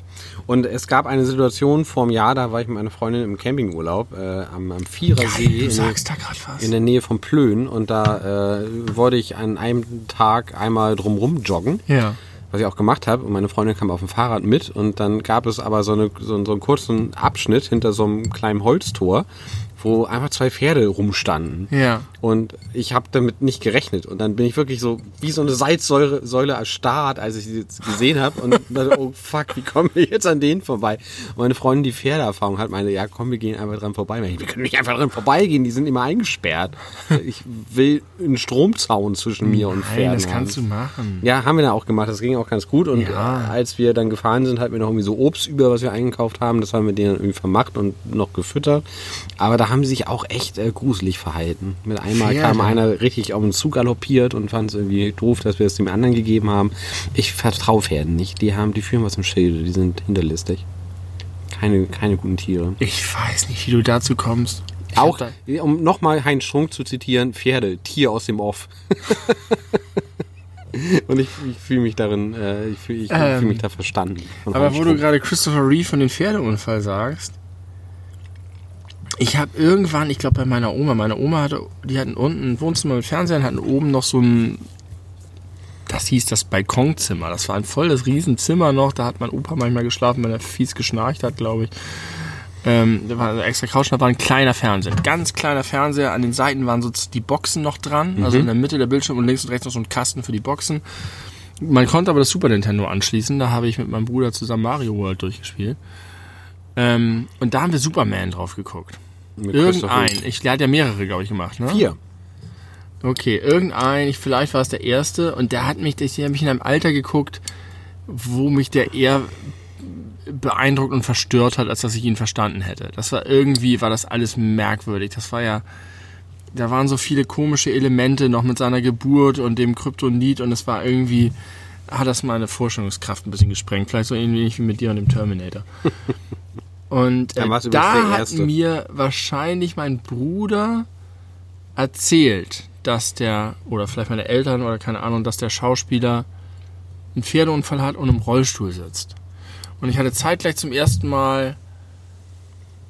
Und es gab eine Situation vor einem Jahr, da war ich mit meiner Freundin im Campingurlaub äh, am, am Vierersee du in, da in der Nähe von Plön. Und da äh, wollte ich an einem Tag einmal drumrum joggen. ja. Was ich auch gemacht habe. Und meine Freundin kam auf dem Fahrrad mit und dann gab es aber so, eine, so, so einen kurzen Abschnitt hinter so einem kleinen Holztor, wo einfach zwei Pferde rumstanden. Ja. Und ich habe damit nicht gerechnet. Und dann bin ich wirklich so wie so eine Salzsäule Säule erstarrt, als ich sie gesehen habe. Und dachte, oh fuck, wie kommen wir jetzt an denen vorbei? Und meine Freundin, die Pferdeerfahrung hat, meinte, ja komm, wir gehen einfach dran vorbei. Ich, wir können nicht einfach dran vorbeigehen, die sind immer eingesperrt. Ich will einen Stromzaun zwischen mir und Pferden Nein, das haben. kannst du machen. Ja, haben wir dann auch gemacht. Das ging auch ganz gut. Und Ja. als wir dann gefahren sind, hatten wir noch irgendwie so Obst über, was wir eingekauft haben. Das haben wir denen irgendwie vermacht und noch gefüttert. Aber da haben sie sich auch echt äh, gruselig verhalten. Mit einmal Pferde. kam einer richtig auf uns zugaloppiert und fand es irgendwie doof, dass wir es dem anderen gegeben haben. Ich vertraue Pferden nicht. Die haben, die führen was im Schilde. Die sind hinterlistig. Keine, keine guten Tiere. Ich weiß nicht, wie du dazu kommst. Ich Auch, da- um nochmal Heinz Strunk zu zitieren, Pferde, Tier aus dem Off. Und ich, ich fühle mich darin, äh, ich fühle ich Ähm, fühl mich da verstanden. Aber wo du gerade Christopher Reeve und den Pferdeunfall sagst, ich habe irgendwann, ich glaube bei meiner Oma, meine Oma hatte, die hatten unten ein Wohnzimmer mit Fernseher und hatten oben noch so ein, das hieß das Balkonzimmer. Das war ein volles Riesenzimmer noch, da hat mein Opa manchmal geschlafen, wenn er fies geschnarcht hat, glaube ich. Ähm, da war eine extra Couch, da war ein kleiner Fernseher, ganz kleiner Fernseher. An den Seiten waren so die Boxen noch dran, also in der Mitte der Bildschirm und links und rechts noch so ein Kasten für die Boxen. Man konnte aber das Super Nintendo anschließen. Da habe ich mit meinem Bruder zusammen Mario World durchgespielt. Ähm, und da haben wir Superman drauf geguckt. Mit Irgendein. Ich, der hat ja mehrere, glaube ich, gemacht, ne? Vier. Okay, irgendein. Ich, vielleicht war es der erste. Und der hat mich, der hat mich in einem Alter geguckt, wo mich der eher beeindruckt und verstört hat, als dass ich ihn verstanden hätte. Das war irgendwie, war das alles merkwürdig. Das war ja, da waren so viele komische Elemente noch mit seiner Geburt und dem Kryptonit und es war irgendwie, hat das meine Vorstellungskraft ein bisschen gesprengt. Vielleicht so ähnlich wie mit dir und dem Terminator. Und äh, übrigens da hat mir wahrscheinlich mein Bruder erzählt, dass der, oder vielleicht meine Eltern oder keine Ahnung, dass der Schauspieler einen Pferdeunfall hat und im Rollstuhl sitzt. Und ich hatte zeitgleich zum ersten Mal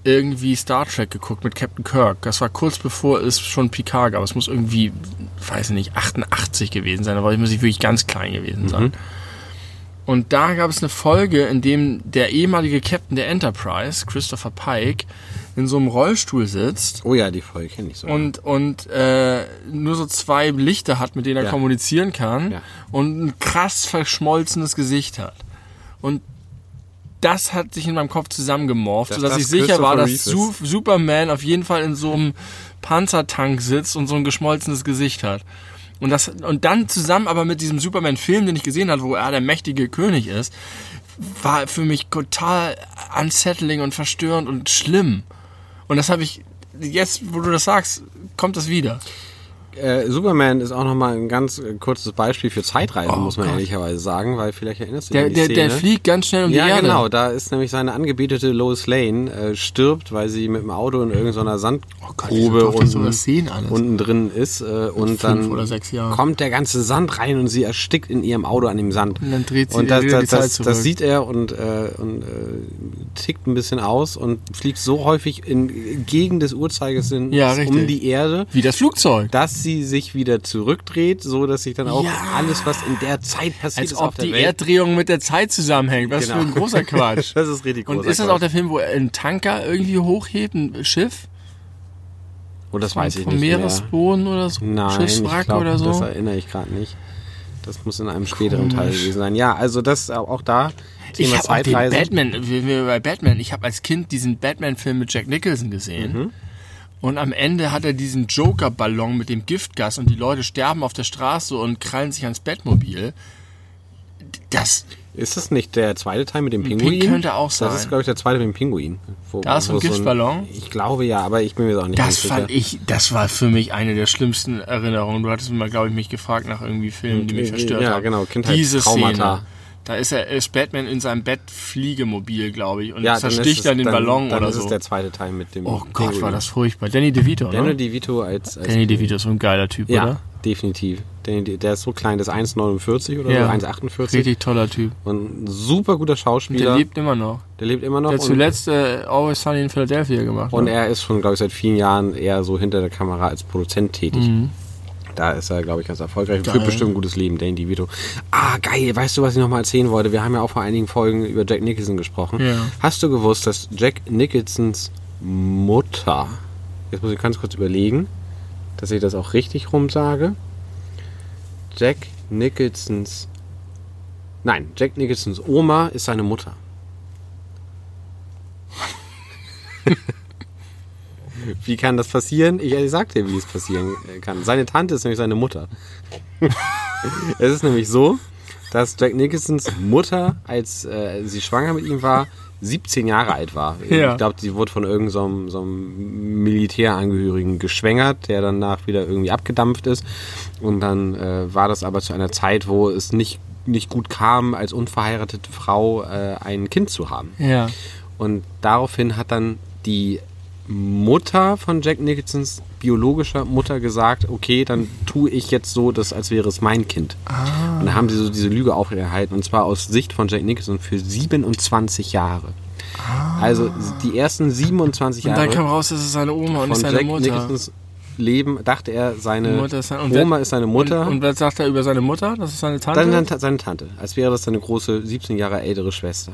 irgendwie Star Trek geguckt mit Captain Kirk. Das war kurz bevor es schon Picard gab. Es muss irgendwie, weiß ich nicht, 88 gewesen sein. Da war ich muss ich wirklich ganz klein gewesen sein. Und da gab es eine Folge, in dem der ehemalige Captain der Enterprise, Christopher Pike, in so einem Rollstuhl sitzt Oh ja, die Folge kenne ich so. und, und äh, nur so zwei Lichter hat, mit denen er Ja. kommunizieren kann Ja. und ein krass verschmolzenes Gesicht hat. Und das hat sich in meinem Kopf zusammengemorft, Dass sodass das ich sicher war, dass Su Superman auf jeden Fall in so einem Panzertank sitzt und so ein geschmolzenes Gesicht hat. Und, das, und dann zusammen aber mit diesem Superman-Film, den ich gesehen habe, wo er der mächtige König ist, war für mich total unsettling und verstörend und schlimm. Und das habe ich, jetzt, wo du das sagst, kommt das wieder. Äh, Superman ist auch nochmal ein ganz äh, kurzes Beispiel für Zeitreisen, Oh muss man Gott. ehrlicherweise sagen, weil vielleicht erinnerst du dich Der, an die der, Szene. der fliegt ganz schnell um die ja, Erde. genau. Da ist nämlich seine angebetete Lois Lane äh, stirbt, weil sie mit dem Auto in irgendeiner Oh Sandgrube sowas unten, unten drin ist. Äh, und dann kommt der ganze Sand rein und sie erstickt in ihrem Auto an dem Sand. Und dann dreht sie und das, die das, das, zurück. das sieht er und, äh, und tickt ein bisschen aus und fliegt so häufig in gegen des Uhrzeigersinns Ja, um die Erde, Wie das Flugzeug. dass sie sich wieder zurückdreht, so dass sich dann auch Ja. alles, was in der Zeit passiert Als ist auf ob der die Welt, Erddrehung mit der Zeit zusammenhängt. Was Genau. für ein großer Quatsch. Das ist richtig Und großer ist das auch der Film, wo er einen Tanker irgendwie hochhebt, ein Schiff? Und das weiß ich vom nicht mehr. Meeresboden oder so? Nein, Schiffswrack ich glaub, oder so? das erinnere ich gerade nicht. Das muss in einem späteren Teil Komisch. gewesen sein. Ja, also das auch auch da Ich Thema habe den Zeitreise. Batman, wir, wir bei Batman, ich habe als Kind diesen Batman-Film mit Jack Nicholson gesehen. Mhm. Und am Ende hat er diesen Joker-Ballon mit dem Giftgas und die Leute sterben auf der Straße und krallen sich ans Bettmobil. Das, Ist das nicht der zweite Teil mit dem Pinguin? könnte auch sein. Das ist, glaube ich, der zweite mit dem Pinguin. Wo, Da ist so ein Giftballon? ich glaube ja, aber ich bin mir auch nicht ganz das sicher. fand ich, das war für mich eine der schlimmsten Erinnerungen. Du hattest mal, glaube ich, mich gefragt nach irgendwie Filmen, die mich verstört Ja, haben. genau, Kindheitstraumata. Diese Szene. Da ist er, ist Batman in seinem Bett Fliegemobil, glaube ich, und ja, dann zersticht ist es, dann den dann, Ballon dann oder ist so. es der zweite Teil mit dem Oh Gott, Pinguin. war das furchtbar. Danny DeVito, Danny ne? DeVito als, als Danny DeVito ist so ein geiler Typ, Ja, oder? definitiv. Danny, De- der ist so klein, der ist 1,49 oder Ja. so, 1,48. Richtig toller Typ. Und ein super guter Schauspieler. Der lebt immer noch. Der lebt immer noch. Der hat zuletzt äh, Always Sunny in Philadelphia gemacht. Und ne? er ist schon, glaube ich, seit vielen Jahren eher so hinter der Kamera als Produzent tätig. Mhm. Da ist er, glaube ich, ganz erfolgreich. Geil. Führt bestimmt ein gutes Leben, Danny DeVito. Ah, geil. Weißt du, was ich noch mal erzählen wollte? Wir haben ja auch vor einigen Folgen über Jack Nicholson gesprochen. Ja. Hast du gewusst, dass Jack Nicholsons Mutter, jetzt muss ich ganz kurz überlegen, dass ich das auch richtig rum sage. Jack Nicholsons, nein, Jack Nicholsons Oma ist seine Mutter. Wie kann das passieren? Ich, ich sag dir, wie es passieren kann. Seine Tante ist nämlich seine Mutter. es ist nämlich so, dass Jack Nicholsons Mutter, als äh, sie schwanger mit ihm war, 17 Jahre alt war. Ja. Ich glaube, sie wurde von irgendeinem so einem- so einem Militärangehörigen geschwängert, der danach wieder irgendwie abgedampft ist. Und dann äh, war das aber zu einer Zeit, wo es nicht, nicht gut kam, als unverheiratete Frau äh, ein Kind zu haben. ja. Und daraufhin hat dann die Mutter von Jack Nicholsons biologischer Mutter gesagt, okay, dann tue ich jetzt so, dass als wäre es mein Kind. Und dann haben sie so diese Lüge aufgehalten und zwar aus Sicht von Jack Nicholson für 27 Jahre. Also die ersten 27 Und Jahre dann kam raus, das ist seine Oma und ist seine Jack Mutter. Nicholsons Leben dachte er, seine ist und Oma ist seine Mutter. Und, und was sagt er über seine Mutter? Das ist seine Tante? dann, dann seine Tante, als wäre das seine große 17 Jahre ältere Schwester.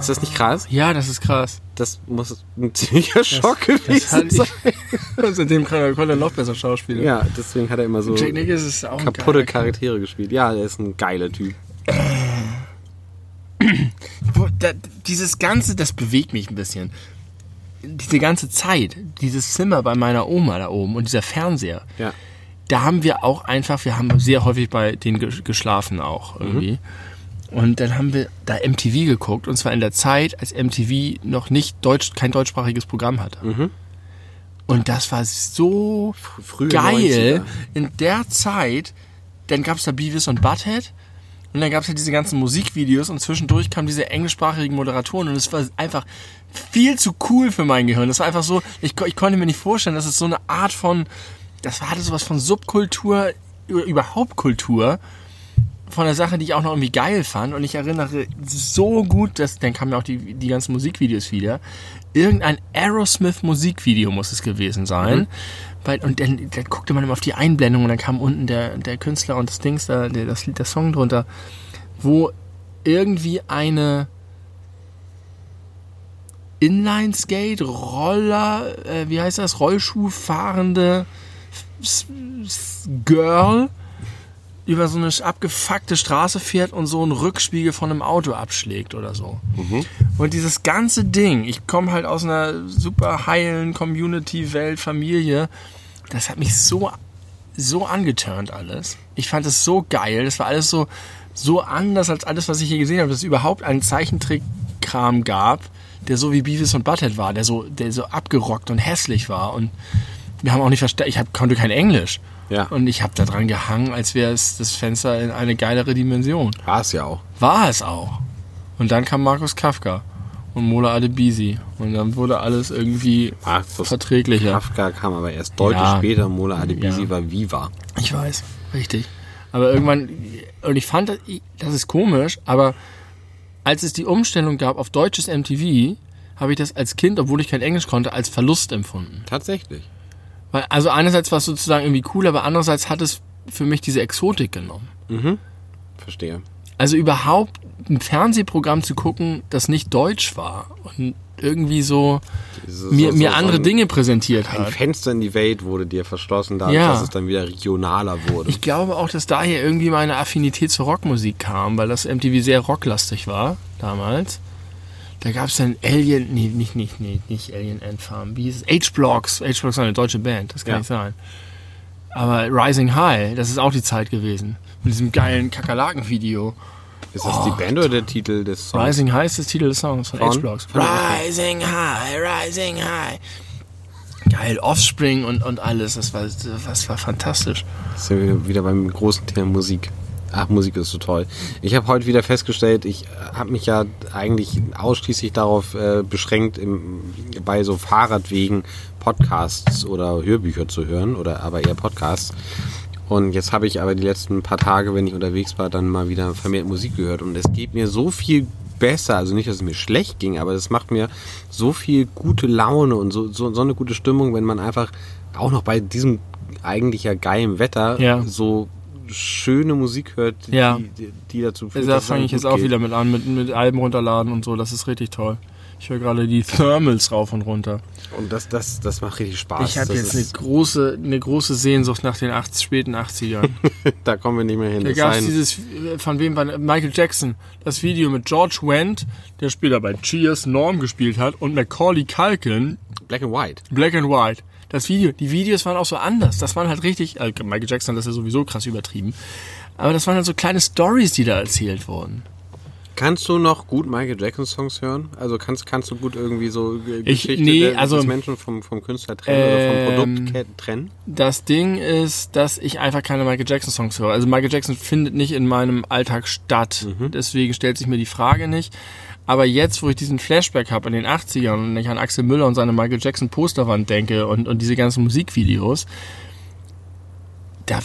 Ist das nicht krass? ja, das ist krass. Das muss ein ziemlicher Schock Das gewesen hat sein. ich, seitdem kann er, konnte er noch besser Schauspieler. Ja, deswegen hat er immer so kaputte Charaktere gespielt. Ja, er ist ein geiler Typ. Da, dieses Ganze, das bewegt mich ein bisschen. Diese ganze Zeit, dieses Zimmer bei meiner Oma da oben und dieser Fernseher, Ja. da haben wir auch einfach, wir haben sehr häufig bei denen ge- geschlafen auch irgendwie. Und dann haben wir da MTV geguckt und zwar in der Zeit, als MTV noch nicht deutsch, kein deutschsprachiges Programm hatte. Und das war so frühe geil. 90er. In der Zeit, dann gab es da Beavis und Butthead und dann gab es ja diese ganzen Musikvideos und zwischendurch kamen diese englischsprachigen Moderatoren und es war einfach viel zu cool für mein Gehirn. Das war einfach so, ich, ich konnte mir nicht vorstellen, dass es so eine Art von, das hatte sowas von Subkultur, über- überhaupt Kultur, von der Sache, die ich auch noch irgendwie geil fand. Und ich erinnere so gut, dass, dann kamen ja auch die, die ganzen Musikvideos wieder. Irgendein Aerosmith-Musikvideo muss es gewesen sein. Weil, und dann, dann guckte man immer auf die Einblendung und dann kam unten der, der Künstler und das Dings da, der, das Lied, der Song drunter, wo irgendwie eine Inline-Skate, Roller, äh, wie heißt das, Rollschuhfahrende S- S- Girl über so eine abgefuckte Straße fährt und so einen Rückspiegel von einem Auto abschlägt oder so. Und dieses ganze Ding, ich komme halt aus einer super heilen Community-Welt, Familie, das hat mich so, so angeturnt alles. Ich fand es so geil, das war alles so, so anders als alles, was ich hier gesehen habe, dass es überhaupt einen Zeichentrick-Kram gab, der so wie Beavis und Butthead war, der so, der so abgerockt und hässlich war und wir haben auch nicht verstanden, ich hab, konnte kein Englisch. Ja. Und ich habe da dran gehangen, als wäre es das Fenster in eine geilere Dimension. War es ja auch. War es auch. Und dann kam Markus Kafka und Mola Adebisi. Und dann wurde alles irgendwie Markus verträglicher. Kafka kam aber erst deutlich Ja. später. Mola Adebisi Ja. war Viva. Ich weiß, richtig. Aber irgendwann, und ich fand, das- das ist komisch, aber als es die Umstellung gab auf deutsches MTV, habe ich das als Kind, obwohl ich kein Englisch konnte, als Verlust empfunden. Tatsächlich. Weil, also einerseits war es sozusagen irgendwie cool, aber andererseits hat es für mich diese Exotik genommen. Verstehe. Also überhaupt ein Fernsehprogramm zu gucken, das nicht deutsch war und irgendwie so So- mir, so- mir so andere ein, Dinge präsentiert Ein hat. Fenster in die Welt wurde dir verschlossen, dadurch, Ja. dass es dann wieder regionaler wurde. Ich glaube auch, dass daher irgendwie meine Affinität zur Rockmusik kam, weil das MTV sehr rocklastig war damals. Da gab es dann Alien, nee, nicht, nicht, nee, nicht Alien Ant Farm, wie hieß es? H-Blocks. H-Blocks war eine deutsche Band, das kann Ja. nicht sein. Aber Rising High, das ist auch die Zeit gewesen. Mit diesem geilen Kakerlaken-Video. Ist das die Band oder der Titel des Songs? Rising High ist das Titel des Songs von, Von? H-Blocks. Rising High, Rising High. Geil, Offspring und, und alles, das war, das war fantastisch. Sind wir wieder beim großen Thema Musik. Ach, Musik ist so toll. Ich habe heute wieder festgestellt, ich habe mich ja eigentlich ausschließlich darauf äh, beschränkt, im, bei so Fahrradwegen Podcasts oder Hörbücher zu hören oder aber eher Podcasts. Und jetzt habe ich aber die letzten paar Tage, wenn ich unterwegs war, dann mal wieder vermehrt Musik gehört. Und es geht mir so viel besser. Also nicht, dass es mir schlecht ging, aber es macht mir so viel gute Laune und so, so, so eine gute Stimmung, wenn man einfach auch noch bei diesem eigentlich ja geilen Wetter Ja. so schöne Musik hört, die, Ja. die, die dazu führt, Da fange ich jetzt gut auch geht. wieder mit an, mit, mit Alben runterladen und so. Das ist richtig toll. Ich höre gerade die Thermals rauf und runter. Und das, das, das macht richtig Spaß. ich habe jetzt eine große, eine große Sehnsucht nach den 80, späten 80ern. da kommen wir nicht mehr hin. Da gab es dieses, äh, von wem war Michael Jackson, das Video mit George Wendt, der später bei Cheers Norm gespielt hat, und Macaulay Culkin, Black and White. Black and White. Das Video, die Videos waren auch so anders. Das waren halt richtig, äh, Michael Jackson das ja sowieso krass übertrieben. Aber das waren halt so kleine Stories, die da erzählt wurden. Kannst du noch gut Michael Jackson Songs hören? Also kannst, kannst du gut irgendwie so Ich- Geschichte nee, der- also- des Menschen vom, vom Künstler trennen oder Ähm, vom Produkt ke- trennen? Das Ding ist, dass ich einfach keine Michael Jackson Songs höre. Also Michael Jackson findet nicht in meinem Alltag statt. Deswegen stellt sich mir die Frage nicht. Aber jetzt, wo ich diesen Flashback habe in den 80ern und ich an Axel Müller und seine Michael Jackson Posterwand denke und, und diese ganzen Musikvideos, da,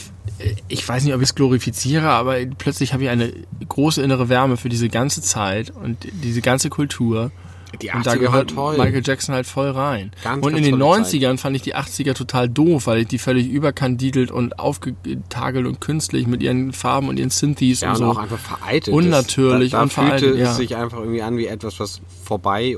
ich weiß nicht, ob ich es glorifiziere, aber plötzlich habe ich eine große innere Wärme für diese ganze Zeit und diese ganze Kultur. Die Und da 80er gehört toll. Michael Jackson halt voll rein. Ganz, und ganz in den tolle 90ern fand ich die 80er total doof, weil ich die völlig überkandidelt und aufgetagelt und künstlich mit ihren Farben und ihren Synthes Ja, und und so. auch einfach veraltet. Unnatürlich da, da und fühlte veraltet, es ja. sich einfach irgendwie an wie etwas, was vorbei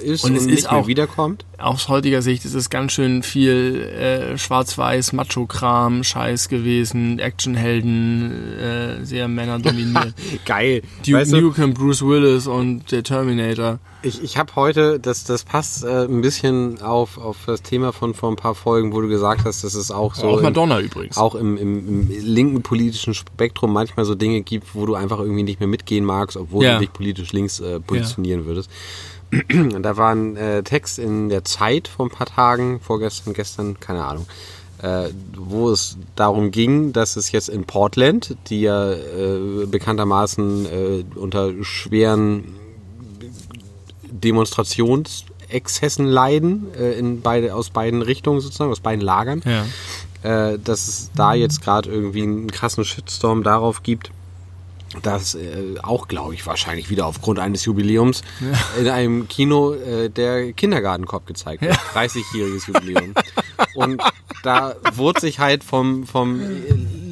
äh, ist Und und, es nicht ist mehr auch- wiederkommt. Aus heutiger Sicht ist es ganz schön viel äh, schwarz-weiß, Macho-Kram, Scheiß gewesen, Actionhelden, äh, sehr männerdominiert. Geil. Duke weißt du, Nukem, Bruce Willis und der Terminator. Ich ich habe heute, das, das passt äh, ein bisschen auf, auf das Thema von vor ein paar Folgen, wo du gesagt hast, dass es auch so auch im- Madonna übrigens. auch im, im, im linken politischen Spektrum manchmal so Dinge gibt, wo du einfach irgendwie nicht mehr mitgehen magst, obwohl Ja. du dich politisch links äh, positionieren würdest. Und da war ein äh, Text in der Zeit vor ein paar Tagen, vorgestern, gestern, keine Ahnung, äh, wo es darum ging, dass es jetzt in Portland, die ja äh, bekanntermaßen äh, unter schweren Demonstrationsexzessen leiden, äh, in beide, aus beiden Richtungen sozusagen, aus beiden Lagern ja. äh, dass es da jetzt gerade irgendwie einen krassen Shitstorm darauf gibt, dass äh, auch, glaube ich, wahrscheinlich wieder aufgrund eines Jubiläums in einem Kino äh, der Kindergartenkopf gezeigt wird. 30-jähriges Jubiläum. Und da wurde sich halt vom, vom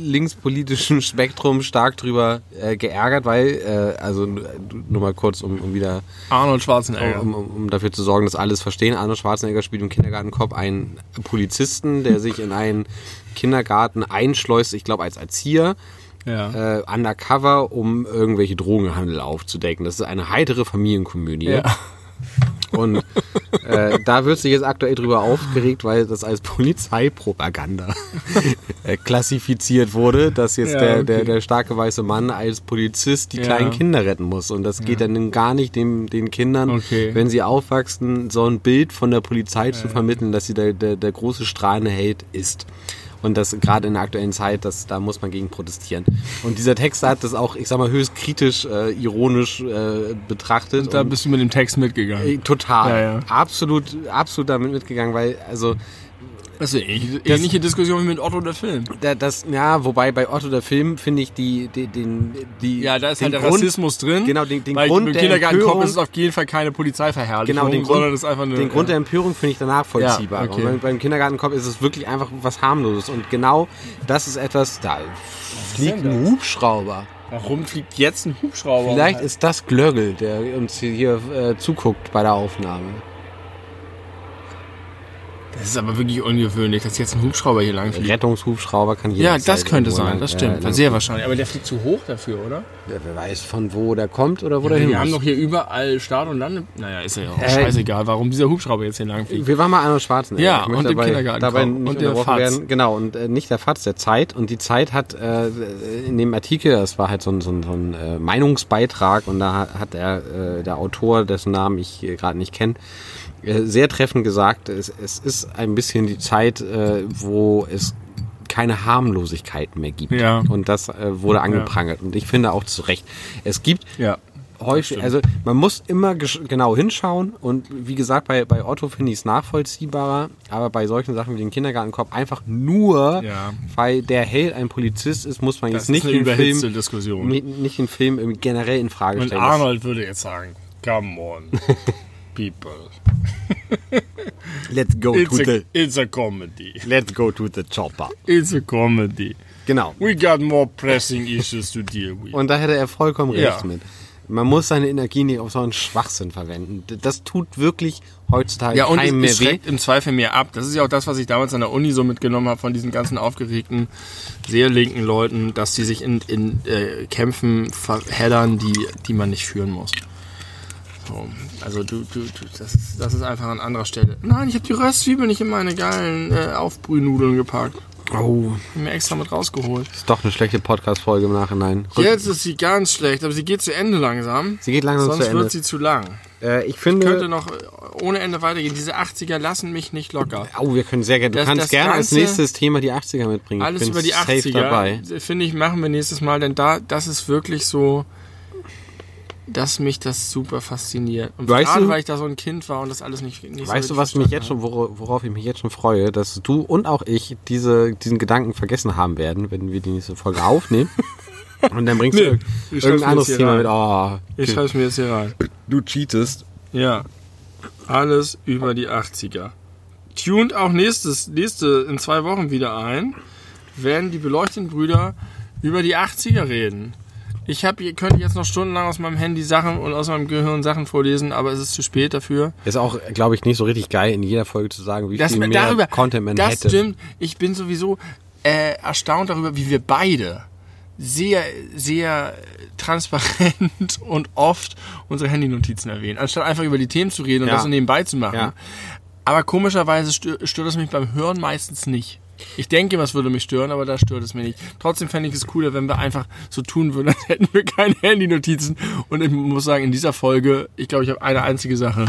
linkspolitischen Spektrum stark drüber äh, geärgert, weil, äh, also nur mal kurz, um, um wieder Arnold Schwarzenegger. um, um, um dafür zu sorgen, dass alles verstehen. Arnold Schwarzenegger spielt im Kindergartenkopf einen Polizisten, der sich in einen Kindergarten einschleust, ich glaube als Erzieher, ja. äh, undercover, um irgendwelche Drogenhandel aufzudecken. Das ist eine heitere Familienkomödie. Ja. Und äh, da wird sich jetzt aktuell drüber aufgeregt, weil das als Polizeipropaganda äh, klassifiziert wurde, dass jetzt Ja, der, okay. der, der starke weiße Mann als Polizist die Ja. kleinen Kinder retten muss. Und das geht dann gar nicht dem, den Kindern, Okay. wenn sie aufwachsen, so ein Bild von der Polizei zu vermitteln, dass sie der, der, der große strahlende Held ist. Und das gerade in der aktuellen Zeit, das, da muss man gegen protestieren. Und dieser Text hat das auch, ich sag mal, höchst kritisch, äh, ironisch äh, betrachtet. Da Und- bist du mit dem Text mitgegangen. äh, Total. Ja, ja. Absolut, absolut damit mitgegangen, weil, also, Das ist eine ähnliche Diskussion wie mit Otto der Film. da, das, ja, wobei bei Otto der Film finde ich die, die, den, die, Ja, da ist halt der Grund, Rassismus drin. Genau, den, den weil Grund im der Kindergartenkopf Empörung- ist es auf jeden Fall keine Polizeiverherrlichung, Genau, den Grund, das ist einfach eine... den Grund der Empörung finde ich danach vollziehbar. Ja, okay. Und beim, beim Kindergartenkopf ist es wirklich einfach was harmloses. Und genau das ist etwas, da fliegt ein das? Hubschrauber. Warum fliegt jetzt ein Hubschrauber? Vielleicht ist das Glöggel, der uns hier äh, zuguckt bei der Aufnahme. Das ist aber wirklich ungewöhnlich, dass jetzt ein Hubschrauber hier lang fliegt. Rettungshubschrauber kann Ja, jederzeit das könnte sein, das stimmt. äh, lang- Sehr wahrscheinlich. Aber der fliegt zu hoch dafür, oder? Ja, wer weiß von wo der kommt oder wo der hin Wir haben doch hier überall Start und Lande. Naja, ist ja auch Äh, scheißegal, warum dieser Hubschrauber jetzt hier lang fliegt. Wir waren mal Arnold Schwarzenegger. Ja, Ich möchte und im dabei, Kindergarten dabei nicht Und der Fatz. werden. Genau, und äh, nicht der Fatz, der Zeit. Und die Zeit hat äh, in dem Artikel, das war halt so ein, so ein, so ein äh, Meinungsbeitrag und da hat- hat er, äh, der Autor, dessen Namen ich gerade nicht kenne, sehr treffend gesagt, es, es ist ein bisschen die Zeit, äh, wo es keine Harmlosigkeit mehr gibt. Ja. Und das äh, wurde angeprangert. Und ich finde auch zu Recht. Es gibt Ja. häufig, also man muss immer genau hinschauen und wie gesagt, bei, bei Otto finde ich es nachvollziehbarer, aber bei solchen Sachen wie den Kindergartenkorb einfach nur, Ja. weil der Held ein Polizist ist, muss man Das jetzt nicht den Film, Diskussion. nicht, den Film generell in Frage Und stellen. Arnold würde jetzt sagen, come on, people. Let's go It's to a, the, it's a comedy. let's go to the chopper. It's a comedy. Genau. We got more pressing issues to deal with. Und da hätte er vollkommen Ja. recht mit. Man muss seine Energie nicht auf so einen Schwachsinn verwenden. Das tut wirklich heutzutage Ja, und keinem es, mehr weh. im Zweifel mehr ab. Das ist ja auch das, was ich damals an der Uni so mitgenommen habe von diesen ganzen aufgeregten, sehr linken Leuten, dass die sich in, in äh, Kämpfen verheddern, die, die man nicht führen muss. So, also du, du, du das, ist, das ist einfach an anderer Stelle. Nein, ich habe die Röstzwiebeln nicht in meine geilen äh, Aufbrühnudeln gepackt. Oh, Hab mir extra mit rausgeholt. ist doch eine schlechte Podcast-Folge im Nachhinein. Jetzt ist sie ganz schlecht, aber sie geht zu Ende langsam. Sie geht langsam Sonst zu Ende. wird sie zu lang. Äh, ich finde, Könnte noch äh, ohne Ende weitergehen. Diese 80er lassen mich nicht locker. oh, wir können sehr gerne. Du Das- kannst das gerne als nächstes Thema die 80er mitbringen. Alles ich über die safe 80er, dabei. finde ich, machen wir nächstes Mal, denn da, das ist wirklich so, dass mich das super fasziniert. Und Weißt gerade du- weil ich da so ein Kind war und das alles nicht, nicht so Weißt du, richtig was mich jetzt schon, wora- worauf ich mich jetzt schon freue, dass du und auch ich diese, diesen Gedanken vergessen haben werden, wenn wir die nächste Folge aufnehmen. Und dann bringst du Nee, schreib's irgendein anderes Thema rein. mit. Oh, habe? Ich schreibe es mir jetzt hier rein. du cheatest. Ja. Alles über die 80er. Tuned auch nächstes, nächste in zwei Wochen wieder ein, werden die beleuchteten Brüder über die 80er reden. Ich hab, ihr könnt jetzt noch stundenlang aus meinem Handy Sachen und aus meinem Gehirn Sachen vorlesen, aber es ist zu spät dafür. Ist auch, glaube ich, nicht so richtig geil, in jeder Folge zu sagen, wie Das, viel mehr darüber, Content man das hätte. stimmt. Ich bin sowieso äh, erstaunt darüber, wie wir beide sehr, sehr transparent und oft unsere Handynotizen erwähnen, anstatt einfach über die Themen zu reden und Ja. das so nebenbei zu machen. Ja. Aber komischerweise stört, stört es mich beim Hören meistens nicht. Ich denke, was würde mich stören, aber da stört es mich nicht. Trotzdem fände ich es cooler, wenn wir einfach so tun würden, als hätten wir keine Handynotizen. Und ich muss sagen, in dieser Folge, ich glaube, ich habe eine einzige Sache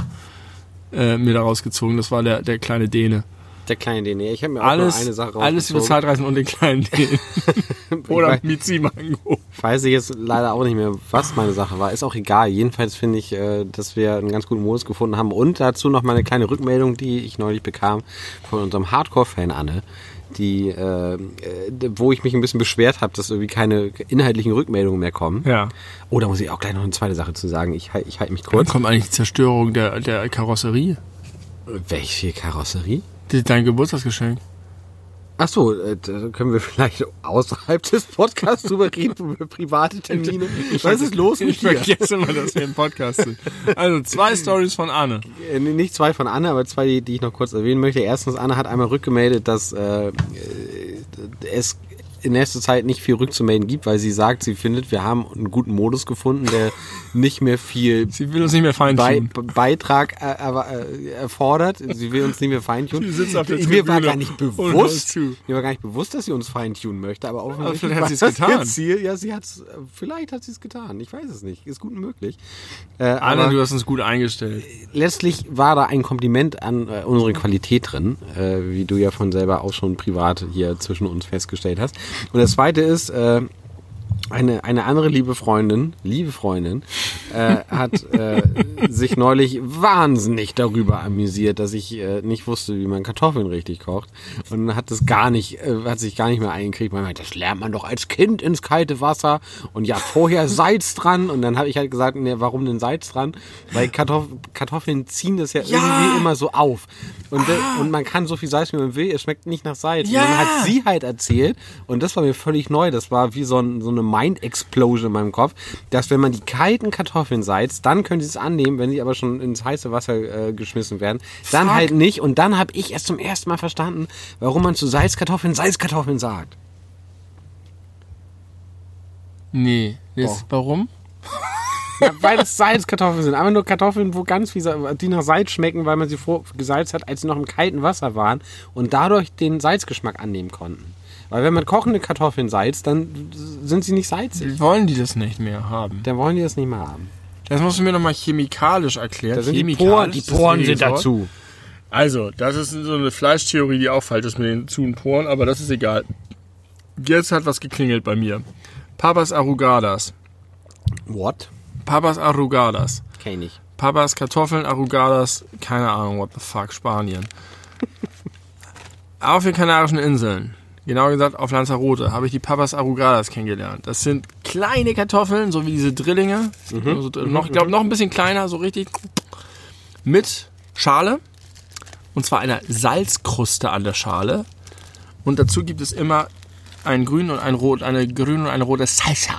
äh, mir daraus gezogen. Das war der, der kleine Däne. Der kleine DNA. Ich habe mir auch Alles, eine Sache alles über rausgezogen. Zeitreisen und den kleinen Dänen. Oder weiß- Mizimango. Weiß ich jetzt leider auch nicht mehr, was meine Sache war. Ist auch egal. Jedenfalls finde ich, äh, dass wir einen ganz guten Modus gefunden haben. Und dazu noch mal eine kleine Rückmeldung, die ich neulich bekam von unserem Hardcore-Fan Anne, die, äh, äh, wo ich mich ein bisschen beschwert habe, dass irgendwie keine inhaltlichen Rückmeldungen mehr kommen. Ja. Oh, da muss ich auch gleich noch eine zweite Sache zu sagen. Ich, ich halte mich kurz. kommt eigentlich die Zerstörung der, der Karosserie? Welche Karosserie? Dein Geburtstagsgeschenk. Ach so, äh, können wir vielleicht außerhalb des Podcasts drüber reden, über private Termine. Was ist los mit Ich dir? vergesse immer, dass wir im Podcast sind. Also zwei Stories von Anne. Äh, Nicht zwei von Anne, aber zwei, die, die ich noch kurz erwähnen möchte. Erstens, Anne hat einmal rückgemeldet, dass äh, äh, es in nächster Zeit nicht viel rückzumelden gibt, weil sie sagt, sie findet, wir haben einen guten Modus gefunden, der nicht mehr viel Sie will uns nicht mehr feintunen. Beitrag äh, aber, äh, erfordert. Sie will uns nicht mehr feintunen. Sie sitzt auf der Mir war gar nicht bewusst, mir war gar nicht bewusst, dass sie uns feintunen möchte, aber offensichtlich vielleicht hat sie es getan. Ziel. Ja, sie hat's, äh, vielleicht hat sie es getan. Ich weiß es nicht. Ist gut möglich. Äh, Anne, aber du hast uns gut eingestellt. letztlich war da ein Kompliment an äh, unsere Qualität drin, äh, wie du ja von selber auch schon privat hier zwischen uns festgestellt hast. Und das zweite ist, äh, eine, eine andere liebe Freundin, liebe Freundin, äh, hat äh, sich neulich wahnsinnig darüber amüsiert, dass ich äh, nicht wusste, wie man Kartoffeln richtig kocht. Und hat das gar nicht, äh, hat sich gar nicht mehr eingekriegt. Man meinte, das lernt man doch als Kind ins kalte Wasser. Und ja, vorher Salz dran. Und dann habe ich halt gesagt, nee, warum denn Salz dran? Weil Kartoff Kartoffeln ziehen das ja, irgendwie immer so auf. Und, äh, und man kann so viel Salz, wie man will, es schmeckt nicht nach Salz. Ja. Und dann hat sie halt erzählt, und das war mir völlig neu, das war wie so, ein, so eine Mind-Explosion in meinem Kopf, dass wenn man die kalten Kartoffeln salzt, dann können sie es annehmen, wenn sie aber schon ins heiße Wasser äh, geschmissen werden, dann Fuck. halt nicht. Und dann habe ich erst zum ersten Mal verstanden, warum man zu Salzkartoffeln Salzkartoffeln sagt. Nee. Doch. warum? Ja, weil es Salzkartoffeln sind. Aber nur Kartoffeln, wo ganz viel, die nach Salz schmecken, weil man sie vor gesalzt hat, als sie noch im kalten Wasser waren und dadurch den Salzgeschmack annehmen konnten. Weil wenn man kochende Kartoffeln salzt, dann sind sie nicht salzig. Wollen die das nicht mehr haben? Dann wollen die das nicht mehr haben. Das musst du mir nochmal chemikalisch erklären. Da sind die Poren, die Poren sind dazu. Also, das ist so eine Fleischtheorie, die auch falsch ist mit den zu und Poren, aber das ist egal. Jetzt hat was geklingelt bei mir. Papas Arrugadas. What? Papas Arrugadas. Kenn ich. Papas Kartoffeln, Arrugadas, keine Ahnung, what the fuck, Spanien. auf den Kanarischen Inseln, genau gesagt auf Lanzarote, habe ich die Papas Arrugadas kennengelernt. Das sind kleine Kartoffeln, so wie diese Drillinge. Also noch, ich glaube, noch ein bisschen kleiner, so richtig. Mit Schale. Und zwar einer Salzkruste an der Schale. Und dazu gibt es immer ein grün und ein rot, eine grün und eine rote Salsa.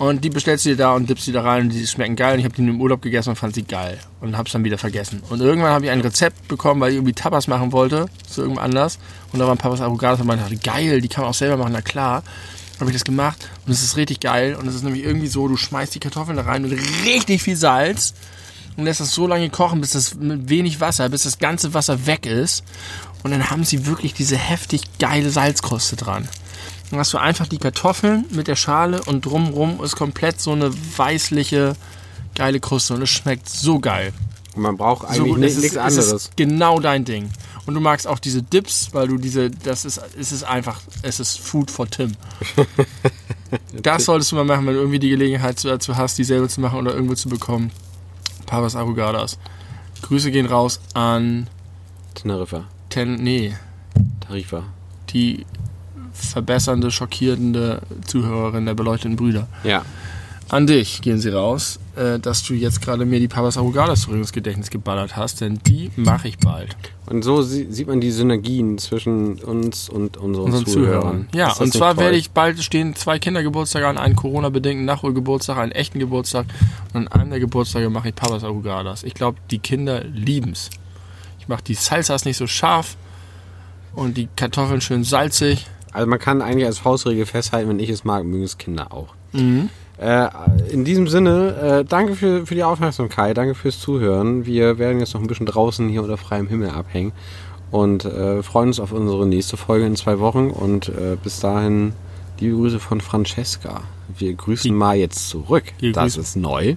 Und die bestellst du dir da und dippst die da rein und die schmecken geil. Und ich habe die im Urlaub gegessen und fand sie geil. Und hab's dann wieder vergessen. Und irgendwann habe ich ein Rezept bekommen, weil ich irgendwie Tapas machen wollte. Zu irgendwann anders. Und da waren Papas Avocados und man dachte, geil, die kann man auch selber machen, na klar. Habe ich das gemacht und es ist richtig geil. Und es ist nämlich irgendwie so, du schmeißt die Kartoffeln da rein mit richtig viel Salz und lässt das so lange kochen, bis das mit wenig Wasser, bis das ganze Wasser weg ist. Und dann haben sie wirklich diese heftig geile Salzkruste dran. Dann hast du einfach die Kartoffeln mit der Schale und drumrum ist komplett so eine weißliche, geile Kruste und es schmeckt so geil. Und man braucht So eigentlich ist- nichts es anderes. ist genau dein Ding. Und du magst auch diese Dips, weil du diese, das ist, es ist einfach, es ist Food for Tim. das solltest du mal machen, wenn du irgendwie die Gelegenheit dazu hast, die selber zu machen oder irgendwo zu bekommen. Papas Arrugadas. Grüße gehen raus an Teneriffa. Ten, nee, Tarifa. die verbessernde, schockierende Zuhörerin der beleuchteten Brüder. Ja. An dich gehen sie raus, äh, dass du jetzt gerade mir die Papas Arrugadas zurück ins Gedächtnis geballert hast, denn die mache ich bald. Und so sie- sieht man die Synergien zwischen uns und unseren, unseren Zuhörern. Zuhörern. Ja, und zwar toll? werde ich bald stehen zwei Kindergeburtstage an, einen Corona-bedingten Nachholgeburtstag, einen echten Geburtstag und an einem der Geburtstage mache ich Papas Arrugadas. Ich glaube, die Kinder lieben's. Ich mache die Salsas nicht so scharf und die Kartoffeln schön salzig. Also man kann eigentlich als Faustregel festhalten, wenn ich es mag, mögen es Kinder auch. Mhm. Äh, in diesem Sinne, äh, danke für, für die Aufmerksamkeit, danke fürs Zuhören. Wir werden jetzt noch ein bisschen draußen hier unter freiem Himmel abhängen und äh, freuen uns auf unsere nächste Folge in zwei Wochen und äh, bis dahin liebe Grüße von Francesca. Wir grüßen mal jetzt zurück. Das grüßen- ist neu.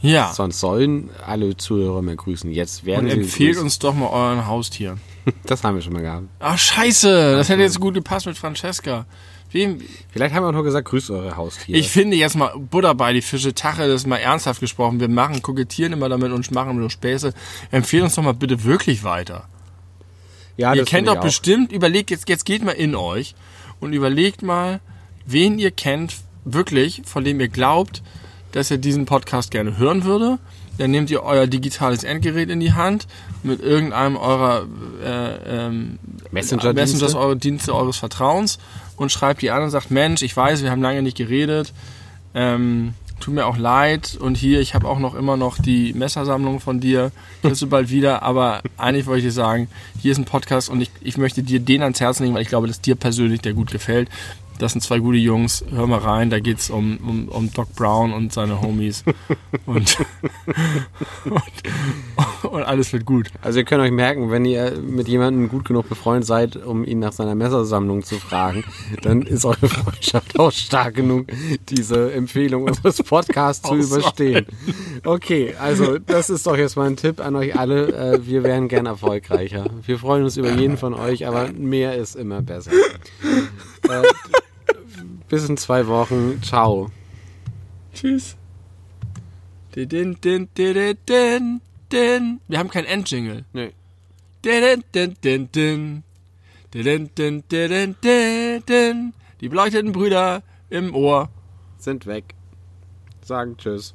Ja. Sonst sollen alle Zuhörer mehr grüßen. Jetzt werden Und sie empfehlt uns doch mal euren Haustieren. Das haben wir schon mal gehabt. Ach, scheiße. Das hätte jetzt gut gepasst mit Francesca. Wem, Vielleicht haben wir auch nur gesagt, grüßt eure Haustiere. Ich finde jetzt mal Butter bei die Fische, Tache, das ist mal ernsthaft gesprochen. Wir machen, kokettieren immer damit und machen nur Späße. Empfehlt uns doch mal bitte wirklich weiter. ja, ihr kennt doch bestimmt, überlegt, jetzt, jetzt geht mal in euch und überlegt mal, wen ihr kennt, wirklich, von dem ihr glaubt, dass er diesen Podcast gerne hören würde. Dann nehmt ihr euer digitales Endgerät in die Hand mit irgendeinem eurer äh, ähm, Messenger-Dienste? Messengers, eure Dienste eures Vertrauens und schreibt die an und sagt, Mensch, ich weiß, wir haben lange nicht geredet. Ähm, tut mir auch leid. Und hier, ich habe auch noch immer noch die Messersammlung von dir. Kriegst du bald wieder. Aber eigentlich wollte ich dir sagen, hier ist ein Podcast und ich, ich möchte dir den ans Herz legen, weil ich glaube, dass dir persönlich der gut gefällt. Das sind zwei gute Jungs. Hör mal rein, da geht's um, um, um Doc Brown und seine Homies. und, und, und alles wird gut. Also ihr könnt euch merken, wenn ihr mit jemandem gut genug befreundet seid, um ihn nach seiner Messersammlung zu fragen, dann ist eure Freundschaft auch stark genug, diese Empfehlung unseres Podcasts zu überstehen. Okay, also das ist doch jetzt mal ein Tipp an euch alle. Äh, Wir wären gern erfolgreicher. Wir freuen uns über jeden von euch, aber mehr ist immer besser. Bis in zwei Wochen. Ciao. Tschüss. Din, din, din, din, din. Wir haben kein Endjingle. Nee. Din, din, din, din. Din, din, din, din, din, din. Die beleuchteten Brüder im Ohr. Sind weg. Sagen Tschüss.